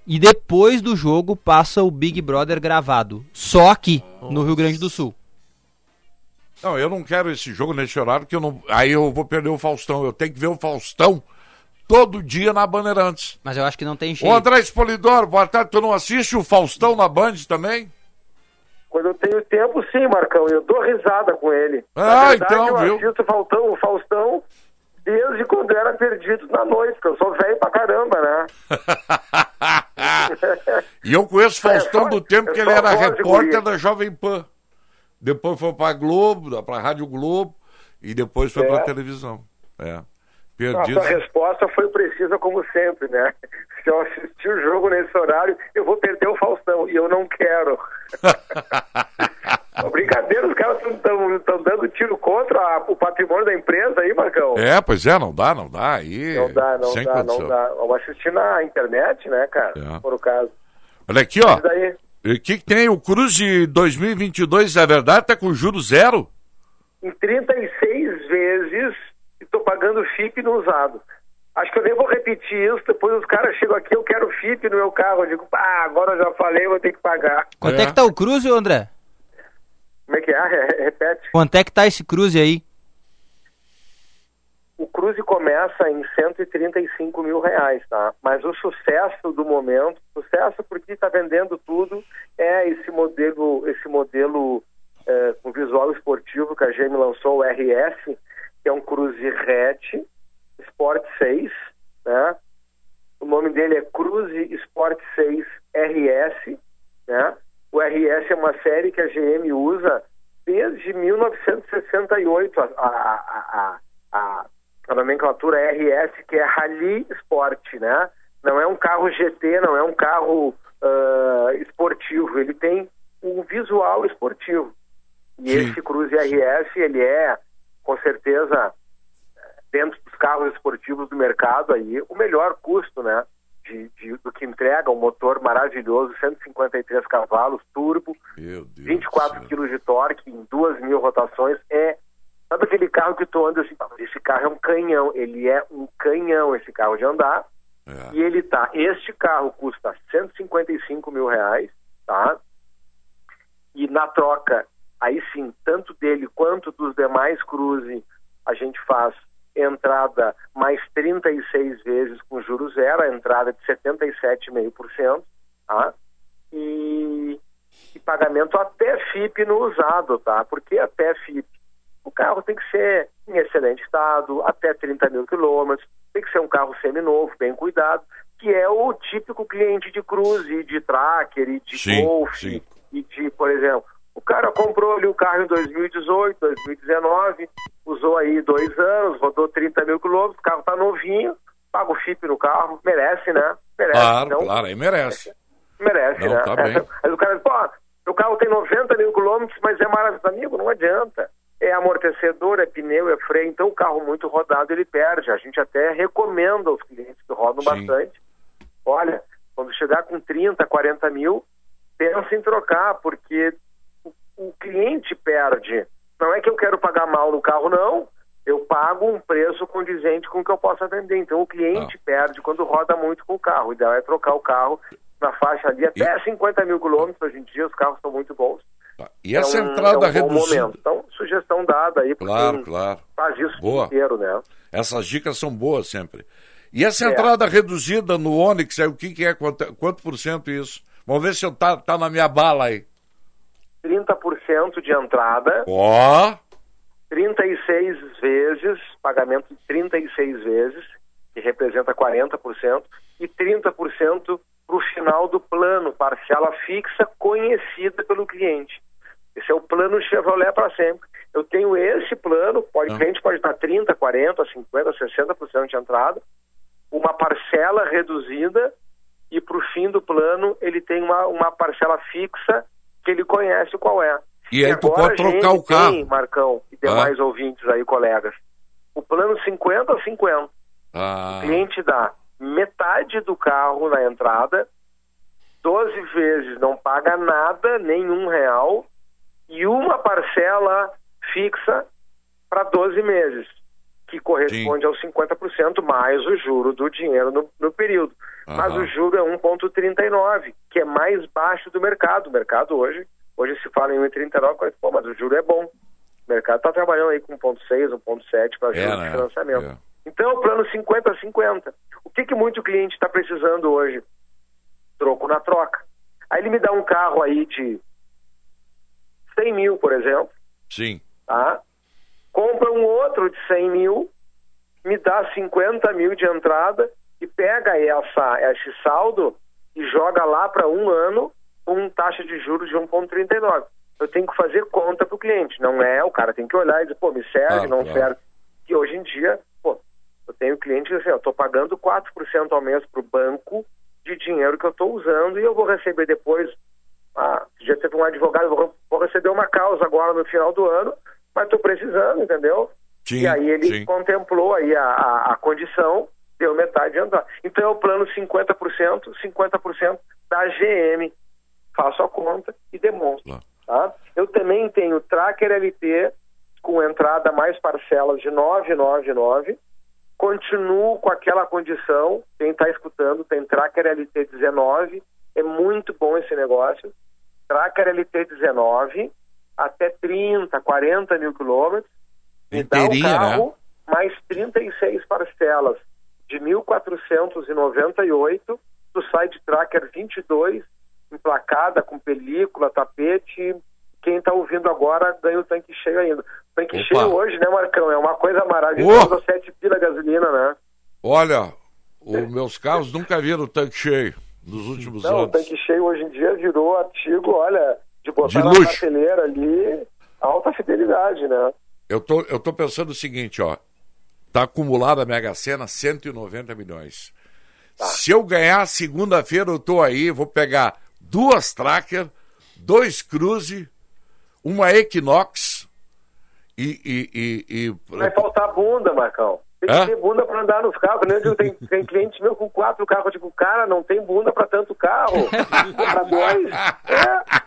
e depois do jogo passa o Big Brother gravado, só aqui no Rio Grande do Sul. Não, eu não quero esse jogo nesse horário, que eu não. Aí eu vou perder o Faustão. Eu tenho que ver o Faustão todo dia na Bandeirantes. Mas eu acho que não tem Ô jeito. André Espolidoro, boa tarde. Tu não assiste o Faustão na Band também? Quando eu tenho tempo, sim, Marcão. Eu dou risada com ele. Ah, Na verdade, então, eu viu? assisto o Faustão, o Faustão desde quando era perdido na noite, porque eu sou velho pra caramba, né? E eu conheço o Faustão É, do tempo que é ele era repórter da Jovem Pan. Depois foi pra Globo, pra Rádio Globo, e depois foi É. pra televisão. É. A Perdido. sua resposta foi precisa como sempre, né? Se eu assistir o jogo nesse horário, eu vou perder o Faustão, e eu não quero. Brincadeira, os caras estão dando tiro contra a- o patrimônio da empresa aí, Marcão. É, pois é, não dá, não dá. Aí, Não dá, não sem dá, condição. não dá. Vamos assistir na internet, né, cara? É. For o caso. Olha aqui, ó. O que, que tem? O Cruze 2022, é verdade? Tá com juro zero? em 36 vezes pagando FIP no usado. Acho que eu nem vou repetir isso, depois os caras chegam aqui, eu quero FIP no meu carro. Eu digo, pá, agora eu já falei, vou ter que pagar. Quanto é, que tá o cruze, André? Como é que é? Re- Repete. Quanto é que tá esse cruze aí? O cruze começa em 135 mil reais, tá? Mas o sucesso do momento, sucesso porque está vendendo tudo, é esse modelo, esse modelo é, com visual esportivo que a GM lançou, o RS, que é um cruze hatch, Sport 6, né? O nome dele é Cruze Sport 6 RS, né? O RS é uma série que a GM usa desde 1968, a, a, a, a, a nomenclatura RS, que é Rally Sport, né? Não é um carro GT, não é um carro ah, esportivo, ele tem um visual esportivo. E esse Cruze RS, ele é, com certeza, dentro dos carros esportivos do mercado aí, o melhor custo, né? De, de- do que entrega um motor maravilhoso, 153 cavalos, turbo, 24 quilos de torque em duas mil rotações. É, sabe aquele carro que tu anda assim, "Ah, mas esse carro é um canhão, ele é um canhão esse carro de andar. E ele tá, este carro custa 155 mil reais, tá? E na troca, aí sim, tanto dele quanto dos demais Cruze, a gente faz entrada mais 36 vezes com juros zero, a entrada de 77,5%, tá? E, e pagamento até FIP no usado, tá? Porque até FIP. O carro tem que ser em excelente estado, até 30 mil quilômetros, tem que ser um carro seminovo, bem cuidado, que é o típico cliente de cruze, de tracker e de Sim, golf, sim. e de, por exemplo, o cara comprou ali o carro em 2018, 2019, usou aí dois anos, rodou 30 mil quilômetros, o carro tá novinho, paga o FIP no carro, merece, né? Merece. Claro, Então, claro, aí merece. Merece, Não, né? tá bem. Aí o cara diz, pô, meu carro tem 90 mil quilômetros, mas é maravilhoso. Amigo, não adianta. é amortecedor, é pneu, é freio. Então, o carro muito rodado, ele perde. A gente até recomenda aos clientes que rodam Sim. bastante. Olha, quando chegar com 30, 40 mil, pensa em trocar, porque o, cliente perde. Não é que eu quero pagar mal no carro, não. Eu pago um preço condizente com o que eu possa vender. Então, o cliente perde quando roda muito com o carro. O ideal é trocar o carro na faixa ali até 50 mil quilômetros. Hoje em dia, os carros são muito bons. E essa É um- entrada é um reduzida. momento. Então, sugestão dada aí para Claro, claro. faz isso Boa. inteiro, né? Essas dicas são boas sempre. E essa É. entrada reduzida no Onix, é o que, que é? Quanto, quanto por cento isso? Vamos ver se eu tá, tá na minha bala aí. 30% de entrada, Ó, 36 vezes, pagamento de 36 vezes, que representa 40%, e 30% para o final do plano, parcela fixa conhecida pelo cliente. Esse é o plano Chevrolet para sempre. Eu tenho esse plano, pode, o cliente pode dar 30, 40, 50, 60% de entrada, uma parcela reduzida e para o fim do plano ele tem uma, uma parcela fixa que ele conhece qual é. E aí tu pode trocar o carro. Tem, Marcão e demais ouvintes aí, colegas. O plano 50 a 50. ah, O cliente dá metade do carro na entrada, 12 vezes não paga nada, nenhum real, e uma parcela fixa para 12 meses, que corresponde aos 50% mais o juro do dinheiro no, no período. Mas o juro é 1,39, que é mais baixo do mercado. O mercado hoje, hoje se fala em 1,39, mas, pô, mas o juro é bom. O mercado está trabalhando aí com 1,6, 1,7 para É, juros né? de financiamento. É. Então, é o plano 50 a 50. O que, que muito cliente está precisando hoje? Troco na troca. Aí ele me dá um carro aí de 100 mil, por exemplo, sim. tá? Compra um outro de 100 mil, me dá 50 mil de entrada e pega essa, esse saldo e joga lá para um ano com taxa de juros de 1,39. Eu tenho que fazer conta para o cliente, não é? O cara tem que olhar e dizer, pô, me serve, Claro, não claro. serve. E hoje em dia, pô, eu tenho cliente que assim, eu estou pagando 4% ao mês para o banco de dinheiro que eu estou usando e eu vou receber depois. Ah, já teve um advogado, vou receber uma causa agora no final do ano, mas estou precisando, entendeu? Sim, e aí ele sim. contemplou aí a, a, a condição, deu metade de entrada. Então é o plano 50%, 50% da GM. Faço a conta e demonstro. Tá? Eu também tenho Tracker LT com entrada mais parcelas de 999. Continuo com aquela condição. Quem está escutando tem Tracker LT 19. É muito bom esse negócio. Tracker LT 19 até 30, 40 mil quilômetros. Me dá o Inteirinha, carro né? mais 36 parcelas de 1.498 do site Tracker 22, emplacada com película, tapete. Quem está ouvindo agora ganha o tanque cheio ainda. O tanque Opa. cheio hoje, né, Marcão? É uma coisa maravilhosa, Oh! 7 pila gasolina, né? Olha, os meus carros nunca viram tanque cheio nos últimos Não, o anos. tanque cheio hoje em dia virou artigo, olha, de botar De na luxo. prateleira ali, alta fidelidade, né? Eu tô, eu tô pensando o seguinte, ó. Tá acumulada a Mega Sena 190 milhões. Tá. Se eu ganhar segunda-feira, eu tô aí, vou pegar duas Tracker, dois Cruze, uma Equinox e. e, e, e- Vai faltar bunda, Marcão. Tem que ter bunda para andar nos carros. né? Tenho, tem cliente meu com quatro carros. Eu digo, cara, não tem bunda para tanto carro. Para dois. É.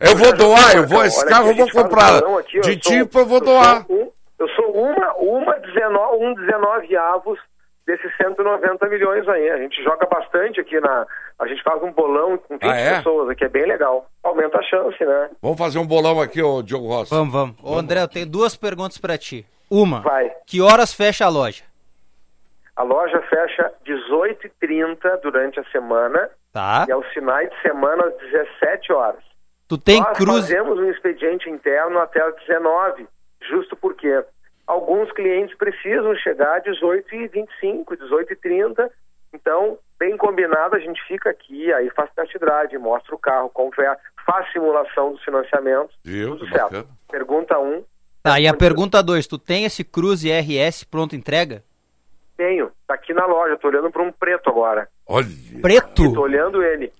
Eu vou doar, eu vou, esse carro eu vou comprar. De eu sou- tipo eu vou doar. eu sou uma, uma 19, um 19 avos desses 190 milhões aí. A gente joga bastante aqui na. A gente faz um bolão com 20 Ah, é? pessoas aqui, é bem legal. Aumenta a chance, né? Vamos fazer um bolão aqui, ô Diogo Rossi. Vamos, vamos. Ô, André, eu tenho duas perguntas pra ti. Uma, Vai. que horas fecha a loja? A loja fecha 18h30 durante a semana. Tá. E aos finais de semana, às 17 horas. Tu tem Nós cruze... fazemos um expediente interno até às 19 justo porque alguns clientes precisam chegar às 18h25, 18h30. Então, bem combinado, a gente fica aqui, aí faz test drive, mostra o carro, conversa, faz simulação dos financiamentos. Viu? Tudo certo. bacana. Pergunta 1, um, Tá, e a pergunta 2, tu tem esse Cruze RS pronto entrega? tenho. Tá aqui na loja, tô olhando para um preto agora. Olha. Preto? Tô olhando ele.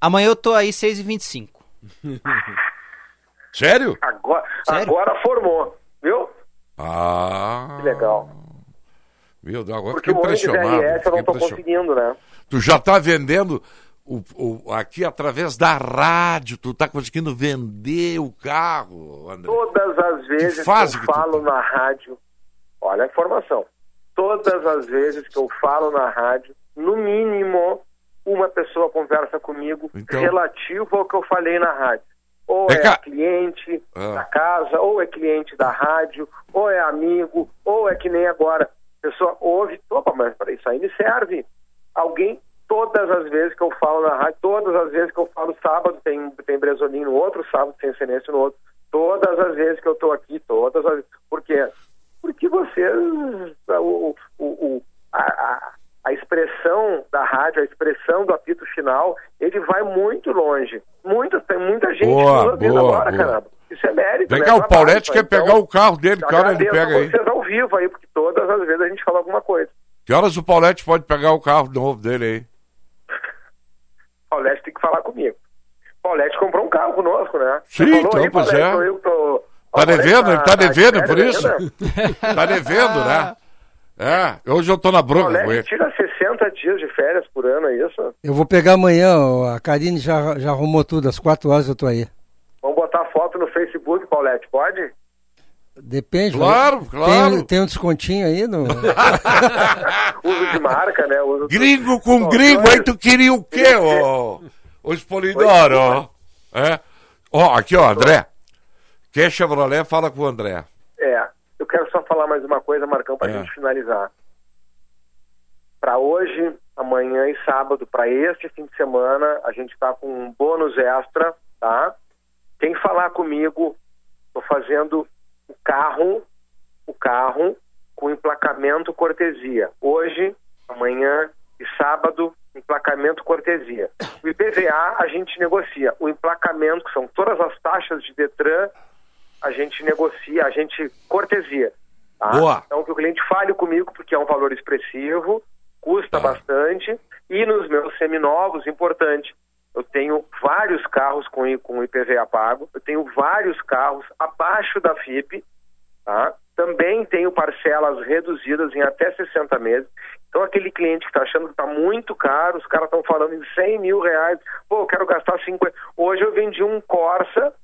Amanhã eu tô aí 6h25. Sério? Agora, Sério? agora formou. Viu? Ah. Que legal. Meu Deus, agora Porque fiquei o ônibus impressionado. RS eu não impressionado. conseguindo, né? Tu já tá vendendo o, o- aqui através da rádio, tu tá conseguindo vender o carro, André. Todas as vezes que, fase eu que tu falo na rádio, olha a informação. Todas as vezes que eu falo na rádio, no mínimo, uma pessoa conversa comigo Então- relativo ao que eu falei na rádio. Ou é cá. cliente Ah. da casa, ou é cliente da rádio, ou é amigo, ou é que nem agora. A pessoa ouve, opa, mas peraí, isso aí me serve. Alguém, todas as vezes que eu falo na rádio, todas as vezes que eu falo sábado tem, tem Bresolim no outro, sábado tem Senêncio no outro, todas as vezes que eu estou aqui, todas as Por quê? Porque vocês, o, o, o- a, a, a expressão da rádio, a expressão do apito final, ele vai muito longe. Muito, tem muita gente Boa, ouvindo boa, agora, boa. caramba. Isso é mérito. Vem né? o Paulette quer então, pegar o carro dele, que hora ele pega aí? vocês ao vivo aí, porque todas as vezes a gente fala alguma coisa. Que horas o Paulette pode pegar o carro novo dele aí? Paulette tem que falar comigo. Paulette comprou um carro conosco, né? Sim, então, aí, pois Paulette, é. eu que tô- Tá devendo, ele tá devendo, de por isso? ainda? Tá devendo, né? É, hoje eu tô na bronca ele. tira 60 dias de férias por ano, é isso? Eu vou pegar amanhã, a Karine já, já arrumou tudo, às 4 horas eu tô aí. Vamos botar foto no Facebook, Paulette, pode? Depende. Claro, claro. Tem, tem um descontinho aí no... Uso de marca, né? Uso Gringo com gringo, aí tu queria o quê, ô? Ô Spolidoro, ó. É. Ó, aqui, ó, André. Quer Chevrolet, fala com o André. Quero só falar mais uma coisa, Marcão, pra É. gente finalizar. Pra hoje, amanhã e sábado, pra este fim de semana, a gente tá com um bônus extra, tá? Quem falar comigo, tô fazendo o carro, o carro com emplacamento cortesia. Hoje, amanhã e sábado, emplacamento cortesia. O IPVA a gente negocia. O emplacamento, que são todas as taxas de Detran, a gente negocia, a gente cortesia. tá? Boa. Então que o cliente fale comigo, porque é um valor expressivo, custa bastante, e nos meus seminovos, importante, eu tenho vários carros com, com IPVA pago, eu tenho vários carros abaixo da FIP, tá? também tenho parcelas reduzidas em até 60 meses. Então, aquele cliente que está achando que está muito caro, os caras estão falando em 100 mil reais, pô, eu quero gastar 50. Hoje eu vendi um Corsa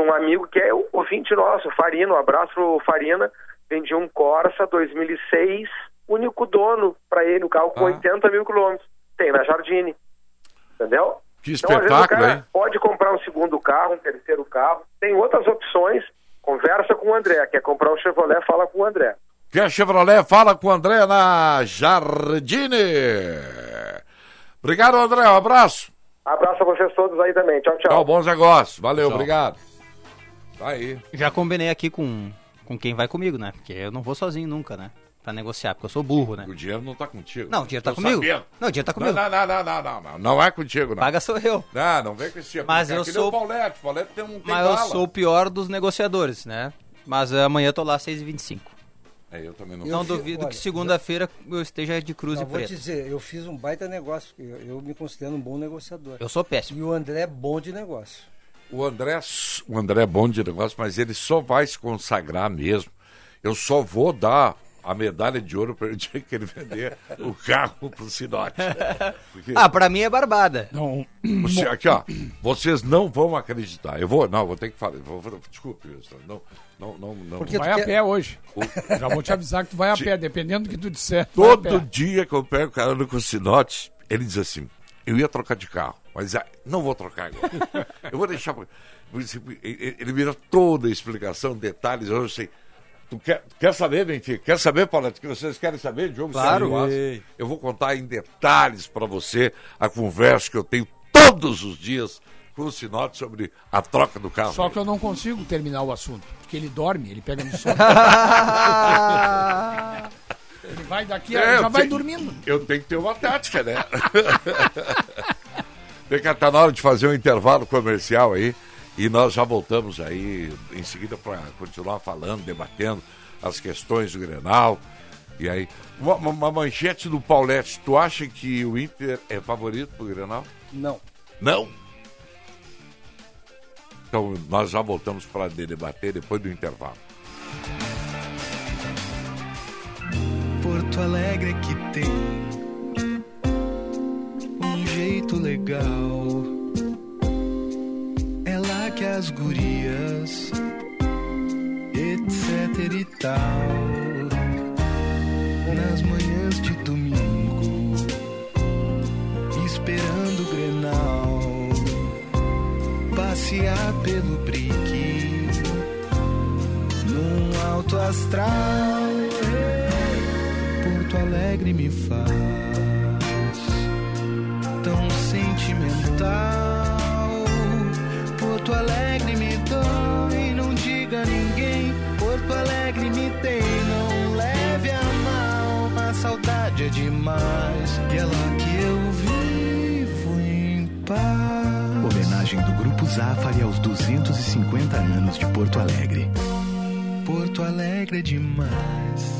um amigo que é o ouvinte nosso, Farina, um abraço pro Farina. Vendi um Corsa 2006, único dono para ele, o carro com Ah. 80 mil quilômetros. Tem na Jardine. Entendeu? Que Então, vezes, espetáculo, cara hein? pode comprar um segundo carro, um terceiro carro. Tem outras opções. Conversa com o André. Quer comprar um Chevrolet, fala com o André. Quer Chevrolet, fala com o André na Jardine. Obrigado, André, um abraço. Abraço a vocês todos aí também. Tchau, tchau. Tchau, bons negócios. Valeu, Tchau. obrigado. Tá aí. Já combinei aqui com, com quem vai comigo, né? Porque eu não vou sozinho nunca, né? Pra negociar, porque eu sou burro, né? O dinheiro não tá contigo. Não, o dinheiro tá Tô comigo. sabendo. Não, o dinheiro tá comigo. Não, não, não, não, não, não. Não é contigo, não. Paga sou eu. Não, não vem com esse tipo. Mas Aquele eu é sou- o Paulette. O Paulette tem um tem Mas eu bala. sou o pior dos negociadores, né? Mas eh, amanhã eu tô lá às 6h25. É, eu também não. Não Eu fi- duvido olha, que segunda-feira eu esteja de cruz Não, e vou te dizer, eu fiz um baita negócio, porque eu, eu me considero um bom negociador. Eu sou péssimo. E o André é bom de negócio. O André, o André é bom de negócio, mas ele só vai se consagrar mesmo. Eu só vou dar a medalha de ouro para o dia que ele vender o carro pro Sinote. Porque Ah, pra mim é barbada. Não. você- aqui, ó, vocês não vão acreditar. Eu vou, não, vou ter que falar. Vou, vou, desculpe, não, não, não, não. Tu vai a pé hoje. Já vou te avisar que tu vai a pé, dependendo do que tu disser. Todo dia que eu pego o cara no Cocinote, ele diz assim: eu ia trocar de carro, mas ah, não vou trocar agora. eu vou deixar. Ele me dá toda a explicação, detalhes. Eu sei. Tu quer, quer saber, Benfica? Quer saber, Paulo? Que vocês querem saber, Diogo? Claro. Eu vou contar em detalhes para você a conversa que eu tenho todos os dias com o Sinote sobre a troca do carro. Só que eu não consigo terminar o assunto. Porque ele dorme, ele pega no sono. ele vai daqui, É, já vai tenho- dormindo. Eu tenho que ter uma tática, né? Pegar, tá na hora de fazer um intervalo comercial aí. E nós já voltamos aí em seguida para continuar falando, debatendo as questões do Grenal. E aí, uma, uma manchete do Paulete, tu acha que o Inter é favorito pro Grenal? Não. Não? Então, nós já voltamos para debater depois do intervalo. Porto Alegre é que tem jeito legal. É lá que as gurias, etc e tal, nas manhãs de domingo, esperando o grenal, passear pelo brique, num alto astral. Porto Alegre me faz tão sentimental. Porto Alegre me dói, não diga a ninguém. Porto Alegre me tem, não leve a mal. A saudade é demais, e é lá que eu vivo em paz. Homenagem do Grupo Zafari aos 250 anos de Porto Alegre. Porto Alegre é demais.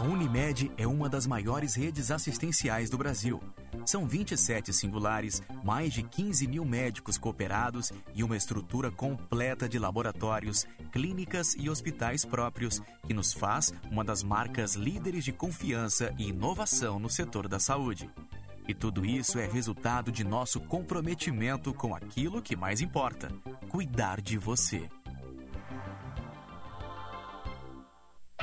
A Unimed é uma das maiores redes assistenciais do Brasil. São 27 singulares, mais de 15 mil médicos cooperados e uma estrutura completa de laboratórios, clínicas e hospitais próprios, que nos faz uma das marcas líderes de confiança e inovação no setor da saúde. E tudo isso é resultado de nosso comprometimento com aquilo que mais importa: cuidar de você.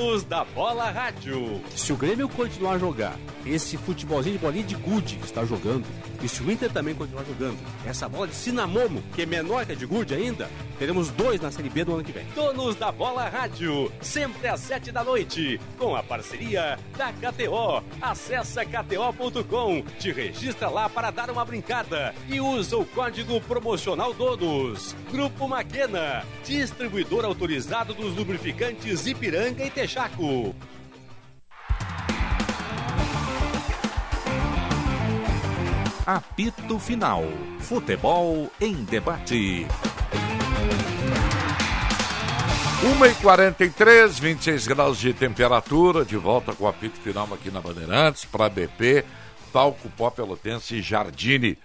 Donos da Bola Rádio. Se o Grêmio continuar a jogar esse futebolzinho de bolinha de gude que está jogando, e se o Inter também continuar jogando essa bola de Cinamomo, que é menor que a de gude ainda, teremos dois na Série B do ano que vem. Donos da Bola Rádio, sempre às sete da noite, com a parceria da KTO. Acesse kto.com, te registra lá para dar uma brincada e usa o código promocional Donos. Grupo Maquena, distribuidor autorizado dos lubrificantes Ipiranga e Texaco. Apito Final. Futebol em debate. 1h43, 26 graus de temperatura, de volta com o apito final aqui na Bandeirantes, para BP, Talco Pó Pelotense e Jardine.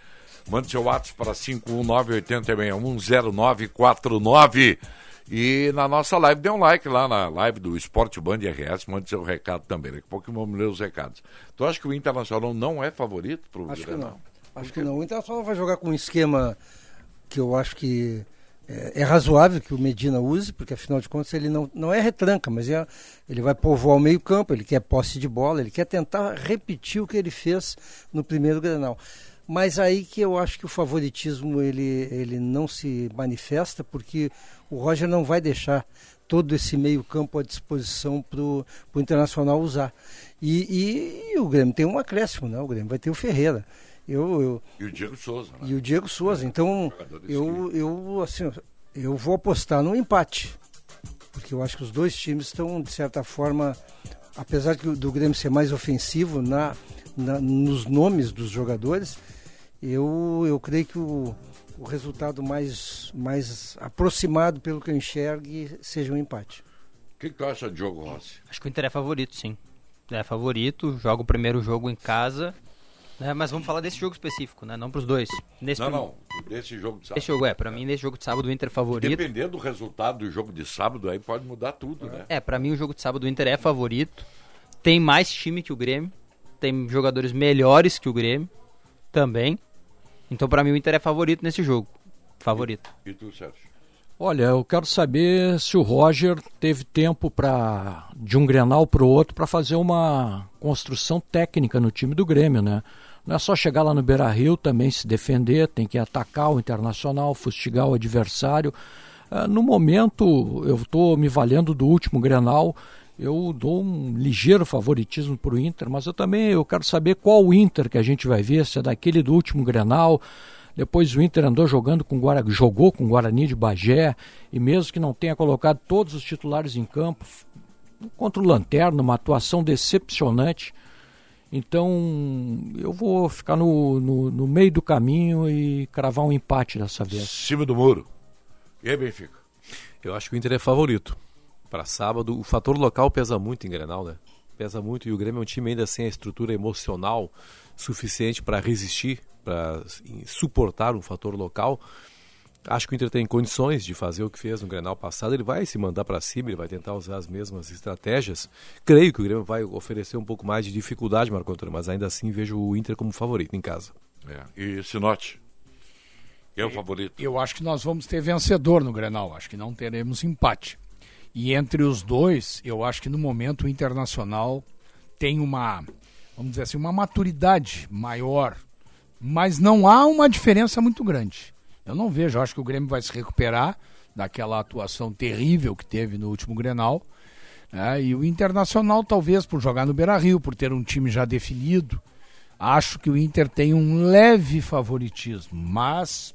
Mande seu WhatsApp para 519-8061-0949. E na nossa live, dê um like lá na live do Esporte Band RS, mande seu recado também. Daqui a pouco vamos ler os recados. Tu acha que o Internacional não é favorito para o Acho que não. Acho que não. O Internacional vai jogar com um esquema que eu acho que é, é, razoável que o Medina use, porque afinal de contas ele não, não é retranca, mas é, ele vai povoar o meio campo, ele quer posse de bola, ele quer tentar repetir o que ele fez no primeiro Grenal. Mas aí que eu acho que o favoritismo ele, ele não se manifesta, porque o Roger não vai deixar todo esse meio campo à disposição para o Internacional usar. E, e, e, o Grêmio tem um acréscimo, né? o Grêmio vai ter o Ferreira. Eu, eu, e o Diego Souza. Né? E o Diego Souza. Então, eu, eu, assim, eu vou apostar no empate. Porque eu acho que os dois times estão, de certa forma, apesar do Grêmio ser mais ofensivo na, na nos nomes dos jogadores, eu, eu creio que o, o resultado mais, mais aproximado, pelo que eu enxergue, seja um empate. O que, que tu acha, Diogo Rossi? Acho que o Inter é favorito, sim. É favorito, joga o primeiro jogo em casa é, mas vamos falar desse jogo específico, né? Não pros dois. Nesse não, não. Desse jogo de sábado. Esse jogo, é. Pra mim, nesse jogo de sábado, o Inter é favorito. Dependendo do resultado do jogo de sábado, aí pode mudar tudo, é. né? É, pra mim, o jogo de sábado, o Inter é favorito. Tem mais time que o Grêmio. Tem jogadores melhores que o Grêmio também. Então, pra mim, o Inter é favorito nesse jogo. Favorito. E, e tu, Sérgio? Olha, eu quero saber se o Roger teve tempo para de um Grenal para o outro para fazer uma construção técnica no time do Grêmio, né? Não é só chegar lá no Beira-Rio também se defender, tem que atacar o Internacional, fustigar o adversário. Ah, no momento, eu estou me valendo do último Grenal, eu dou um ligeiro favoritismo para o Inter, mas eu também eu quero saber qual o Inter que a gente vai ver, se é daquele do último Grenal, depois o Inter andou jogando com Guara, jogou com o Guarani de Bagé e mesmo que não tenha colocado todos os titulares em campo, contra o Lanterna, uma atuação decepcionante. Então eu vou ficar no, no, no meio do caminho e cravar um empate dessa vez. Cima do muro. E aí, Benfica? Eu acho que o Inter é favorito. Para sábado, o fator local pesa muito em Grenal, né? Pesa muito e o Grêmio é um time ainda sem a estrutura emocional suficiente para resistir para suportar um fator local. Acho que o Inter tem condições de fazer o que fez no Grenal passado. Ele vai se mandar para cima, ele vai tentar usar as mesmas estratégias. Creio que o Grêmio vai oferecer um pouco mais de dificuldade, Marco Antônio, mas ainda assim vejo o Inter como favorito em casa. É. E Sinote? É o favorito? Eu acho que nós vamos ter vencedor no Grenal. Acho que não teremos empate. E entre os dois, eu acho que no momento o Internacional tem uma, vamos dizer assim, uma maturidade maior mas não há uma diferença muito grande. Eu não vejo, eu acho que o Grêmio vai se recuperar daquela atuação terrível que teve no último Grenal. Né? E o Internacional, talvez por jogar no Beira Rio, por ter um time já definido, acho que o Inter tem um leve favoritismo, mas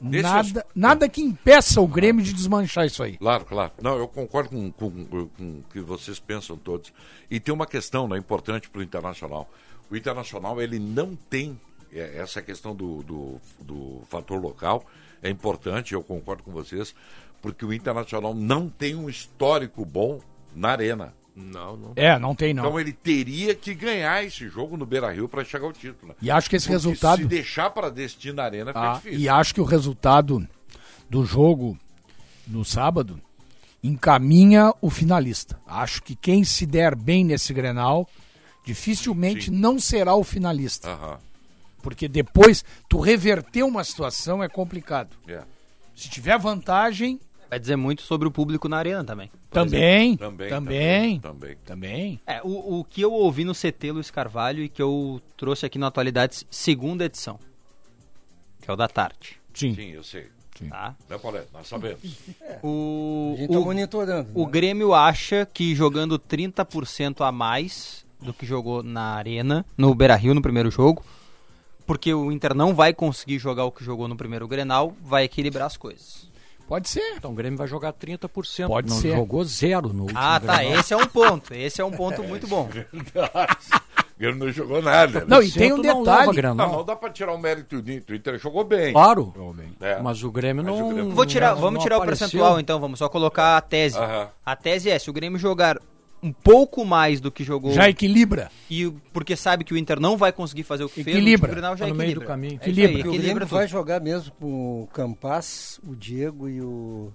nada, nada que impeça o Grêmio de desmanchar isso aí. Claro, claro. Não, eu concordo com, com, com o que vocês pensam todos. E tem uma questão né, importante para o Internacional. O Internacional ele não tem essa questão do, do, do fator local é importante, eu concordo com vocês, porque o Internacional não tem um histórico bom na arena. Não, não. É, não tem não. Então ele teria que ganhar esse jogo no Beira-Rio para chegar ao título. E acho que esse Porque resultado se deixar para destino na arena fica Ah, difícil. e acho que o resultado do jogo no sábado encaminha o finalista. Acho que quem se der bem nesse Grenal dificilmente não será o finalista. Aham. Porque depois tu reverter uma situação é complicado. É. Se tiver vantagem, Vai dizer muito sobre o público na arena também. também, também, também, também, também. É, o, o que eu ouvi no CT Luiz Carvalho e que eu trouxe aqui no Atualidades, segunda edição. Que é o da tarde. Sim. Sim, eu sei. Tá? Né, Paulette? Nós sabemos. O, A gente tá o- monitorando, O né? Grêmio acha que jogando 30% a mais do que jogou na Arena, no Beira-Rio no primeiro jogo, porque o Inter não vai conseguir jogar o que jogou no primeiro Grenal, vai equilibrar as coisas. Pode ser. Então o Grêmio vai jogar 30%. Pode não ser. jogou zero no último Ah, tá, Grenal. esse é um ponto. Esse é um ponto muito bom. Ele não jogou nada. né? Não, e tem um não detalhe. leva Grenal. Não, não dá para tirar o mérito do Inter. O Inter jogou bem. Claro. É. Mas o Grêmio o não. Grêmio- Vou tirar, não- vamos não tirar o apareceu. percentual então, vamos só colocar a tese. Aham. A tese é, se o Grêmio jogar um pouco mais do que jogou Já equilibra. e porque sabe que o Inter não vai conseguir fazer o que fez Equilibra. último Grenal, já Tá no meio equilibra. do caminho. É isso aí, Equilibra. O equilibra Grêmio vai jogar mesmo com o Campas, o Diego e o.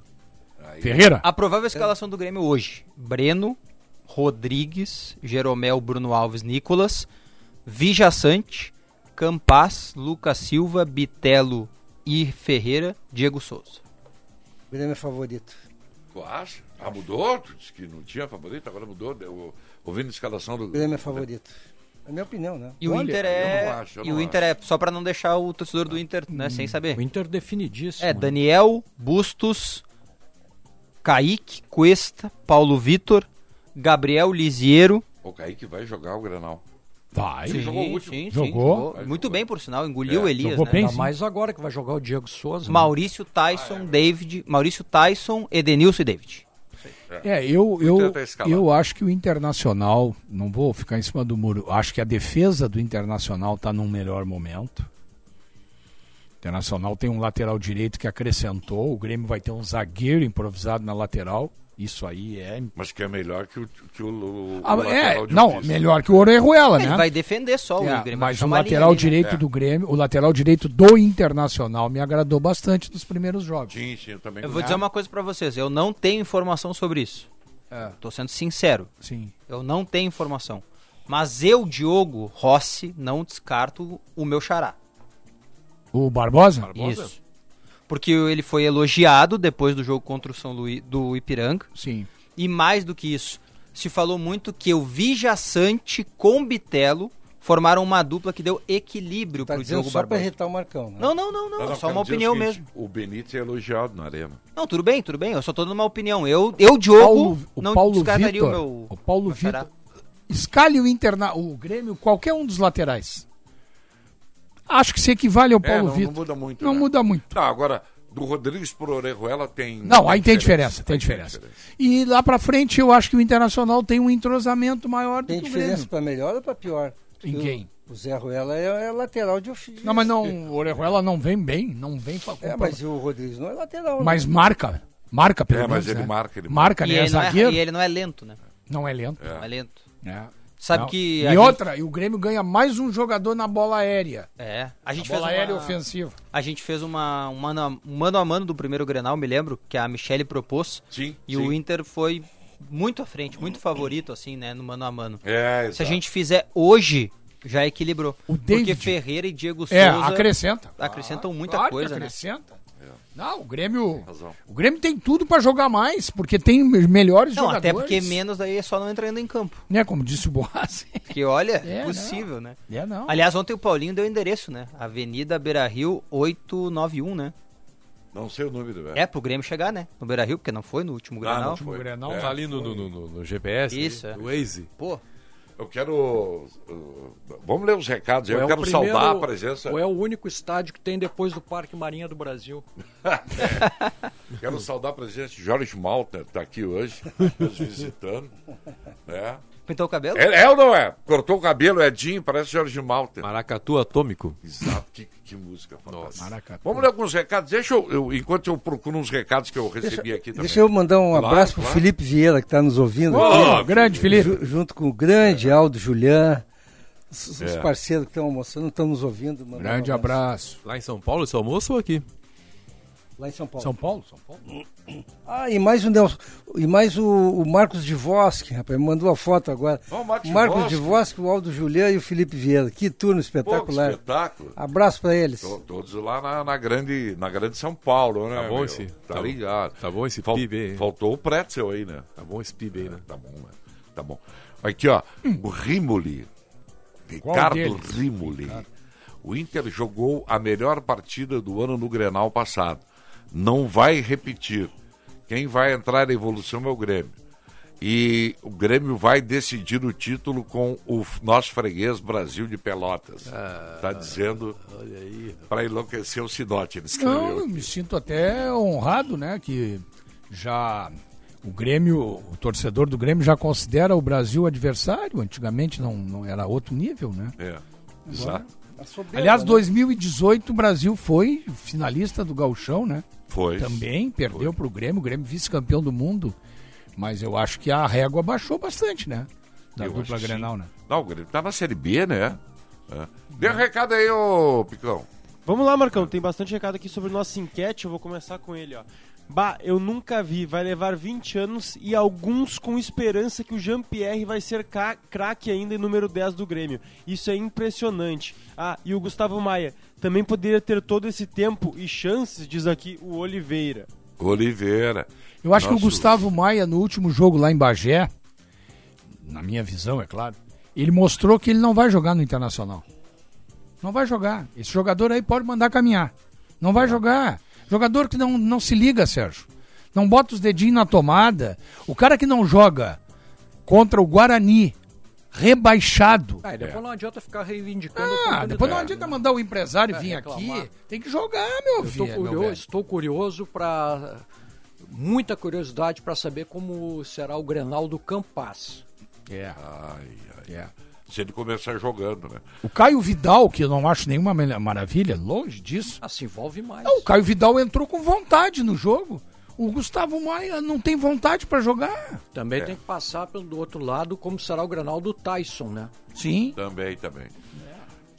Ferreira? A provável escalação do Grêmio hoje: Breno, Rodrigues, Jeromel, Bruno Alves, Nicolas, Vijaçante, Campas, Lucas Silva, Bitelo e Ferreira, Diego Souza. O Grêmio é favorito. Tu acha? Ah, mudou? Tu disse que não tinha favorito, agora mudou. Eu, ouvindo a escalação do. Grêmio é favorito. É minha opinião, né? E o Olha, Inter é. acho, e o Inter é, só pra não deixar o torcedor do Inter né, sem saber. O Inter definidíssimo. É, Daniel, Bustos, Kaique, Cuesta, Paulo Vitor, Gabriel Lisiero. O Kaique vai jogar o Granal. Vai. Ele jogou o último. sim, sim, Jogou. Muito bem, por sinal, engoliu É, o Elias. jogou né? bem. Ainda sim. mais agora que vai jogar o Diego Souza. né? Maurício Tyson, David. Maurício Tyson, Edenilson e David. É, eu, eu, eu acho que o Internacional, não vou ficar em cima do muro, acho que a defesa do Internacional está num melhor momento. O Internacional tem um lateral direito que acrescentou, o Grêmio vai ter um zagueiro improvisado na lateral. Isso aí é. Mas que é melhor que o, que o, o Ah, é, não, melhor que o Orejuela, né? Ele vai defender só o É, Grêmio. mas o lateral ali, né? direito É. do Grêmio, o lateral direito do Internacional me agradou bastante nos primeiros jogos. Sim, sim, eu também. Eu vou dizer uma coisa pra vocês. Eu não tenho informação sobre isso. É, Tô sendo sincero. sim. Eu não tenho informação. Mas eu, Diogo Rossi, não descarto o meu xará. O Barbosa? Isso. Porque ele foi elogiado depois do jogo contra o São Luís do Ipiranga. Sim. E mais do que isso, se falou muito que o Vija Sante com Bitelo formaram uma dupla que deu equilíbrio Tá pro Diogo só para Barbosa. irritar o Marcão, né? Não, não, não, não, é só quero uma dizer o opinião seguinte, mesmo. O Benítez é elogiado na arena. Não, tudo bem, tudo bem. Eu só tô dando uma opinião. Eu, eu Diogo, Paulo- o não Paulo descartaria Vitor, o meu. o Paulo. Vitor. Escalhe o Interna o Grêmio, qualquer um dos laterais. Acho que se equivale ao É, Paulo não, Vitor. não muda muito. Não né? muda muito. Não, agora, do Rodrigues pro Orejuela tem. Não, aí tem diferença, tem diferença. E lá pra frente eu acho que o Internacional tem um entrosamento maior do Tem que o diferença Grêmio. para melhor ou para pior? Em O- quem? O Zé Ruela é, é lateral de ofício. Não, mas não, o Orejuela não vem bem, não vem pra É, mas o Rodrigues não é lateral. né? Mas marca, marca pelo É, mas menos, ele né? marca, ele marca, E né? ele, não é, zagueiro. e ele não é lento, né? Não é lento. Não é lento. É. Sabe Não. que. E gente- outra, e o Grêmio ganha mais um jogador na bola aérea. É. A gente A bola fez aérea uma... ofensiva. A gente fez uma, um, mano a, um mano a mano do primeiro Grenal, me lembro, que a Michele propôs. Sim. E sim. o Inter foi muito à frente, muito favorito, assim, né, no mano a mano. É, Se a exato. gente fizer hoje, já equilibrou. Porque David. Ferreira e Diego Souza É, acrescenta. acrescentam muita Claro que coisa, né? acrescenta. Não, o Grêmio. O Grêmio tem tudo pra jogar mais, porque tem melhores Não, jogadores. até porque menos daí é só não entrando em campo. Né, como disse o Boas. Porque olha, É, possível, né? É, não. Aliás, ontem o Paulinho deu o endereço, né? Avenida Beira Rio 891, né? Não sei o número, velho. É, pro Grêmio chegar, né? No Beira Rio, porque não foi no último Ah, Grenal. não foi. Grenal, É. Tá ali no, no, no- no GPS, Isso, ali, é. no Waze. Pô, Eu quero. uh, vamos ler os recados. Eu é quero primeiro- saudar a presença. Ou é o único estádio que tem depois do Parque Marinha do Brasil. Quero saudar a presença de Jorge Malta, que está aqui hoje, nos visitando. Né? Pintou o cabelo? É, é ou não é? Cortou o cabelo, Edinho, parece Jorge Malta. Maracatu Atômico. Exato, que, que música fantástica. Maracatu. Vamos ler alguns recados. Deixa eu, eu- enquanto eu procuro uns recados que eu recebi aqui também. Deixa eu mandar um Claro, abraço pro claro. Felipe Vieira, que está nos ouvindo. Ô, aqui. grande Felipe. Ju- junto com o grande Aldo Julian. Os, os É. parceiros que estão almoçando estão nos ouvindo. mandar um Grande abraço. Lá em São Paulo, esse almoço ou aqui? Lá em São Paulo. São Paulo? São Paulo? Ah, e mais o Nelson, e mais o, o Marcos de Vosque, rapaz, me mandou a foto agora. Ó, o Marcos Marcos de Vosque, o Aldo Julian e o Felipe Vieira. Que turno Pô, que espetacular. espetáculo. Abraço para eles. Tô- Todos lá na, na grande, na grande São Paulo, né? Tá bom meu? esse- Tá tá- ligado. tá bom esse Fal- PIB aí. Faltou o Pretzel aí, né? Tá bom esse PIB aí, né? Tá bom, né? Tá bom. Aqui, ó, o Rimoli. Ricardo? Rimoli. O Inter jogou a melhor partida do ano no Grenal passado. Não vai repetir. Quem vai entrar na evolução é o Grêmio. E o Grêmio vai decidir o título com o nosso freguês Brasil de Pelotas. tá dizendo Olha aí. para enlouquecer o Sinote, ele Não, eu me sinto até honrado, né? Que já o Grêmio, o torcedor do Grêmio já considera o Brasil adversário. Antigamente não, não era outro nível, né? É, exato. A soberba, Aliás, né? 2018 o Brasil foi finalista do Gauchão, né? Foi. Também perdeu para o Grêmio, o Grêmio vice-campeão do mundo. Mas eu acho que a régua baixou bastante, né? Da Eu dupla Grenal, sim. né? Não, o Grêmio tá na Série B, né? É. Dê um recado aí, ô Picão. Vamos lá, Marcão. Tem bastante recado aqui sobre nossa enquete. Eu vou começar com ele, ó. Bah, eu nunca vi. Vai levar 20 anos e alguns com esperança que o Jean-Pierre vai ser craque ainda em número 10 do Grêmio. Isso é impressionante. Ah, e o Gustavo Maia. Também poderia ter todo esse tempo e chances, diz aqui o Oliveira. Oliveira. Eu acho que Nosso- o Gustavo Maia, no último jogo lá em Bagé, na minha visão, é claro, ele mostrou que ele não vai jogar no Internacional. Não vai jogar. Esse jogador aí pode mandar caminhar. Não vai jogar. Jogador que não, não se liga, Sérgio. Não bota os dedinhos na tomada. O cara que não joga contra o Guarani, rebaixado. Ah, depois não adianta ficar reivindicando. Ah, depois não adianta né? mandar o empresário É, vir reclamar. aqui. Tem que jogar, meu Eu estou filho. meu curioso, estou curioso para muita curiosidade para saber como será o Grenal do Campas. É. Ai, ai. Se ele começar jogando, né? O Caio Vidal, que eu não acho nenhuma maravilha, longe disso. Ah, se envolve mais. Não, o Caio Vidal entrou com vontade no jogo. O Gustavo Maia não tem vontade pra jogar. Também É. tem que passar pelo outro lado como será o Grenal do Tyson, né? Sim. Também, também.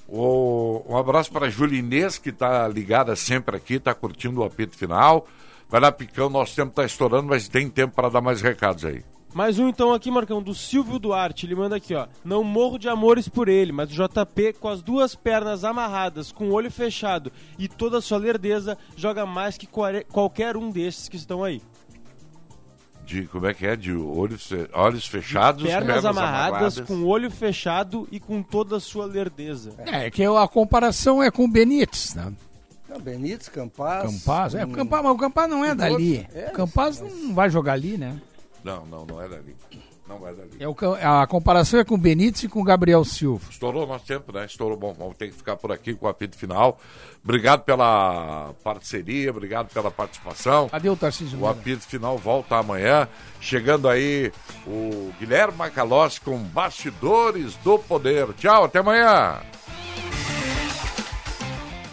O- um abraço para a Julinês, que está ligada sempre aqui, está curtindo o apito final. Vai lá, Picão, nosso tempo está estourando, mas tem tempo para dar mais recados aí. Mais um então aqui, Marcão, do Silvio Duarte. Ele manda aqui, ó. Não morro de amores por ele, mas o JP, com as duas pernas amarradas, com o olho fechado e toda a sua lerdeza, joga mais que qualquer um desses que estão aí. De, como é que é? De olhos, olhos fechados, pernas, amarradas, com o olho fechado e com toda a sua lerdeza. É, que a comparação é com o Benítez, né? Não, Benítez, Campaz. Campaz, é, hum, o Campaz, mas o Campaz não é dali. É, o Campaz não vai jogar ali, né? Não, não, não é dali. Não é dali. É o, a comparação é com o Benítez e com o Gabriel Silva. Estourou nosso tempo, né? Estourou. Bom, vamos ter que ficar por aqui com o apito final. Obrigado pela parceria, obrigado pela participação. Cadê o Tarcísio? O apito final volta amanhã. Chegando aí o Guilherme Macalossi com Bastidores do Poder. Tchau, até amanhã.